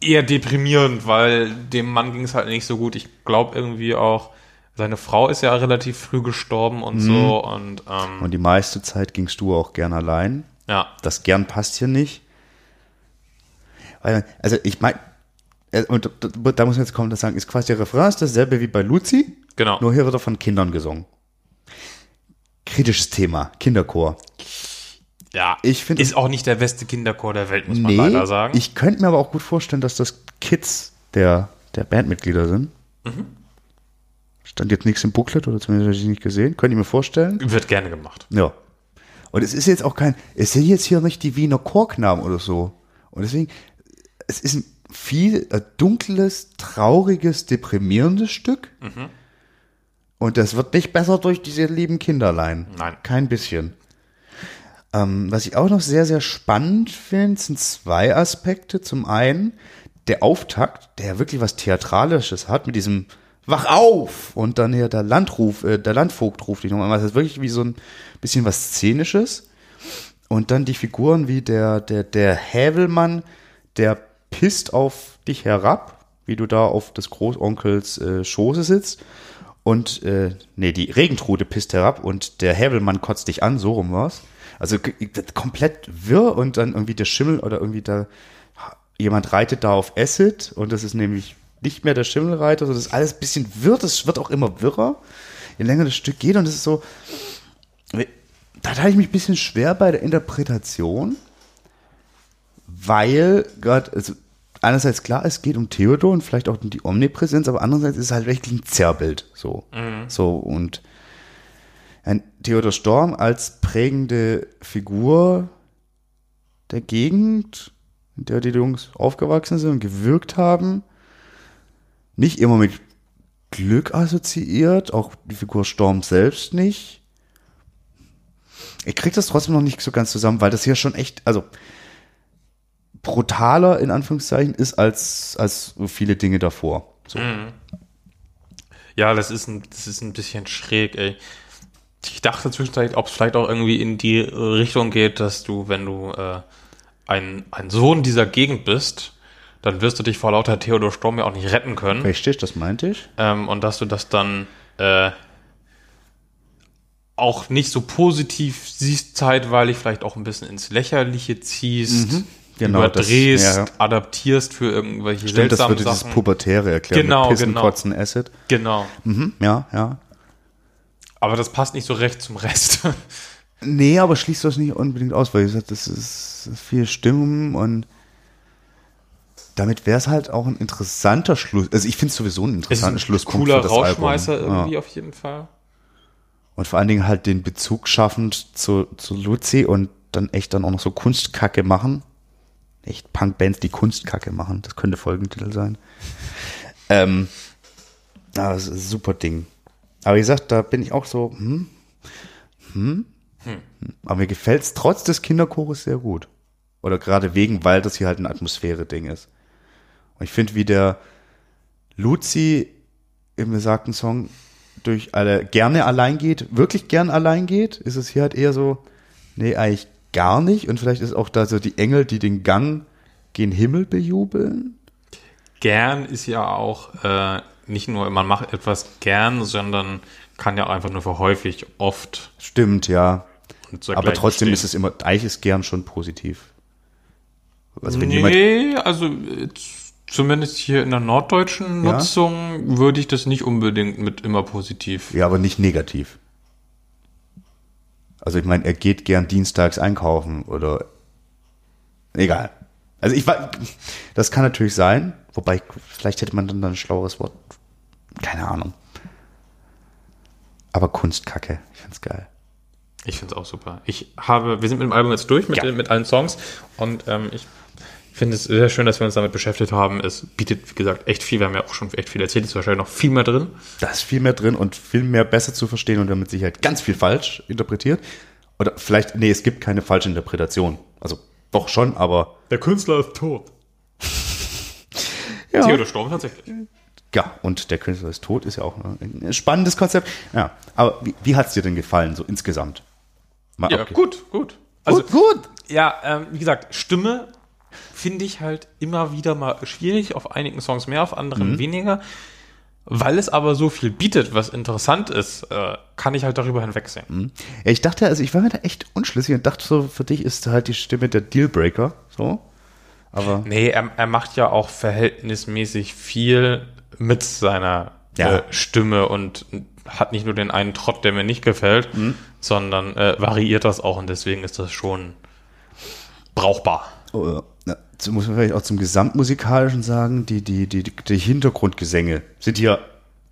S2: eher deprimierend, weil dem Mann ging es halt nicht so gut. Ich glaube irgendwie auch, seine Frau ist ja relativ früh gestorben und so und ähm,
S3: Und die meiste Zeit gingst du auch gern allein.
S2: ja,
S3: Das gern passt hier nicht. Also ich meine, und da- muss man jetzt kommen und sagen, ist quasi der Refrain ist dasselbe wie bei Luzi,
S2: genau.
S3: nur hier wird er von Kindern gesungen. Kritisches Thema, Kinderchor.
S2: Ja,
S3: ich find-
S2: ist auch nicht der beste Kinderchor der Welt, muss man
S3: Nee,
S2: leider sagen.
S3: ich könnte mir aber auch gut vorstellen, dass das Kids der, der Bandmitglieder sind.
S2: Mhm.
S3: Stand jetzt nichts im Booklet oder zumindest habe ich nicht gesehen. Könnte ich mir vorstellen.
S2: Wird gerne gemacht.
S3: Ja. Und es ist jetzt auch kein, es sind jetzt hier nicht die Wiener Chorknaben oder so. Und deswegen, es ist ein viel ein dunkles, trauriges, deprimierendes Stück.
S2: Mhm.
S3: Und das wird nicht besser durch diese lieben Kinderlein.
S2: Nein.
S3: Kein bisschen. Ähm, was ich auch noch sehr, sehr spannend finde, sind zwei Aspekte. Zum einen der Auftakt, der wirklich was Theatralisches hat mit diesem Wach auf! Und dann hier der Landruf, äh, der Landvogt ruft dich nochmal. Das ist wirklich wie so ein bisschen was Szenisches. Und dann die Figuren wie der, der, der Hävelmann, der pisst auf dich herab, wie du da auf des Großonkels äh, Schoße sitzt. Und, äh, nee, die Regentrude pisst herab und der Hävelmann kotzt dich an, so rum war's. Also komplett wirr und dann irgendwie der Schimmel oder irgendwie da jemand reitet da auf Acid und das ist nämlich nicht mehr der Schimmelreiter, das ist alles ein bisschen wirr, das wird auch immer wirrer, je länger das Stück geht und es ist so, da tat ich mich ein bisschen schwer bei der Interpretation, weil gerade, also einerseits klar, es geht um Theodor und vielleicht auch um die Omnipräsenz, aber andererseits ist es halt wirklich ein Zerrbild, so, so und ein Theodor Storm als prägende Figur der Gegend, in der die Jungs aufgewachsen sind und gewirkt haben, nicht immer mit Glück assoziiert, auch die Figur Storm selbst nicht. Ich krieg das trotzdem noch nicht so ganz zusammen, weil das hier schon echt, also brutaler in Anführungszeichen ist als, als viele Dinge davor. So.
S2: Ja, das ist ein, das ist ein bisschen schräg, ey. Ich dachte zwischenzeitlich, ob es vielleicht auch irgendwie in die Richtung geht, dass du, wenn du äh, ein, ein Sohn dieser Gegend bist, dann wirst du dich vor lauter Theodor Storm ja auch nicht retten können.
S3: Richtig, das meinte ich.
S2: Ähm, und dass du das dann äh, auch nicht so positiv siehst, zeitweilig vielleicht auch ein bisschen ins Lächerliche ziehst,
S3: Genau, das-
S2: überdrehst,
S3: ja.
S2: adaptierst für irgendwelche
S3: Stimmt, das
S2: seltsamen
S3: würde dieses
S2: Sachen.
S3: Pubertäre erklären.
S2: Genau,
S3: mit Pissen,
S2: genau.
S3: Kotzen, Acid.
S2: genau.
S3: Mhm, ja, ja.
S2: Aber das passt nicht so recht zum Rest.
S3: Nee, aber schließt das nicht unbedingt aus, weil wie gesagt, das ist viel Stimmung und damit wäre es halt auch ein interessanter Schluss. Also ich finde es sowieso einen
S2: ist
S3: interessanten
S2: ein
S3: Schlusspunkt
S2: cooler
S3: für das
S2: Rauschmeißer
S3: Album.
S2: irgendwie
S3: Ja.
S2: auf jeden Fall.
S3: Und vor allen Dingen halt den Bezug schaffend zu, zu Luzi und dann echt dann auch noch so Kunstkacke machen. Echt Punkbands, die Kunstkacke machen. Das könnte Folgentitel sein. Ähm, das ist ein super Ding. Aber wie gesagt, da bin ich auch so, hm, hm. Aber mir gefällt es trotz des Kinderchores sehr gut. Oder gerade wegen, weil das hier halt ein Atmosphäre-Ding ist. Und ich finde, wie der Luzi im besagten Song durch alle gerne allein geht, wirklich gern allein geht, ist es hier halt eher so, nee, eigentlich gar nicht. Und vielleicht ist auch da so die Engel, die den Gang gen Himmel bejubeln.
S2: Gern ist ja auch äh, nicht nur, man macht etwas gern, sondern kann ja auch einfach nur für häufig, oft
S3: Stimmt, ja. Aber trotzdem
S2: stehen.
S3: ist es immer, eigentlich ist gern schon positiv. Also wenn
S2: nee, also äh, zumindest hier in der norddeutschen
S3: Ja?
S2: Nutzung würde ich das nicht unbedingt mit immer positiv.
S3: ja, aber nicht negativ. Also ich meine, er geht gern dienstags einkaufen oder egal. Also ich war, das kann natürlich sein, wobei vielleicht hätte man dann ein schlaueres Wort. Keine Ahnung. Aber Kunstkacke, ich find's geil.
S2: Ich finde es auch super. Ich habe, wir sind mit dem Album jetzt durch, mit,
S3: Ja.
S2: den- mit allen Songs und ähm, ich finde es sehr schön, dass wir uns damit beschäftigt haben. Es bietet, wie gesagt, echt viel. Wir haben ja auch schon echt viel erzählt. Es ist wahrscheinlich noch viel mehr drin.
S3: Da ist viel mehr drin und viel mehr besser zu verstehen und damit Sicherheit ganz viel falsch interpretiert. Oder vielleicht, nee, es gibt keine falsche Interpretation. Also doch schon, aber
S2: Der Künstler ist tot.
S3: ja.
S2: Theodor Storm tatsächlich.
S3: Ja, und der Künstler ist tot, ist ja auch ein spannendes Konzept. Ja, aber wie, wie hat's dir denn gefallen, so insgesamt? Mal
S2: Ja,
S3: abge-
S2: gut, gut. Also,
S3: gut, gut.
S2: ja, ähm, wie gesagt, Stimme finde ich halt immer wieder mal schwierig. Auf einigen Songs mehr, auf anderen
S3: Mhm.
S2: weniger. Weil es aber so viel bietet, was interessant ist, äh, kann ich halt darüber hinwegsehen.
S3: Ja, ich dachte, also ich war mir da echt unschlüssig und dachte so, für dich ist halt die Stimme der Dealbreaker, so. Aber
S2: Nee, er, er macht ja auch verhältnismäßig viel mit seiner
S3: Ja.
S2: äh, Stimme und hat nicht nur den einen Trott, der mir nicht gefällt,
S3: Mhm.
S2: sondern äh, variiert das auch und deswegen ist das schon brauchbar.
S3: Oh, na, so muss man vielleicht auch zum Gesamtmusikalischen sagen, die, die, die, die Hintergrundgesänge sind hier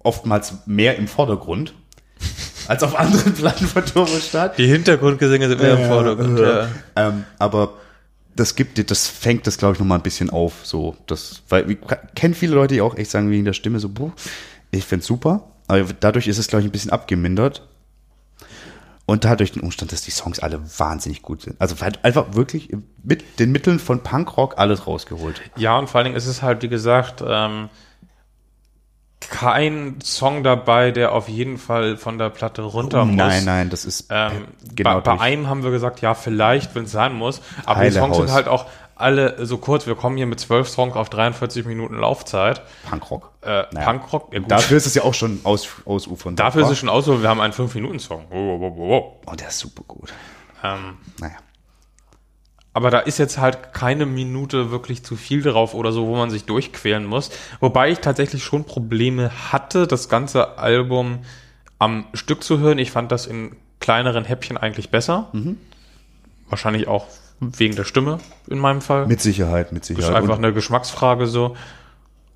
S3: oftmals mehr im Vordergrund als auf anderen Platten von Turbostadt.
S2: Die Hintergrundgesänge sind mehr im Vordergrund. Ja.
S3: Ähm, aber das gibt das fängt das, glaube ich, noch mal ein bisschen auf. So, das, weil ich kenne viele Leute, die auch echt sagen wegen der Stimme so, buh, ich find's super. Aber dadurch ist es, glaube ich, ein bisschen abgemindert. Und dadurch den Umstand, dass die Songs alle wahnsinnig gut sind. Also halt einfach wirklich mit den Mitteln von Punkrock alles rausgeholt.
S2: ja, und vor allen Dingen ist es halt, wie gesagt, ähm, kein Song dabei, der auf jeden Fall von der Platte runter muss.
S3: Nein, nein, das ist
S2: Ähm,
S3: genau
S2: bei, bei einem haben wir gesagt, ja, vielleicht, wenn es sein muss. Aber
S3: Heile
S2: die Songs sind
S3: Haus.
S2: halt auch alle so kurz. Wir kommen hier mit zwölf Songs auf 43 Minuten Laufzeit.
S3: Punkrock.
S2: Äh,
S3: Naja.
S2: Punkrock, ja.
S3: Dafür ist es ja auch schon aus, ausufern.
S2: Dafür ist es schon aus, so, wir haben einen 5-Minuten-Song. Wow, wow, wow, wow.
S3: Oh, der ist super gut.
S2: Ähm,
S3: Naja.
S2: aber da ist jetzt halt keine Minute wirklich zu viel drauf oder so, wo man sich durchquälen muss. Wobei ich tatsächlich schon Probleme hatte, das ganze Album am Stück zu hören. Ich fand das in kleineren Häppchen eigentlich besser. Wahrscheinlich auch wegen der Stimme in meinem Fall.
S3: Mit Sicherheit, mit
S2: Das ist
S3: Sicherheit.
S2: einfach
S3: Und
S2: eine Geschmacksfrage so.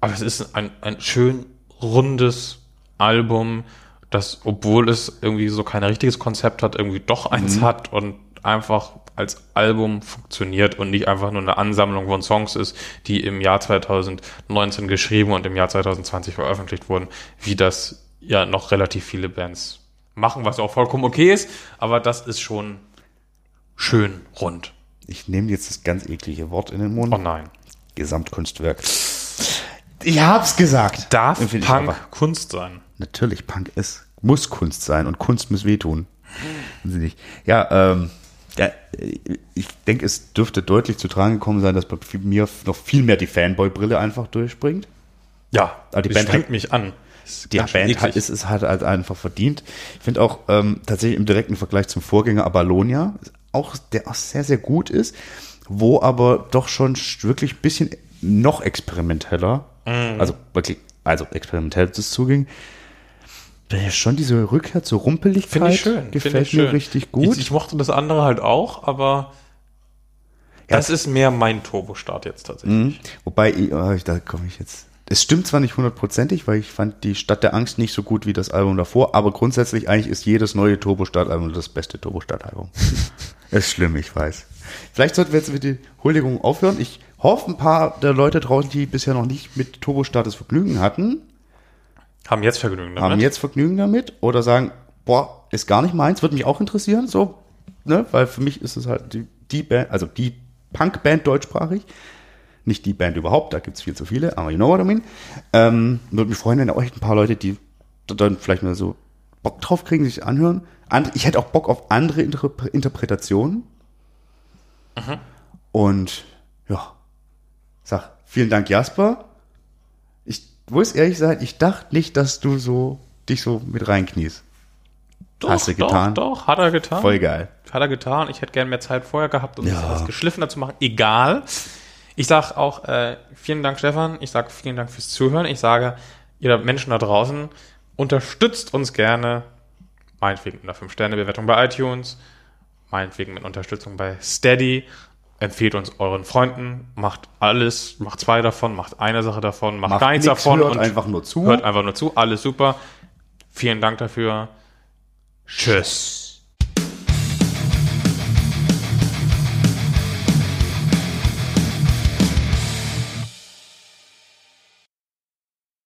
S2: Aber es ist ein, ein schön rundes Album, das, obwohl es irgendwie so kein richtiges Konzept hat, irgendwie doch eins hat und einfach als Album funktioniert und nicht einfach nur eine Ansammlung von Songs ist, die im Jahr 2019 geschrieben und im Jahr 2020 veröffentlicht wurden, wie das ja noch relativ viele Bands machen, was auch vollkommen okay ist, aber das ist schon schön rund.
S3: Ich nehme jetzt das ganz eklige Wort in den Mund.
S2: Oh nein.
S3: Gesamtkunstwerk. Ich hab's gesagt.
S2: Darf Punk
S3: aber.
S2: Kunst sein?
S3: Natürlich, Punk ist, muss Kunst sein und Kunst muss wehtun. Wissen Sie nicht. Ja, ähm, ja, ich denke, es dürfte deutlich zu tragen gekommen sein, dass bei mir noch viel mehr die Fanboy-Brille einfach durchspringt.
S2: Ja,
S3: Aber die
S2: die
S3: Band
S2: springt
S3: hat-
S2: mich an.
S3: Die Band hat, ist es halt, halt einfach verdient. Ich finde auch ähm, tatsächlich im direkten Vergleich zum Vorgänger Abalonia, auch, der auch sehr, sehr gut ist, wo aber doch schon sch- wirklich ein bisschen noch experimenteller,
S2: Mhm.
S3: also wirklich, also experimentell das zuging, ja schon diese Rückkehr zur Rumpeligkeit
S2: Finde ich schön.
S3: gefällt
S2: ich
S3: mir
S2: schön.
S3: richtig gut.
S2: Ich, ich mochte das andere halt auch, aber das ist mehr mein Turbostart jetzt tatsächlich.
S3: Mhm. Wobei, ich- da komme ich jetzt. Es stimmt zwar nicht hundertprozentig, weil ich fand die Stadt der Angst nicht so gut wie das Album davor, aber grundsätzlich eigentlich ist jedes neue Turbo-Start-Album das beste Turbo-Start-Album. ist schlimm, ich weiß. Vielleicht sollten wir jetzt mit den Huldigungen aufhören. Ich hoffe, ein paar der Leute draußen, die bisher noch nicht mit Turbo-Start das Vergnügen hatten,
S2: Haben jetzt Vergnügen damit.
S3: haben jetzt Vergnügen damit oder sagen, boah, ist gar nicht meins, würde mich auch interessieren, so, ne, weil für mich ist es halt die, die Band, also die Punk-Band deutschsprachig, nicht die Band überhaupt, da gibt's viel zu viele, aber you know what I mean. Ähm, würde mich freuen, wenn euch ein paar Leute, die dann vielleicht mal so Bock drauf kriegen, sich anhören. And, ich hätte auch Bock auf andere Inter Interpretationen. Und ja, sag vielen Dank, Jasper. Ich muss ehrlich sein, ich dachte nicht, dass du so dich so mit reinkniest.
S2: doch,
S3: hast du getan?
S2: Doch, doch, hat er getan.
S3: Voll geil.
S2: Hat er getan. Ich hätte gern mehr Zeit vorher gehabt, um
S3: Ja.
S2: das etwas geschliffener zu machen. Egal. Ich sage auch äh, vielen Dank, Stefan. Ich sage vielen Dank fürs Zuhören. Ich sage, ihr Menschen da draußen, unterstützt uns gerne. Meinetwegen mit einer 5-Sterne-Bewertung bei iTunes. Meinetwegen mit Unterstützung bei Steady. Empfehlt uns euren Freunden. Macht alles. Macht zwei davon. Macht eine Sache davon. Macht,
S3: Macht nix,
S2: davon.
S3: hört
S2: und
S3: einfach nur zu.
S2: Hört einfach nur zu. Alles super. Vielen Dank dafür. Tschüss.